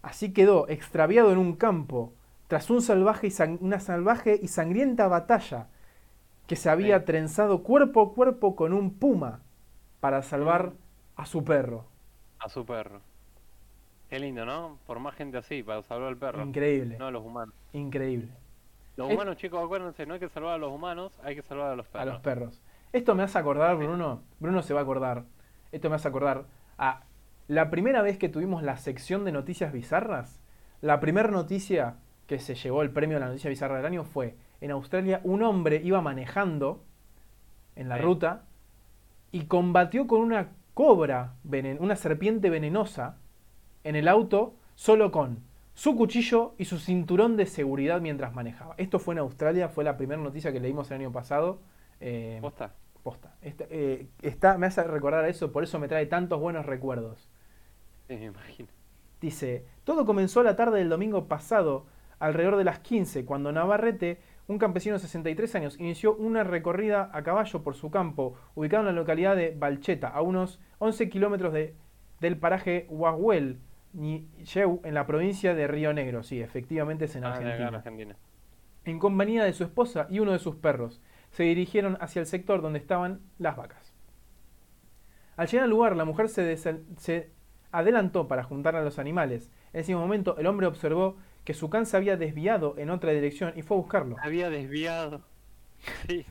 Así quedó extraviado en un campo tras un salvaje y una salvaje y sangrienta batalla que se había Sí. trenzado cuerpo a cuerpo con un puma para salvar Mm. a su perro. A su perro. Qué lindo, ¿no? Por más gente así, para salvar al perro. Increíble, No a los humanos. increíble. Los Es- humanos, chicos, acuérdense, no hay que salvar a los humanos, hay que salvar a los A perros. los perros. Esto me hace acordar, Bruno, Bruno se va a acordar, esto me hace acordar a la primera vez que tuvimos la sección de noticias bizarras, la primera noticia que se llevó el premio a la noticia bizarra del año fue, en Australia un hombre iba manejando en la Sí. ruta y combatió con una cobra, venen- una serpiente venenosa, en el auto solo con su cuchillo y su cinturón de seguridad mientras manejaba. Esto fue en Australia, fue la primera noticia que leímos el año pasado. eh, ¿Posta? posta. Esta- eh, está, me hace recordar a eso, por eso me trae tantos buenos recuerdos. Sí, me imagino. Dice, todo comenzó la tarde del domingo pasado, alrededor de las 15, cuando Navarrete, un campesino de 63 años, inició una recorrida a caballo por su campo, ubicado en la localidad de Balcheta, a unos 11 kilómetros de- del paraje Huahuel, en la provincia de Río Negro. Sí, efectivamente es en Ah, en Argentina. En compañía de su esposa y uno de sus perros, se dirigieron hacia el sector donde estaban las vacas. Al llegar al lugar, la mujer se, se adelantó para juntar a los animales. En ese momento, el hombre observó que su can se había desviado en otra dirección y fue a buscarlo. Había desviado. Sí.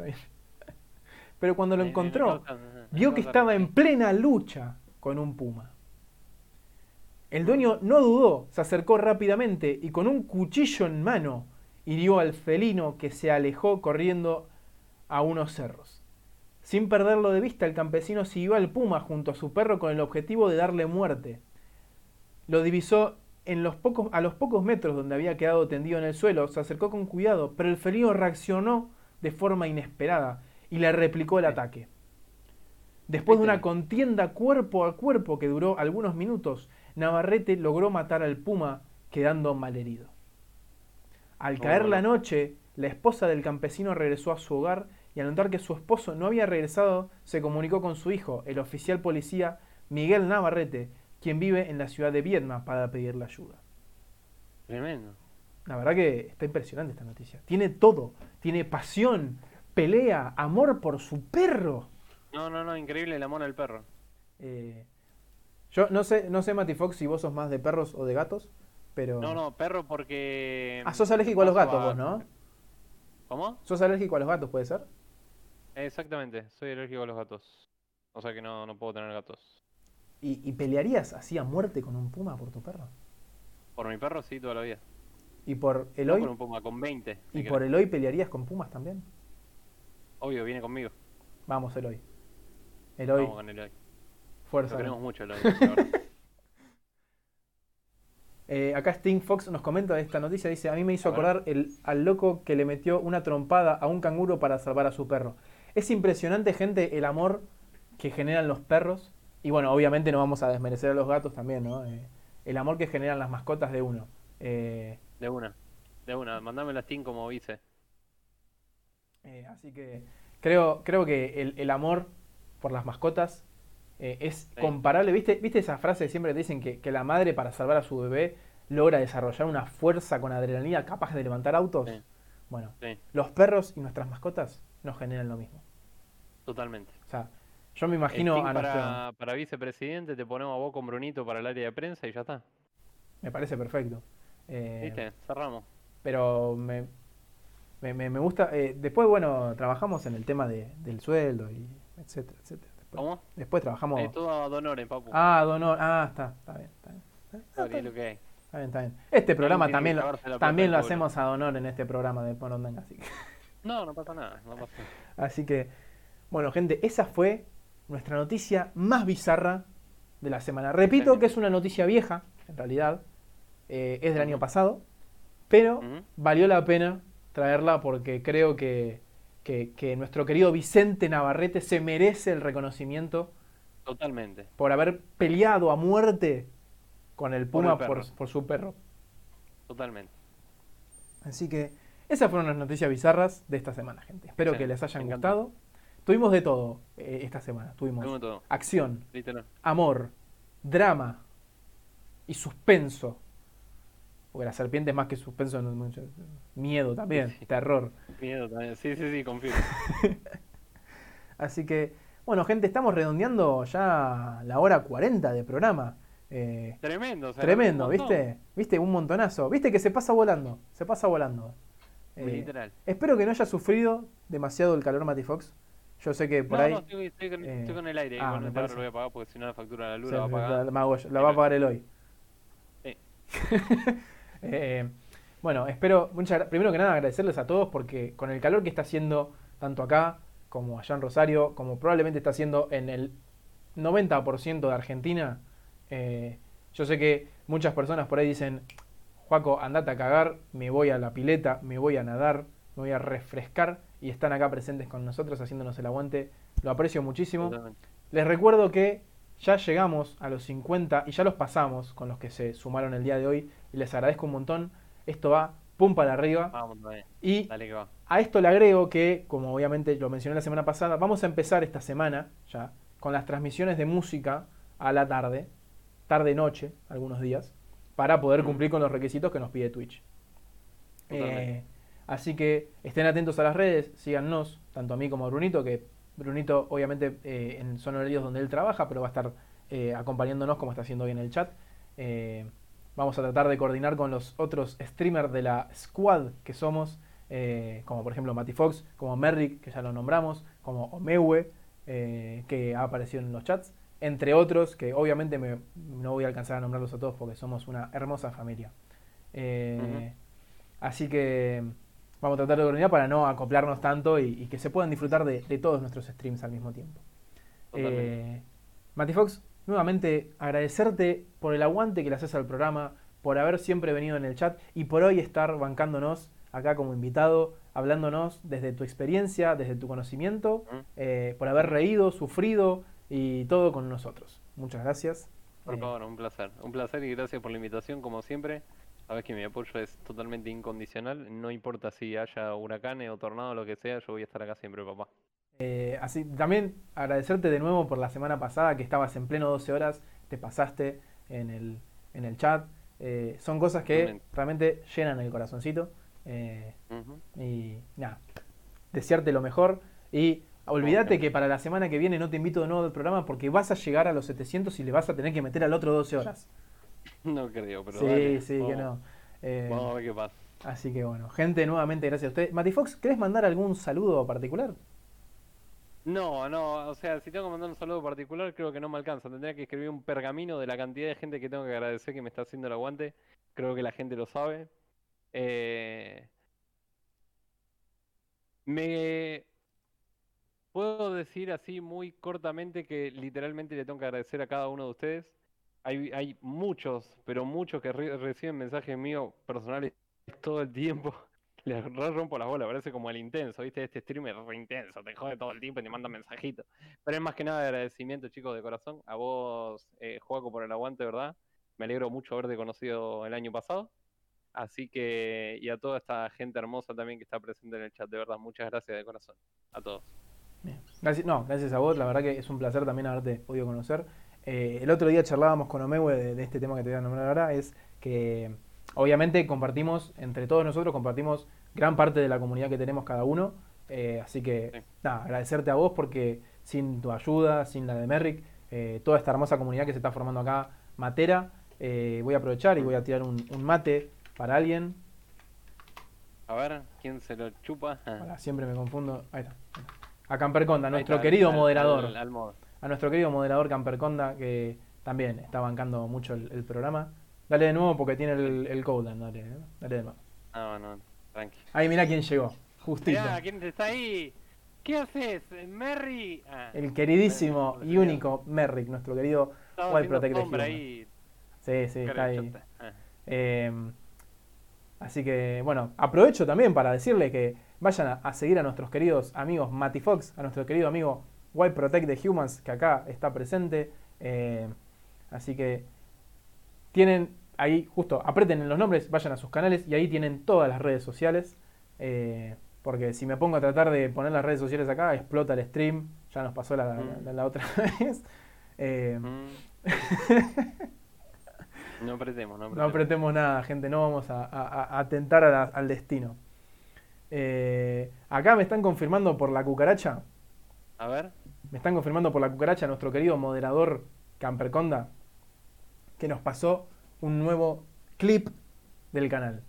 Pero cuando lo en encontró, vio que estaba en plena lucha con un puma. El dueño no dudó, se acercó rápidamente y con un cuchillo en mano hirió al felino que se alejó corriendo a unos cerros. Sin perderlo de vista, el campesino siguió al puma junto a su perro con el objetivo de darle muerte. Lo divisó en los pocos, a los pocos metros donde había quedado tendido en el suelo, se acercó con cuidado, pero el felino reaccionó de forma inesperada y le replicó el Sí. ataque. Después de una tenés. contienda cuerpo a cuerpo que duró algunos minutos, Navarrete logró matar al puma, quedando malherido. Al caer la no. noche, la esposa del campesino regresó a su hogar y al notar que su esposo no había regresado, se comunicó con su hijo, el oficial policía Miguel Navarrete, quien vive en la ciudad de Viedma, para pedirle ayuda. Tremendo. La verdad que está impresionante esta noticia. Tiene todo. Tiene pasión, pelea, amor por su perro. No, no, no, increíble el amor al perro. Eh, yo no sé, no sé, Mati Fox, si vos sos más de perros o de gatos, pero... No, no, perro porque. Ah, sos alérgico a los gatos vos, ¿no? ¿Cómo? ¿Sos alérgico a los gatos, puede ser? Exactamente, soy alérgico a los gatos. O sea que no, no puedo tener gatos. ¿Y, y pelearías así a muerte con un puma por tu perro? Por mi perro sí, toda la vida. ¿Y por No Eloy? por un puma, con 20. si ¿Y por Eloy pelearías con pumas también? Obvio, viene conmigo. Vamos, Eloy. Eloy, Vamos con Eloy. fuerza. Lo queremos mucho, Eloy, la verdad. Eh, acá Sting Fox nos comenta de esta noticia, dice, a mí me hizo A acordar el, al loco que le metió una trompada a un canguro para salvar a su perro. Es impresionante, gente, el amor que generan los perros. Y bueno, obviamente no vamos a desmerecer a los gatos también, ¿no? Eh, el amor que generan las mascotas de uno. Eh, De una. De una. Mandame la Steam como hice. eh, así que creo, creo que el, el amor por las mascotas es Sí. comparable. ¿Viste, ¿Viste esa frase que siempre te dicen que, que la madre para salvar a su bebé logra desarrollar una fuerza con adrenalina capaz de levantar autos? Sí. Bueno, Sí, los perros y nuestras mascotas nos generan lo mismo. totalmente. O sea, yo me imagino a para, para vicepresidente te ponemos a vos con Brunito para el área de prensa y ya está. Me parece perfecto. Eh, ¿Viste? Cerramos. pero me, me, me- me gusta... eh, después, bueno, trabajamos en el tema de- del sueldo y etcétera, etcétera. Después, ¿Cómo? después trabajamos... Es todo a Donores, papu. Ah, donor. Ah, está, está bien, está bien. Ah, está es lo que hay. Está bien, está bien. Este programa también lo, también lo hacemos a donor en este programa de Porondanga, así que... No, no pasa nada. No pasa nada. Así que, bueno, gente, esa fue nuestra noticia más bizarra de la semana. Repito que es una noticia vieja, en realidad, eh, es del año pasado, pero valió la pena traerla porque creo que, que- que nuestro querido Vicente Navarrete se merece el reconocimiento Totalmente. por haber peleado a muerte con el Por Puma el por, por su perro. Totalmente. Así que esas fueron las noticias bizarras de esta semana, gente. Espero que les hayan encantó. gustado. Tuvimos de todo eh, esta semana. Tuvimos todo. acción, Literal. amor, drama y suspenso. Porque la serpiente es más que suspenso, no miedo también, Sí. terror. Miedo también. Sí, sí, sí, confío. Así que, bueno, gente, estamos redondeando ya la hora 40 de programa. Eh, Tremendo. o sea, tremendo. ¿viste? ¿Viste? Un montonazo. ¿Viste que se pasa volando? Se pasa volando. Eh, Literal. espero que no haya sufrido demasiado el calor Mati Fox. Yo sé que por no, ahí. no, estoy, estoy con, eh, estoy con el aire. ah, ahora lo voy a pagar porque si no la factura de la luz la va a pagar. la- la la va a pagar el hoy. Sí. Eh, bueno, espero, muchas, primero que nada agradecerles a todos porque con el calor que está haciendo tanto acá como allá en Rosario, como probablemente está haciendo en el 90% de Argentina, eh, yo sé que muchas personas por ahí dicen, Juaco, andate a cagar, me voy a la pileta, me voy a nadar, me voy a refrescar y están acá presentes con nosotros haciéndonos el aguante. Lo aprecio muchísimo. Les recuerdo que ya llegamos a los 50 y ya los pasamos con los que se sumaron el día de hoy y les agradezco un montón. Esto va pum para arriba Vamos, dale, y dale que va. a esto le agrego que, como obviamente lo mencioné la semana pasada, vamos a empezar esta semana ya con las transmisiones de música a la tarde, tarde-noche, algunos días, para poder cumplir con los requisitos que nos pide Twitch. Eh, así que estén atentos a las redes, síganos, tanto a mí como a Brunito, que Brunito obviamente eh, en, son horarios donde él trabaja, pero va a estar eh, acompañándonos como está haciendo hoy en el chat. Eh, vamos a tratar de coordinar con los otros streamers de la squad que somos, eh, como por ejemplo Mati Fox, como Merrick, que ya lo nombramos, como Omewe, que ha aparecido en los chats, entre otros, que obviamente me- no voy a alcanzar a nombrarlos a todos porque somos una hermosa familia. Así que vamos a tratar de coordinar para no acoplarnos tanto y, y que se puedan disfrutar de, de todos nuestros streams al mismo tiempo. Eh, Mati Fox, nuevamente agradecerte por el aguante que le haces al programa, por haber siempre venido en el chat y por hoy estar bancándonos acá como invitado, hablándonos desde tu experiencia, desde tu conocimiento, eh, por haber reído, sufrido y todo con nosotros. Muchas gracias. Por Eh, favor, un placer. Un placer y gracias por la invitación, como siempre. Sabes que mi apoyo es totalmente incondicional. No importa si haya huracanes o tornado, lo que sea, yo voy a estar acá siempre, papá. Eh, así, también agradecerte de nuevo por la semana pasada que estabas en pleno 12 horas, te pasaste en el, en el chat. Eh, son cosas que Totalmente. realmente llenan el corazoncito. Eh, y nada, desearte lo mejor. Y olvídate que para la semana que viene no te invito de nuevo al programa porque vas a llegar a los 700 y le vas a tener que meter al otro 12 horas. No creo, pero sí, dale, sí, que vamos. no. Eh, Vamos a ver qué pasa. así que bueno, gente, nuevamente gracias a ustedes. Mati Fox, ¿querés mandar algún saludo particular? No, no, o sea, si tengo que mandar un saludo particular, creo que no me alcanza. Tendría que escribir un pergamino de la cantidad de gente que tengo que agradecer que me está haciendo el aguante. Creo que la gente lo sabe. Eh, me puedo decir así muy cortamente que literalmente le tengo que agradecer a cada uno de ustedes. Hay, hay muchos, pero muchos que re- reciben mensajes míos personales todo el tiempo. Les re rompo las bolas, parece como el intenso, ¿viste? Este streamer es re intenso, te jode todo el tiempo y te manda mensajitos. Pero es más que nada de agradecimiento, chicos, de corazón. A vos, eh, Joaco, por el aguante, ¿verdad? Me alegro mucho haberte conocido el año pasado. Así que, y a toda esta gente hermosa también que está presente en el chat, de verdad, muchas gracias de corazón. A todos. Bien. Gracias, no, gracias a vos, la verdad que es un placer también haberte podido conocer. Eh, el otro día charlábamos con Omewe de, de este tema que te voy a nombrar ahora, es que obviamente compartimos, entre todos nosotros compartimos gran parte de la comunidad que tenemos cada uno, eh, así que Sí. nada, agradecerte a vos porque sin tu ayuda, sin la de Merrick, eh, toda esta hermosa comunidad que se está formando acá, Matera, voy a aprovechar y voy a tirar un, un mate para alguien, A ver, ¿quién se lo chupa? para siempre me confundo, ahí está, ahí está. a Camperconda, nuestro está, querido al- moderador. al- al modo. A nuestro querido moderador Camperconda, que también está bancando mucho el, el programa. Dale de nuevo porque tiene el, el cooldown, dale, ¿eh? dale de nuevo. No, no, tranqui. Ahí mirá quién llegó, justito. Mirá, ¿quién está ahí? ¿Qué haces, Merry? Ah, El queridísimo y único Merrick, nuestro querido Wild Human. ahí. Sí, sí, está ahí. Ah, Eh, así que, bueno, aprovecho también para decirle que vayan a, a seguir a nuestros queridos amigos Matty Fox, a nuestro querido amigo Wild Protect the Humans, que acá está presente. Eh, así que tienen ahí, justo, aprieten en los nombres, vayan a sus canales y ahí tienen todas las redes sociales. Eh, porque si me pongo a tratar de poner las redes sociales acá, explota el stream. Ya nos pasó la, la- Mm. la- la otra vez. Eh, mm. No apretemos, no no apretemos. nada, gente, no vamos a, a- a atentar a la- al destino. Acá me están confirmando por la cucaracha, A ver, me están confirmando por la cucaracha nuestro querido moderador Camperconda, que nos pasó un nuevo clip del canal.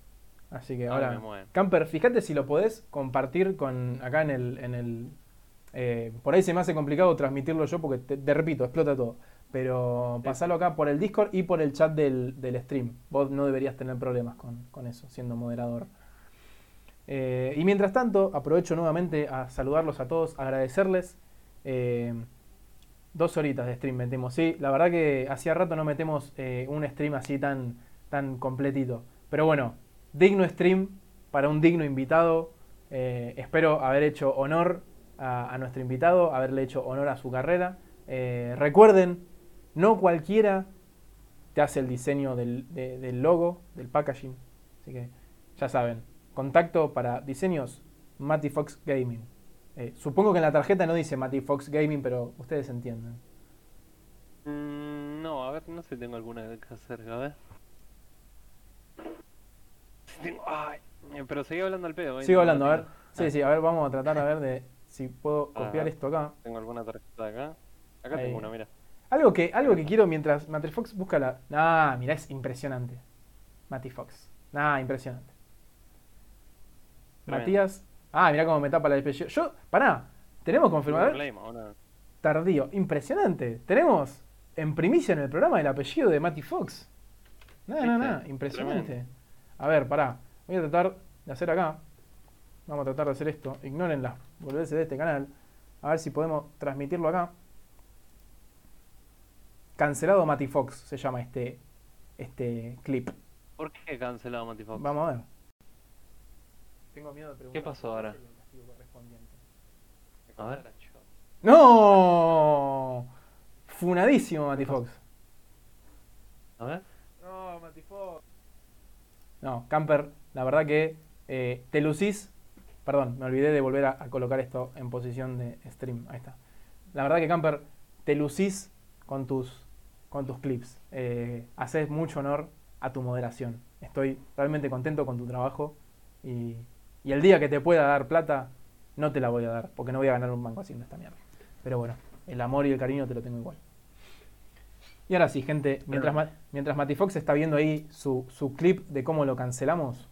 Así que ahora. Camper, fíjate si lo podés compartir con acá en el, en el, Eh, por ahí se me hace complicado transmitirlo yo porque, te, te repito, explota todo. Pero pasalo acá por el Discord y por el chat del, del stream. Vos no deberías tener problemas con, con eso, siendo moderador. Eh, y mientras tanto, aprovecho nuevamente a saludarlos a todos, agradecerles. Eh, dos horitas de stream metemos. Sí, la verdad que hacía rato no metemos eh, un stream así tan, tan completito. Pero bueno, digno stream para un digno invitado. Espero haber hecho honor a, nuestro invitado, haberle hecho honor a su carrera. Recuerden, no cualquiera te hace el diseño del, de, del logo, del packaging. Así que ya saben, contacto para diseños Matty Fox Gaming. Eh, supongo que en la tarjeta no dice Matty Fox Gaming, pero ustedes entienden. Mm, no, a ver, no sé si tengo alguna que hacer, a ver. Si tengo- ay, eh, pero seguí hablando al pedo. ¿eh? Sigo No, hablando, a ver. Sí, Ah, sí, a ver, vamos a tratar a ver de si puedo A copiar esto acá. Tengo alguna tarjeta acá. Acá Ahí. tengo una, mira. Algo que, algo que quiero mientras Matty Fox busca la. Ah, mira, es impresionante. Matty Fox. Ah, impresionante. Matías. Ah, mira cómo me tapa la apellido. Yo, pará, tenemos confirmado. Tardío, impresionante. Tenemos en primicia en el programa el apellido de Matty Fox. Nada, nada, nada, impresionante. A ver, pará. Voy a tratar de hacer acá. Vamos a tratar de hacer esto. Ignoren las boludeces de este canal. A ver si podemos transmitirlo acá. Cancelado Matty Fox se llama este, este clip. ¿Por qué cancelado Matty Fox? Vamos a ver. Tengo miedo de preguntar. pasó ahora? cuál es el castigo correspondiente. A ver. ¡No! Funadísimo Matty ¿Qué pasó? Fox. A ver. No, Matty Fox. No, Camper, la verdad que eh, te lucís. Perdón, me olvidé de volver a, a colocar esto en posición de stream. Ahí está. La verdad que Camper, te lucís con tus, con tus clips. Eh, haces mucho honor a tu moderación. Estoy realmente contento con tu trabajo. Y, y el día que te pueda dar plata, no te la voy a dar, porque no voy a ganar un banco haciendo esta mierda. Pero bueno, el amor y el cariño te lo tengo igual. Y ahora sí, gente, mientras, mientras Matty Fox está viendo ahí su, su clip de cómo lo cancelamos.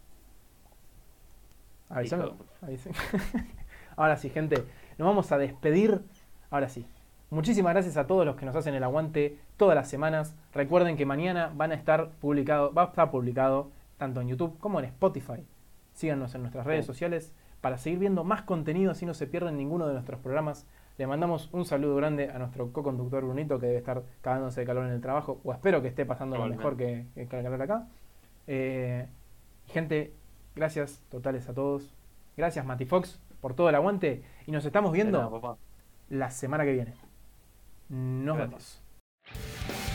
Avise- ahora sí, gente, nos vamos a despedir. Ahora sí. Muchísimas gracias a todos los que nos hacen el aguante todas las semanas. Recuerden que mañana van a estar publicado, va a estar publicado tanto en YouTube como en Spotify. Síganos en nuestras redes sociales para seguir viendo más contenido así no se pierden ninguno de nuestros programas. Le mandamos un saludo grande a nuestro co-conductor Brunito que debe estar cagándose de calor en el trabajo, o espero que esté pasando lo mejor que, que el calor acá. Eh, gente, gracias totales a todos. Gracias Mati Fox por todo el aguante y nos estamos viendo nada, la semana que viene. Nos Gracias. vemos.